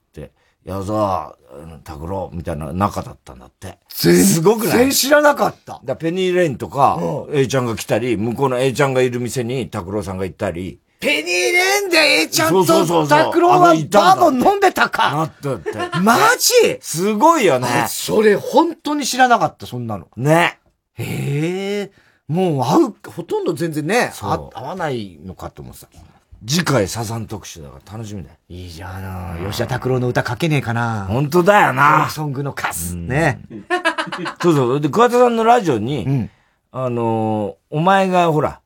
って、やだー、拓郎みたいな仲だったんだって。全すごくない？然知らなかった。だペニーレインとか、A ちゃんが来たり、向こうの A ちゃんがいる店に拓郎さんが行ったり。ペニーレンで A ちゃんと拓郎はバーボン飲んでたか。なったって。マジ？すごいよね。それ本当に知らなかった、そんなの。ね。へえ。もう会う、ほとんど全然ね、あ会わないのかと思ってた。次回サザン特集だから楽しみだよ。いいじゃん。吉田拓郎の歌書けねえかな。本当だよな。ソングのカス。ね。そうそう。で、桑田さんのラジオに、あのーお前がほら、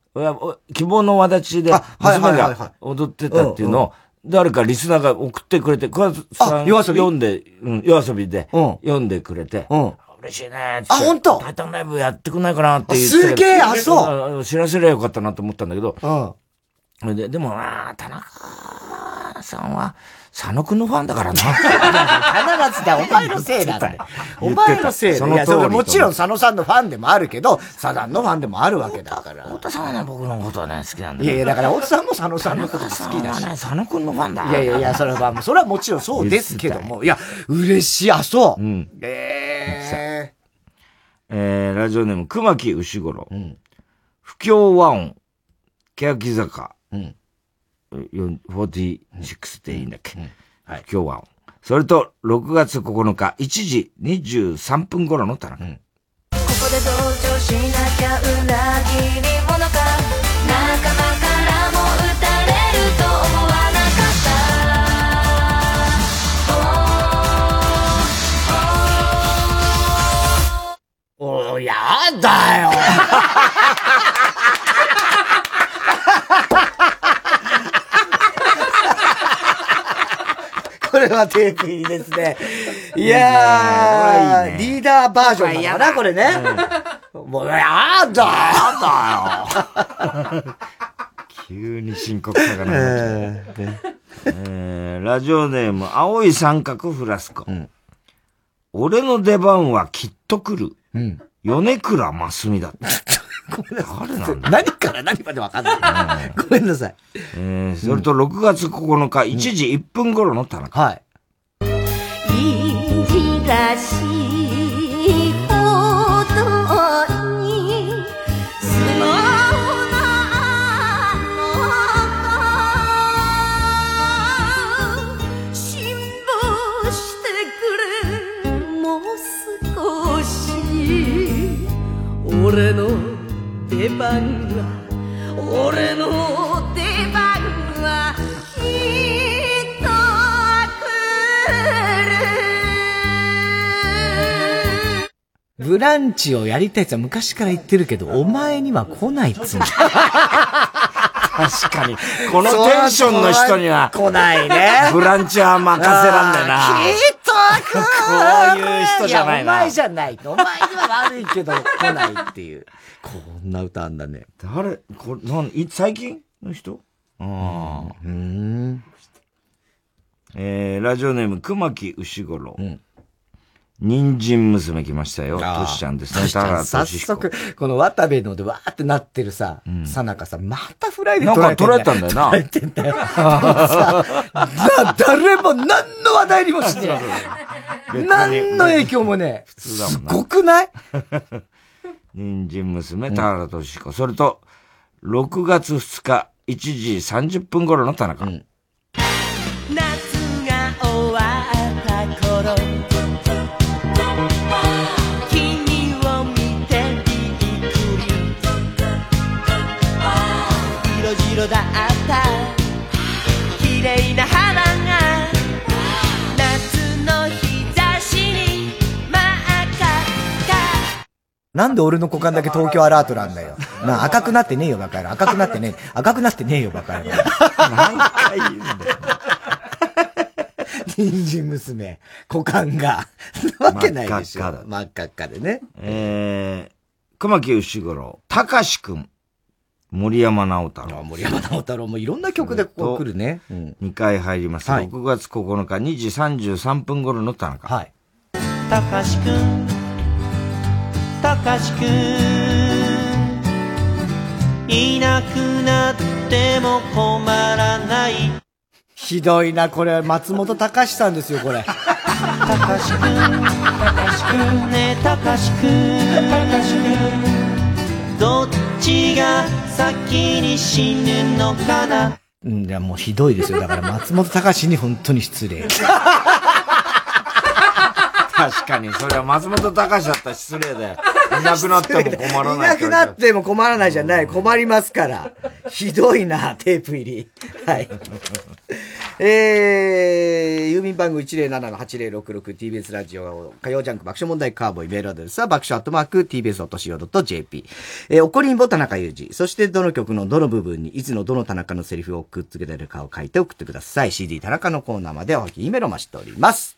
希望の輪立ちで、娘が踊ってたっていうのを、誰かリスナーが送ってくれて、桑田さん読んで、うん、夜遊びで、読んでくれて、嬉しいねって。あ本当？タイタンライブやってくんないかなって言ってすげえあそうう。知らせりゃよかったなと思ったんだけど、うん。で、でもな、田中さんは、佐野くんのファンだからな。必ずだ、お前のせいだよ。お前のせいだ。いや、それもちろん佐野さんのファンでもあるけど、サザンのファンでもあるわけだから。太田さんはね、僕のことはね、好きなんだいやいや、だから、太田さんも佐野さんのこと好きだし。ね、佐野くんのファンだ。いやいやいや、それは、それはもちろんそうですけども。いや、嬉しい。あ、そう。ええー、ラジオネーム、熊木牛五郎。不協和音、欅坂。よ46でいいんだっけ。不協和音。それと、6月9日、1時23分頃の田中。ここで同情しなきゃ裏切り者か仲間からも撃たれると思わなかー、おやだよ。これはテープ入りですね。いやー、リーダーバージョンなのかな、これね。もう、やだやだよ急に深刻さがなくなっちゃうえーラジオネーム、青い三角フラスコ。俺の出番はきっと来る。米倉真澄だった。誰なんだ何から何までわかんない。ごめんなさい。えーそれと6月9日、1時1分頃の田中。はい。いじらしいほどに素直なあの子辛抱してくれもう少し俺の出番は俺の出番はきっとブランチをやりたいって昔から言ってるけど、お前には来ないっつうんだ。確かに。このテンションの人には、来ないね。ブランチは任せらんだよな。きっとこういう人じゃないなや、お前じゃない。お前には悪いけど、来ないっていう。こんな歌あんだね。誰？これ、なん、い、最近の人？ああ。うん。えー、ラジオネーム、熊木牛五郎。人参娘来ましたよ。トシちゃんですね。田原早速、この渡部のでわーってなってるさ、さなかさ、またフライでなんか捉えてん捉えたんだよな。捉えてんだよ。さだ誰も何の話題にもしねえ。[LAUGHS] 何の影響もねえ。普通だもんな。すごくない？[LAUGHS] 人参娘、田原俊彦。それと、6月2日、1時30分頃の田中。色だった綺麗な花が夏の日差しに真っ赤なんで俺の股間だけ東京アラートなんだよ。なあ、赤くなってねえよ、バカ野郎。赤くなってねえ。赤くなってねえよ、バカ野郎。何回言うんだよ。人参娘、股間が。なわけないでしょ。真っ赤っかだ真っ赤っかでね。えー、熊木牛五郎、たかしくん、森山直太郎。森山直太郎もいろんな曲でこう来るね。うん。2回入ります。はい6月9日2時33分頃の田中。はい。たかしくんたかしくんいなくなっても困らないひどいな、これ、松本隆さんですよ、これ。たかしくんたかしくんねたかしくんたかしくんどっちが先に死ぬのかなうん、いや、もうひどいですよ。だから松本隆に本当に失礼。確かに、それは松本隆だったら失礼だよ。いなくなっても困らないいなくなっても困らないじゃない。困りますから。ひどいな、テープ入り。はい。[LAUGHS] えー、郵便番号 107-8066TBS ラジオ火曜ジャンク爆笑問題カーボーイメールアドレスは爆笑アットマーク TBS.CO.JP。えー、怒りんぼ田中裕二。そしてどの曲のどの部分にいつのどの田中のセリフをくっつけてるかを書いて送ってください。CD 田中のコーナーまでおはぎ E メロ待ちしております。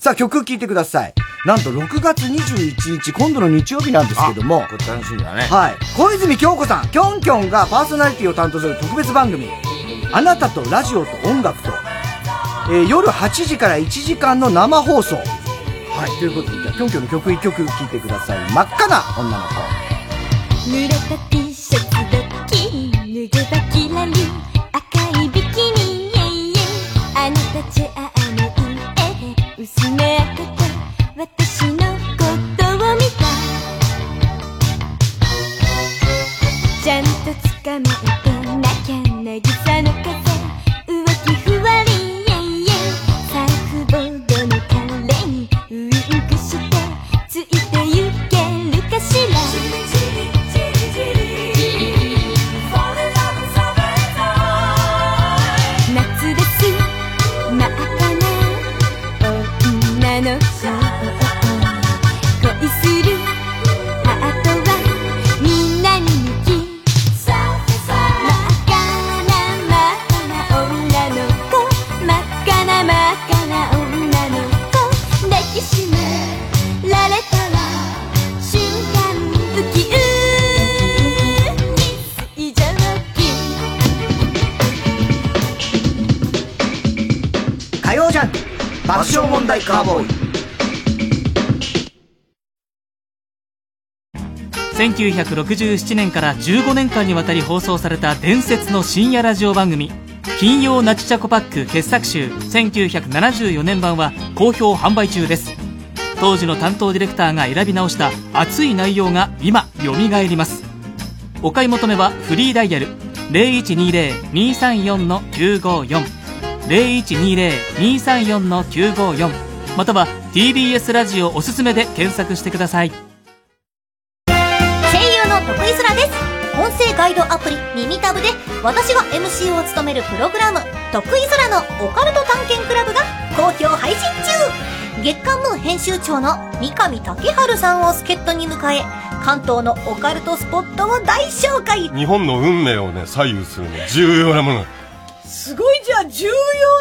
さあ曲聴いてください。なんと6月21日、今度の日曜日なんですけども。これ楽しみだね。はい。小泉京子さん、きょんきょんがパーソナリティを担当する特別番組、あなたとラジオと音楽と、えー夜8時から1時間の生放送。はい。ということで、じゃあ、きょんきょんの曲1曲聴いてください。真っ赤な女の子。濡れた T シャツドッキリ脱げばキラリ薄め開けた。私のことを見た。ちゃんと捕まえて爆笑問題カーボーイ。1967年から15年間にわたり放送された伝説の深夜ラジオ番組「金曜ナチチャコパック傑作集1974年版」は好評販売中です。当時の担当ディレクターが選び直した熱い内容が今よみがえります。お買い求めはフリーダイヤル0120-234-954 0120-234-954または TBS ラジオおすすめで検索してください。声優の徳井空です。音声ガイドアプリ耳タブで私が MC を務めるプログラム徳井空のオカルト探検クラブが好評配信中。月刊ムー編集長の三上竹春さんを助っ人に迎え関東のオカルトスポットを大紹介。日本の運命をね、左右するね、重要なもの。すごいじゃあ重要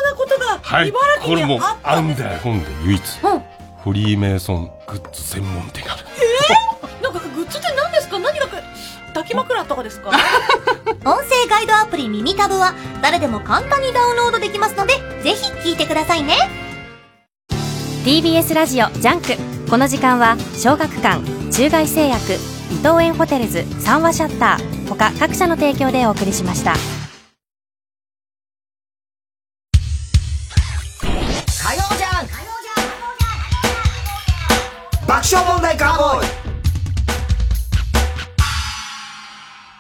なことがはい。茨これもう城にあっ、あんだよ、本で唯一。うん。フリーメイソングッズ専門店がある。[LAUGHS] なんかグッズって何ですか？何がか抱き枕とかですか？[LAUGHS] 音声ガイドアプリ耳タブは誰でも簡単にダウンロードできますのでぜひ聞いてくださいね。TBS ラジオジャンク。この時間は小学館中外製薬伊藤園ホテルズ三話シャッター他各社の提供でお送りしました爆笑問題カーボーイ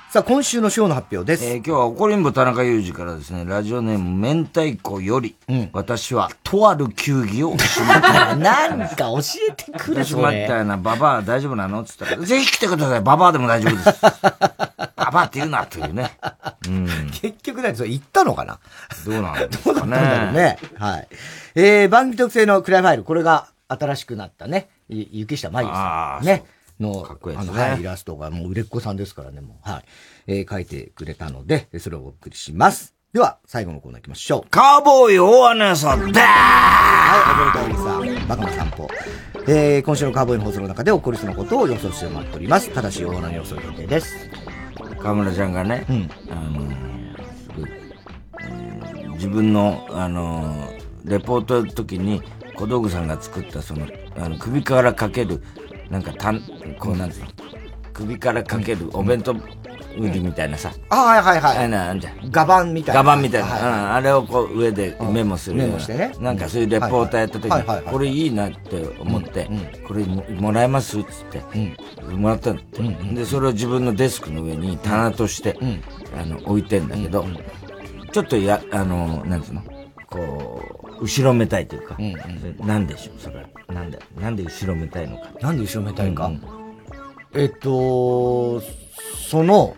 さあ、今週のショーの発表です。えー今日は怒りんぼ田中裕二からですね、ラジオネーム明太子より、私はとある球技をしまった。[LAUGHS] なんか教えてくれ私もあったよな、ババア大丈夫なの？って言ったら、ぜひ来てください、ババアでも大丈夫です。[LAUGHS] バババって言うなっていうね。うん。結局だそれ言ったのかな？どうなんです [LAUGHS] どうだったんだろうね。はい。えー、番組特製のクライファイル、これが新しくなったね。い雪下舞さんね。の、かっこいいですねあの、はい、イラストがもう売れっ子さんですからね、もう。はい。えー、書いてくれたので、それをお送りします。では、最後のコーナー行きましょう。カーボーイ大穴さん、だはい、おめでとうおじさん、バカな散歩。えー、今週のカーボーイの放送の中で起こりそうなことを予想してもらっております。ただし、大穴の予想予定です。河村ちゃんがね、あの、すごい、うん自分の、あの、レポートの時に、小道具さんが作った、その、あの、首からかける、なんか、たん、こうなんつうの、首からかけるお弁当売りみたいなさ、あ、はいはいはい。あれな、なんじゃん。ガバンみたいな。ガバンみたいな、はいうんあれをこう上でメモするような。メモしてね。なんかそういうレポーターやった時に、はいはいはい。はいこれいいなって思って、これももらえます？っつって、もらったんだって、で、それを自分のデスクの上に棚として、あの、置いてんだけど、ちょっとや、あの、なんつうの？こう、後ろめたいというか、なんでしょう？それは。なんで、なんで後ろめたいのか。なんで後ろめたいか？えっと、その、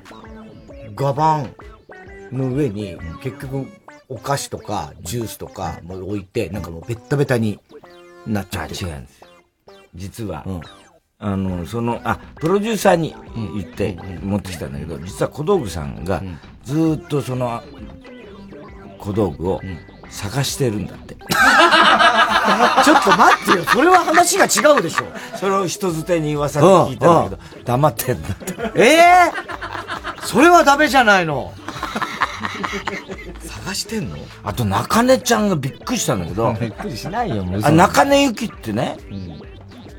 ガバンの上に、結局、お菓子とか、ジュースとかも置いて、なんかもうベッタベタになっちゃって違うんですよ。実は、あの、その、あ、プロデューサーに言って持ってきたんだけど、実は小道具さんがずーっとその小道具を探してるんだって。[LAUGHS] ちょっと待ってよ、それは話が違うでしょ。それを人づてに噂で聞いたんだけど、黙ってんだって。ええそれはダメじゃないの。[LAUGHS] 探してんの？あと中根ちゃんがびっくりしたんだけど、[LAUGHS] びっくりしないよ、もう。あ中根ゆきってね、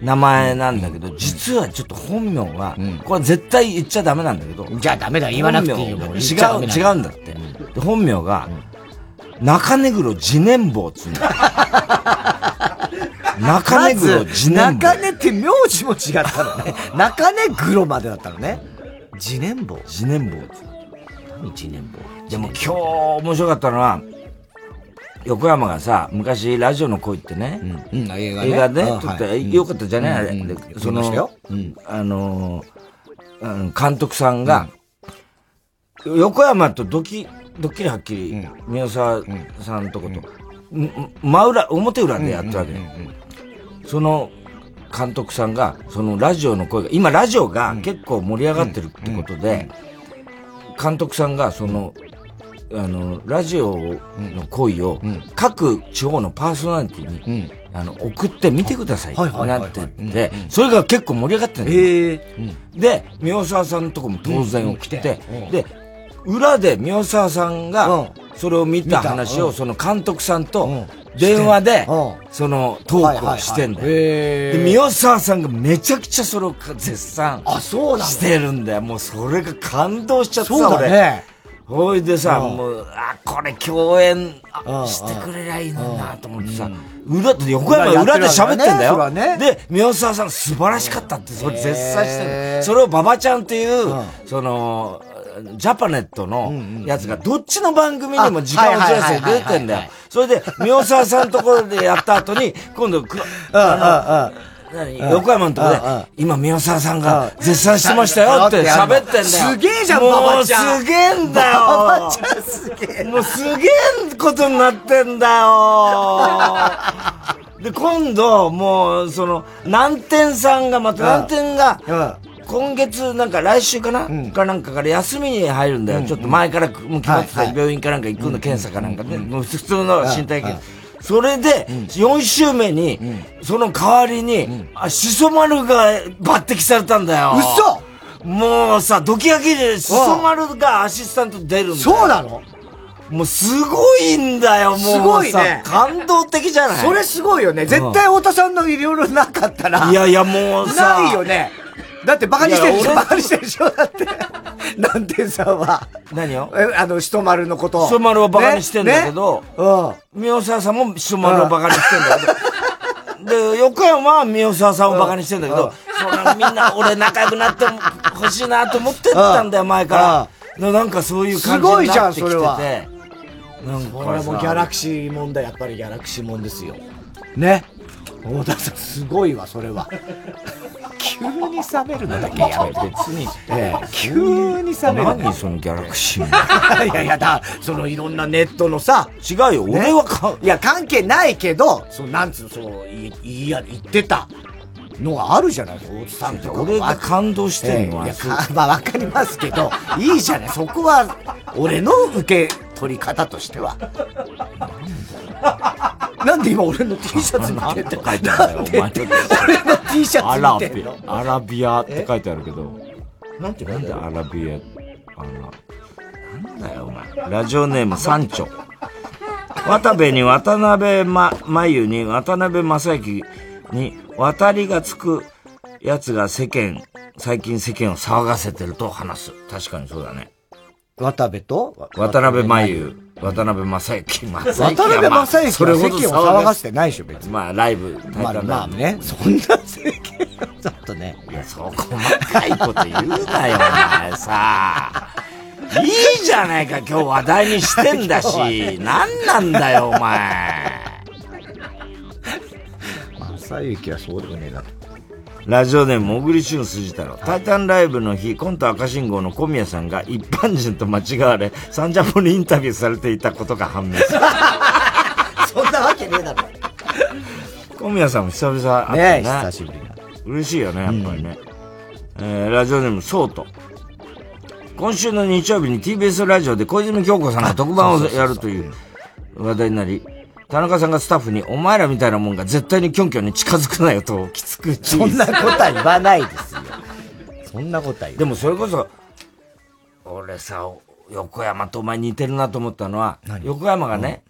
名前なんだけど、実はちょっと本名が、これ絶対言っちゃダメなんだけど。じゃあダメだ言わなくていいよ違う、違うんだって。で本名が、中根黒次年坊っつうんだよ。中根黒次年坊。中根って名字も違ったのね。[LAUGHS] 中根黒までだったのね。次年坊次年坊っつう何次年坊でも今日面白かったのは、横山がさ、昔ラジオの恋ってね、うん映画ね映画でうん撮って、はいよかったじゃない、あれ。うんうんで見そのあのー、うん監督さんが、横山とドキ、ドッキリはっきり、宮沢さんのとこと、ん。真裏、表裏でやったわけ。よ。その監督さんが、そのラジオの声が、今ラジオが結構盛り上がってるってことで、監督さんが、その、あの、ラジオの声を、各地方のパーソナリティに、あの、送ってみてください。ないってて、それが結構盛り上がってるんで、宮沢さんのとこも当然送って、で、裏で宮沢さんが、それを見た話を、その監督さんと、電話で、そのトークをしてんだよ。で、宮沢さんがめちゃくちゃそれを絶賛してるんだよ。もうそれが感動しちゃってさ、そうだね。俺。ほいでさ、うん。もう、あ、これ共演あしてくれりゃいいのになと思ってさ、裏で、横山裏で喋ってんだよ。で、宮沢さん素晴らしかったって、それ絶賛してる。それを馬場ちゃんっていう、その、ジャパネットのやつが、どっちの番組にも時間をずらして出てんだよ。それで、宮沢さんのところでやった後に、[LAUGHS] 今度、横山のところで、今宮沢さんが絶賛してましたよって喋ってんだよ。すげえじゃんもう馬場ちゃんすげえんだよ。馬場ちゃんすげえ。もうすげえことになってんだよ。で、今度、もう、その、南天さんが、また南天が、今月、なんか来週かな、かなんかから休みに入るんだよ。ちょっと前からもう決まってた病院かなんか行くの、検査かなんかね。もう普通の身体検査。それで、4週目に、その代わりに、あ、しそ丸が抜擢されたんだよ。嘘もうさ、ドキドキで、しそ丸がアシスタント出るんだよ。そうなの？もうすごいんだよ、もうさ。すごいね感動的じゃない？それすごいよね。絶対太田さんのいろいろなかったら。いやいや、もうさ。ないよね。だってバカにしてるでしょバカにしてるでしょ？だって。[LAUGHS] 南天さんは。何を？え、あの、しとまるのことを。しそ丸をバカにしてんだけど、ねね宮沢さんもしそ丸をバカにしてんだけど、で、横山は宮沢さんをバカにしてんだけど、そうなんかみんな俺仲良くなってほしいなと思ってたんだよ、前から。でなんかそういう感じすごいじゃになんってきてそれはて。なんかさこれもギャラクシーもんだ、やっぱりギャラクシーもんですよ。ね？太田さん、すごいわ、それは。急に冷めるのだけやめて。別に。[LAUGHS] ええ、急に冷める。何そのギャラクシー [LAUGHS] いやいや、だ、そのいろんなネットのさ。違うよ、俺はか、いや、関係ないけど、そう、なんつうの、そう、い、いや、言ってた。のがあるじゃない大津さんとか。俺が感動してんのは、ええいやかまあわかりますけど、[LAUGHS] いいじゃない。そこは、俺の受け取り方としては。[LAUGHS] なんで今俺の T シャツ見てんの？書いてあるんだよ、お前。俺の T シャツ見てんの？ア、アラビアって書いてあるけど。なんてなんでアラビア、あら、なんだよ、お前。ラジオネーム、サンチョ。渡部に渡辺ま、まゆに渡辺正行に渡りがつくやつが世間、最近世間を騒がせてると話す。確かにそうだね。渡部と？渡辺真由、渡辺正行、渡辺正行それ間を騒がせてないでしょ、別に。まあ、ライブ、まあまあね、そんな世間ちょっとね。いや、そう細かいこと言うなよ、お前さ。いいじゃないか、今日話題にしてんだし。何なんだよ、お前。正行はそうでもねえな。ラジオネーム、もぐりしゅんすじ太郎。タイタンライブの日、コント赤信号の小宮さんが一般人と間違われ、サンジャポにインタビューされていたことが判明する。[LAUGHS] そんなわけねえだろ。小宮さんも久々会ったね。ねえ久しぶりな。嬉しいよね、やっぱりね。えー、ラジオネーム、ソート。今週の日曜日に TBS ラジオで小泉京子さんが特番をやるという話題になり、田中さんがスタッフに、お前らみたいなもんが絶対にキョンキョンに近づくなよと、きつくそんなことは言わないですよ。そんなことは言わない。でもそれこそ、俺さ、横山とお前似てるなと思ったのは、横山がね、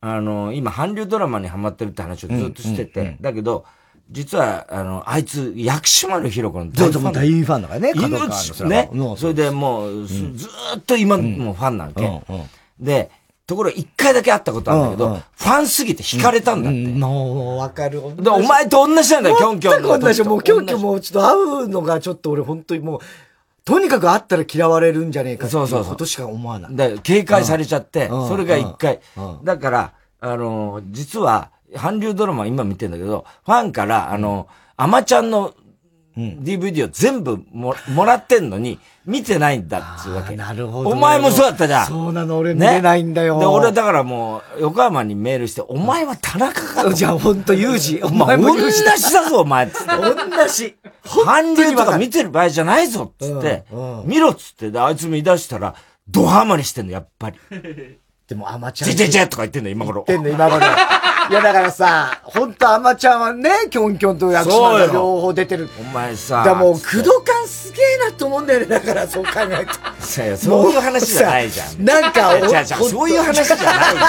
あの、今韓流ドラマにハマってるって話をずっとしてて、うんうんうんだけど、実は、あの、あいつ、薬師丸ひろ子の大ファン大ファンだからね命ねうん。それでもう、ずっと今もファンなわけ。で、ところが一回だけ会ったことあるんだけど、うんうんファンすぎて惹かれたんだって。もう、わかる。でお前と同じなんだよ、キョンキョンの全く同じ。もう、キョンキョンもうちょっと会うのがちょっと俺本当にもう、とにかく会ったら嫌われるんじゃねえかっていそうそうそうことしか思わない。で、警戒されちゃって、うんそれが一回うん。だから、あの、実は、韓流ドラマ今見てんだけど、ファンから、あの、アマちゃんの DVD を全部ももらってんのに、見てないんだっつうわけ。なるほど。お前もそうだったじゃん。そうなの、俺見れないんだよ。で、俺だからもう、横浜にメールして、お前は田中かと。[LAUGHS] じゃあ、ほんと、ユージ。お前も同じだぞ、お前。つって。同じ。韓流とか見てる場合じゃないぞ、つって。見ろっつって、であいつ見出したら、ドハマりしてんの、やっぱり。[LAUGHS] でも、アマちゃん。ジェジェジェとか言ってんの、今頃。言ってんの、今頃。[LAUGHS] いや、だからさ、ほんと、アマちゃんはね、キョンキョンと薬師丸が両方出てる。お前さ。だもう、駆動感すげえなと思うんだよね。だから、そう考えると。いやそういう話じゃないじゃん。なんか、そういう話じゃないじ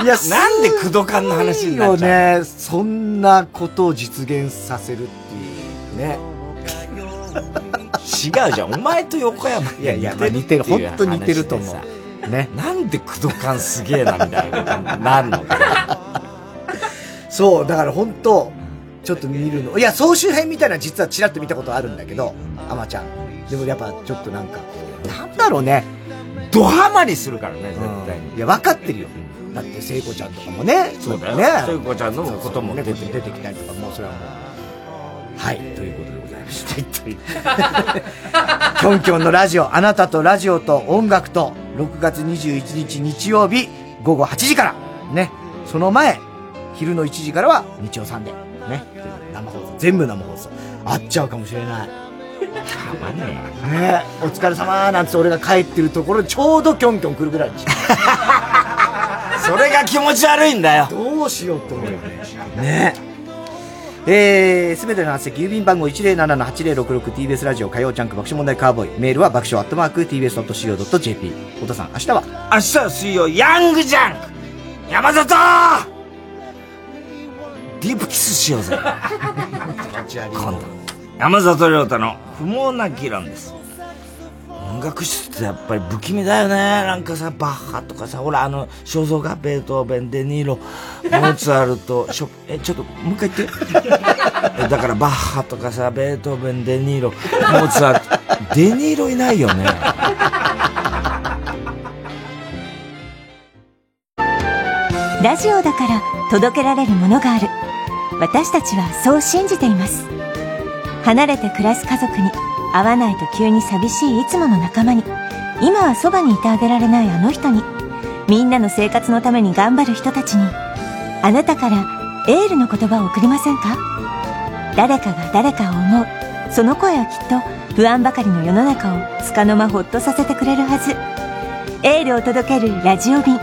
ゃん。いや、なんで駆動感の話になっちゃうね。そんなことを実現させるっていうね。違うじゃん。お前と横山いやいや、まあ似てる。本当似てると思う。ね。[LAUGHS] なんで駆動感すげえな、みたいななるのそう、だから本当ちょっと見るの。いや、総集編みたいな実はちらっと見たことあるんだけど、アマちゃん。でもやっぱちょっとなんかこう、なんだろうね。ドハマりするからね、絶対に。いや、分かってるよ。だって、聖子ちゃんとかもね。そうだよね。聖子ちゃんのこともね、出て出て出てきたりとか、もうそれはもう。はい、ということでございまして。キョンキョンのラジオ、あなたとラジオと音楽と、6月21日日曜日午後8時から、ね。その前、昼の1時からは日曜サンデー。ね。生放送、全部生放送。会っちゃうかもしれない。たまねねお疲れ様なんつって俺が帰ってるところちょうどキョンキョン来るぐらいにして [LAUGHS] それが気持ち悪いんだよ。どうしようって思うよね。ねえー、すべての発席、郵便番号 107-8066TBS ラジオ火曜ジャンク爆笑問題カーボーイ。メールは爆笑アットマーク TBS.CO.JP。太田さん、明日は？明日は水曜、ヤングジャンク山里ディープキスしようぜ。[LAUGHS] 今度。山里亮太の不毛な議論です。音楽室ってやっぱり不気味だよね。なんかさ、バッハとかさ、ほら、あの、肖像画、ベートーベン、デニーロ、モーツァルト、ショえ、ちょっと、もう一回言って。[LAUGHS] えだから、バッハとかさ、ベートーベン、デニーロ、モーツァルト、デニーロいないよね。[LAUGHS] ラジオだから届けられるものがある私たちはそう信じています離れて暮らす家族に会わないと急に寂しいいつもの仲間に。今はそばにいてあげられないあの人に。みんなの生活のために頑張る人たちに。あなたからエールの言葉を送りませんか？誰かが誰かを思う。その声はきっと不安ばかりの世の中を束の間ほっとさせてくれるはず。エールを届けるラジオ便。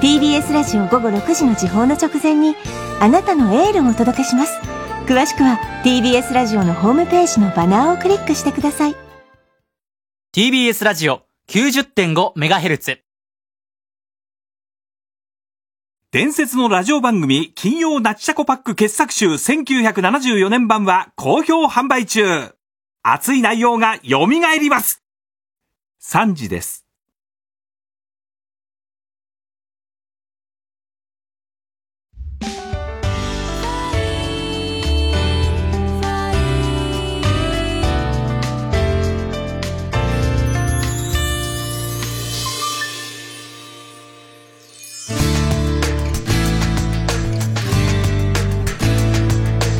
TBS ラジオ午後6時の時報の直前にあなたのエールをお届けします。詳しくは TBS ラジオのホームページのバナーをクリックしてください。TBS ラジオ 90.5MHz 伝説のラジオ番組金曜ナッチシャコパック傑作集1974年版は好評販売中。熱い内容が蘇ります。3時です